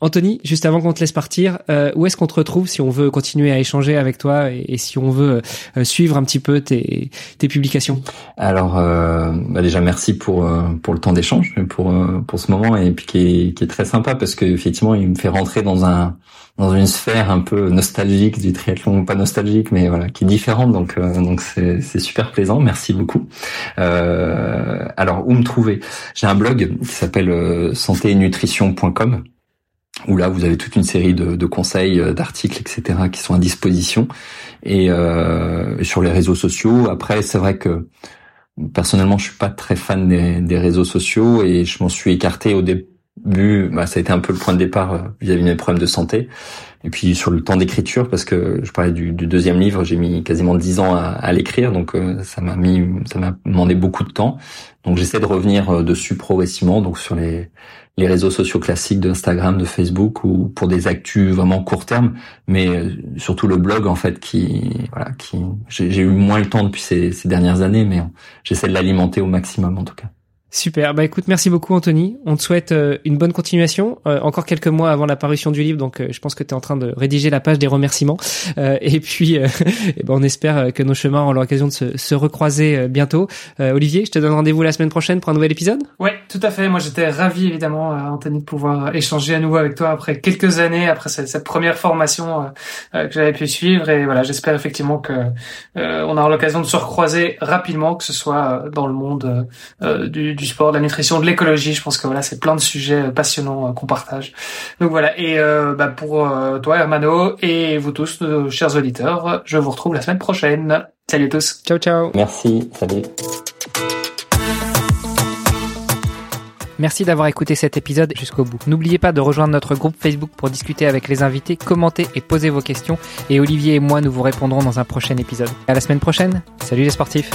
Anthony, juste avant qu'on te laisse partir, où est-ce qu'on te retrouve si on veut continuer à échanger avec toi et, et si on veut suivre un petit peu tes, tes publications? Alors, euh, bah déjà merci pour euh, pour le temps d'échange, pour euh, pour ce moment et puis qui est très sympa parce que effectivement il me fait rentrer dans un dans une sphère un peu nostalgique du triathlon, pas nostalgique mais voilà qui est différente donc donc c'est super plaisant. Merci beaucoup. alors où me trouver? J'ai un blog qui s'appelle santénutrition.com où là vous avez toute une série de, conseils, d'articles, etc. qui sont à disposition et euh, sur les réseaux sociaux. Après, c'est vrai que personnellement, je suis pas très fan des, réseaux sociaux et je m'en suis écarté au début. Bah, ça a été un peu le point de départ euh, vis-à-vis de mes problèmes de santé. Et puis sur le temps d'écriture, parce que je parlais du, deuxième livre, j'ai mis quasiment dix ans à, l'écrire, donc euh, ça m'a mis, ça m'a demandé beaucoup de temps. Donc j'essaie de revenir euh, dessus progressivement, donc sur les les réseaux sociaux classiques d'Instagram, de Facebook ou pour des actus vraiment court terme, mais euh, surtout le blog en fait qui voilà qui j'ai eu moins le temps depuis ces, ces dernières années, mais j'essaie de l'alimenter au maximum en tout cas. Super. Bah écoute, merci beaucoup Anthony. On te souhaite euh, une bonne continuation. Euh, encore quelques mois avant la parution du livre, donc euh, je pense que tu es en train de rédiger la page des remerciements. et puis, et <laughs> eh ben, on espère que nos chemins auront l'occasion de se, se recroiser bientôt. Olivier, je te donne rendez-vous la semaine prochaine pour un nouvel épisode? Ouais, tout à fait. Moi, j'étais ravi évidemment, Anthony, de pouvoir échanger à nouveau avec toi après quelques années, après cette, cette première formation que j'avais pu suivre. Et voilà, j'espère effectivement que on aura l'occasion de se recroiser rapidement, que ce soit dans le monde du du sport, de la nutrition, de l'écologie. Je pense que voilà, c'est plein de sujets passionnants euh, qu'on partage. Donc voilà. Et euh, bah, pour euh, toi, Hermano, et vous tous, chers auditeurs, je vous retrouve la semaine prochaine. Salut à tous. Ciao, ciao. Merci. Salut. Merci d'avoir écouté cet épisode jusqu'au bout. N'oubliez pas de rejoindre notre groupe Facebook pour discuter avec les invités, commenter et poser vos questions. Et Olivier et moi, nous vous répondrons dans un prochain épisode. À la semaine prochaine. Salut les sportifs.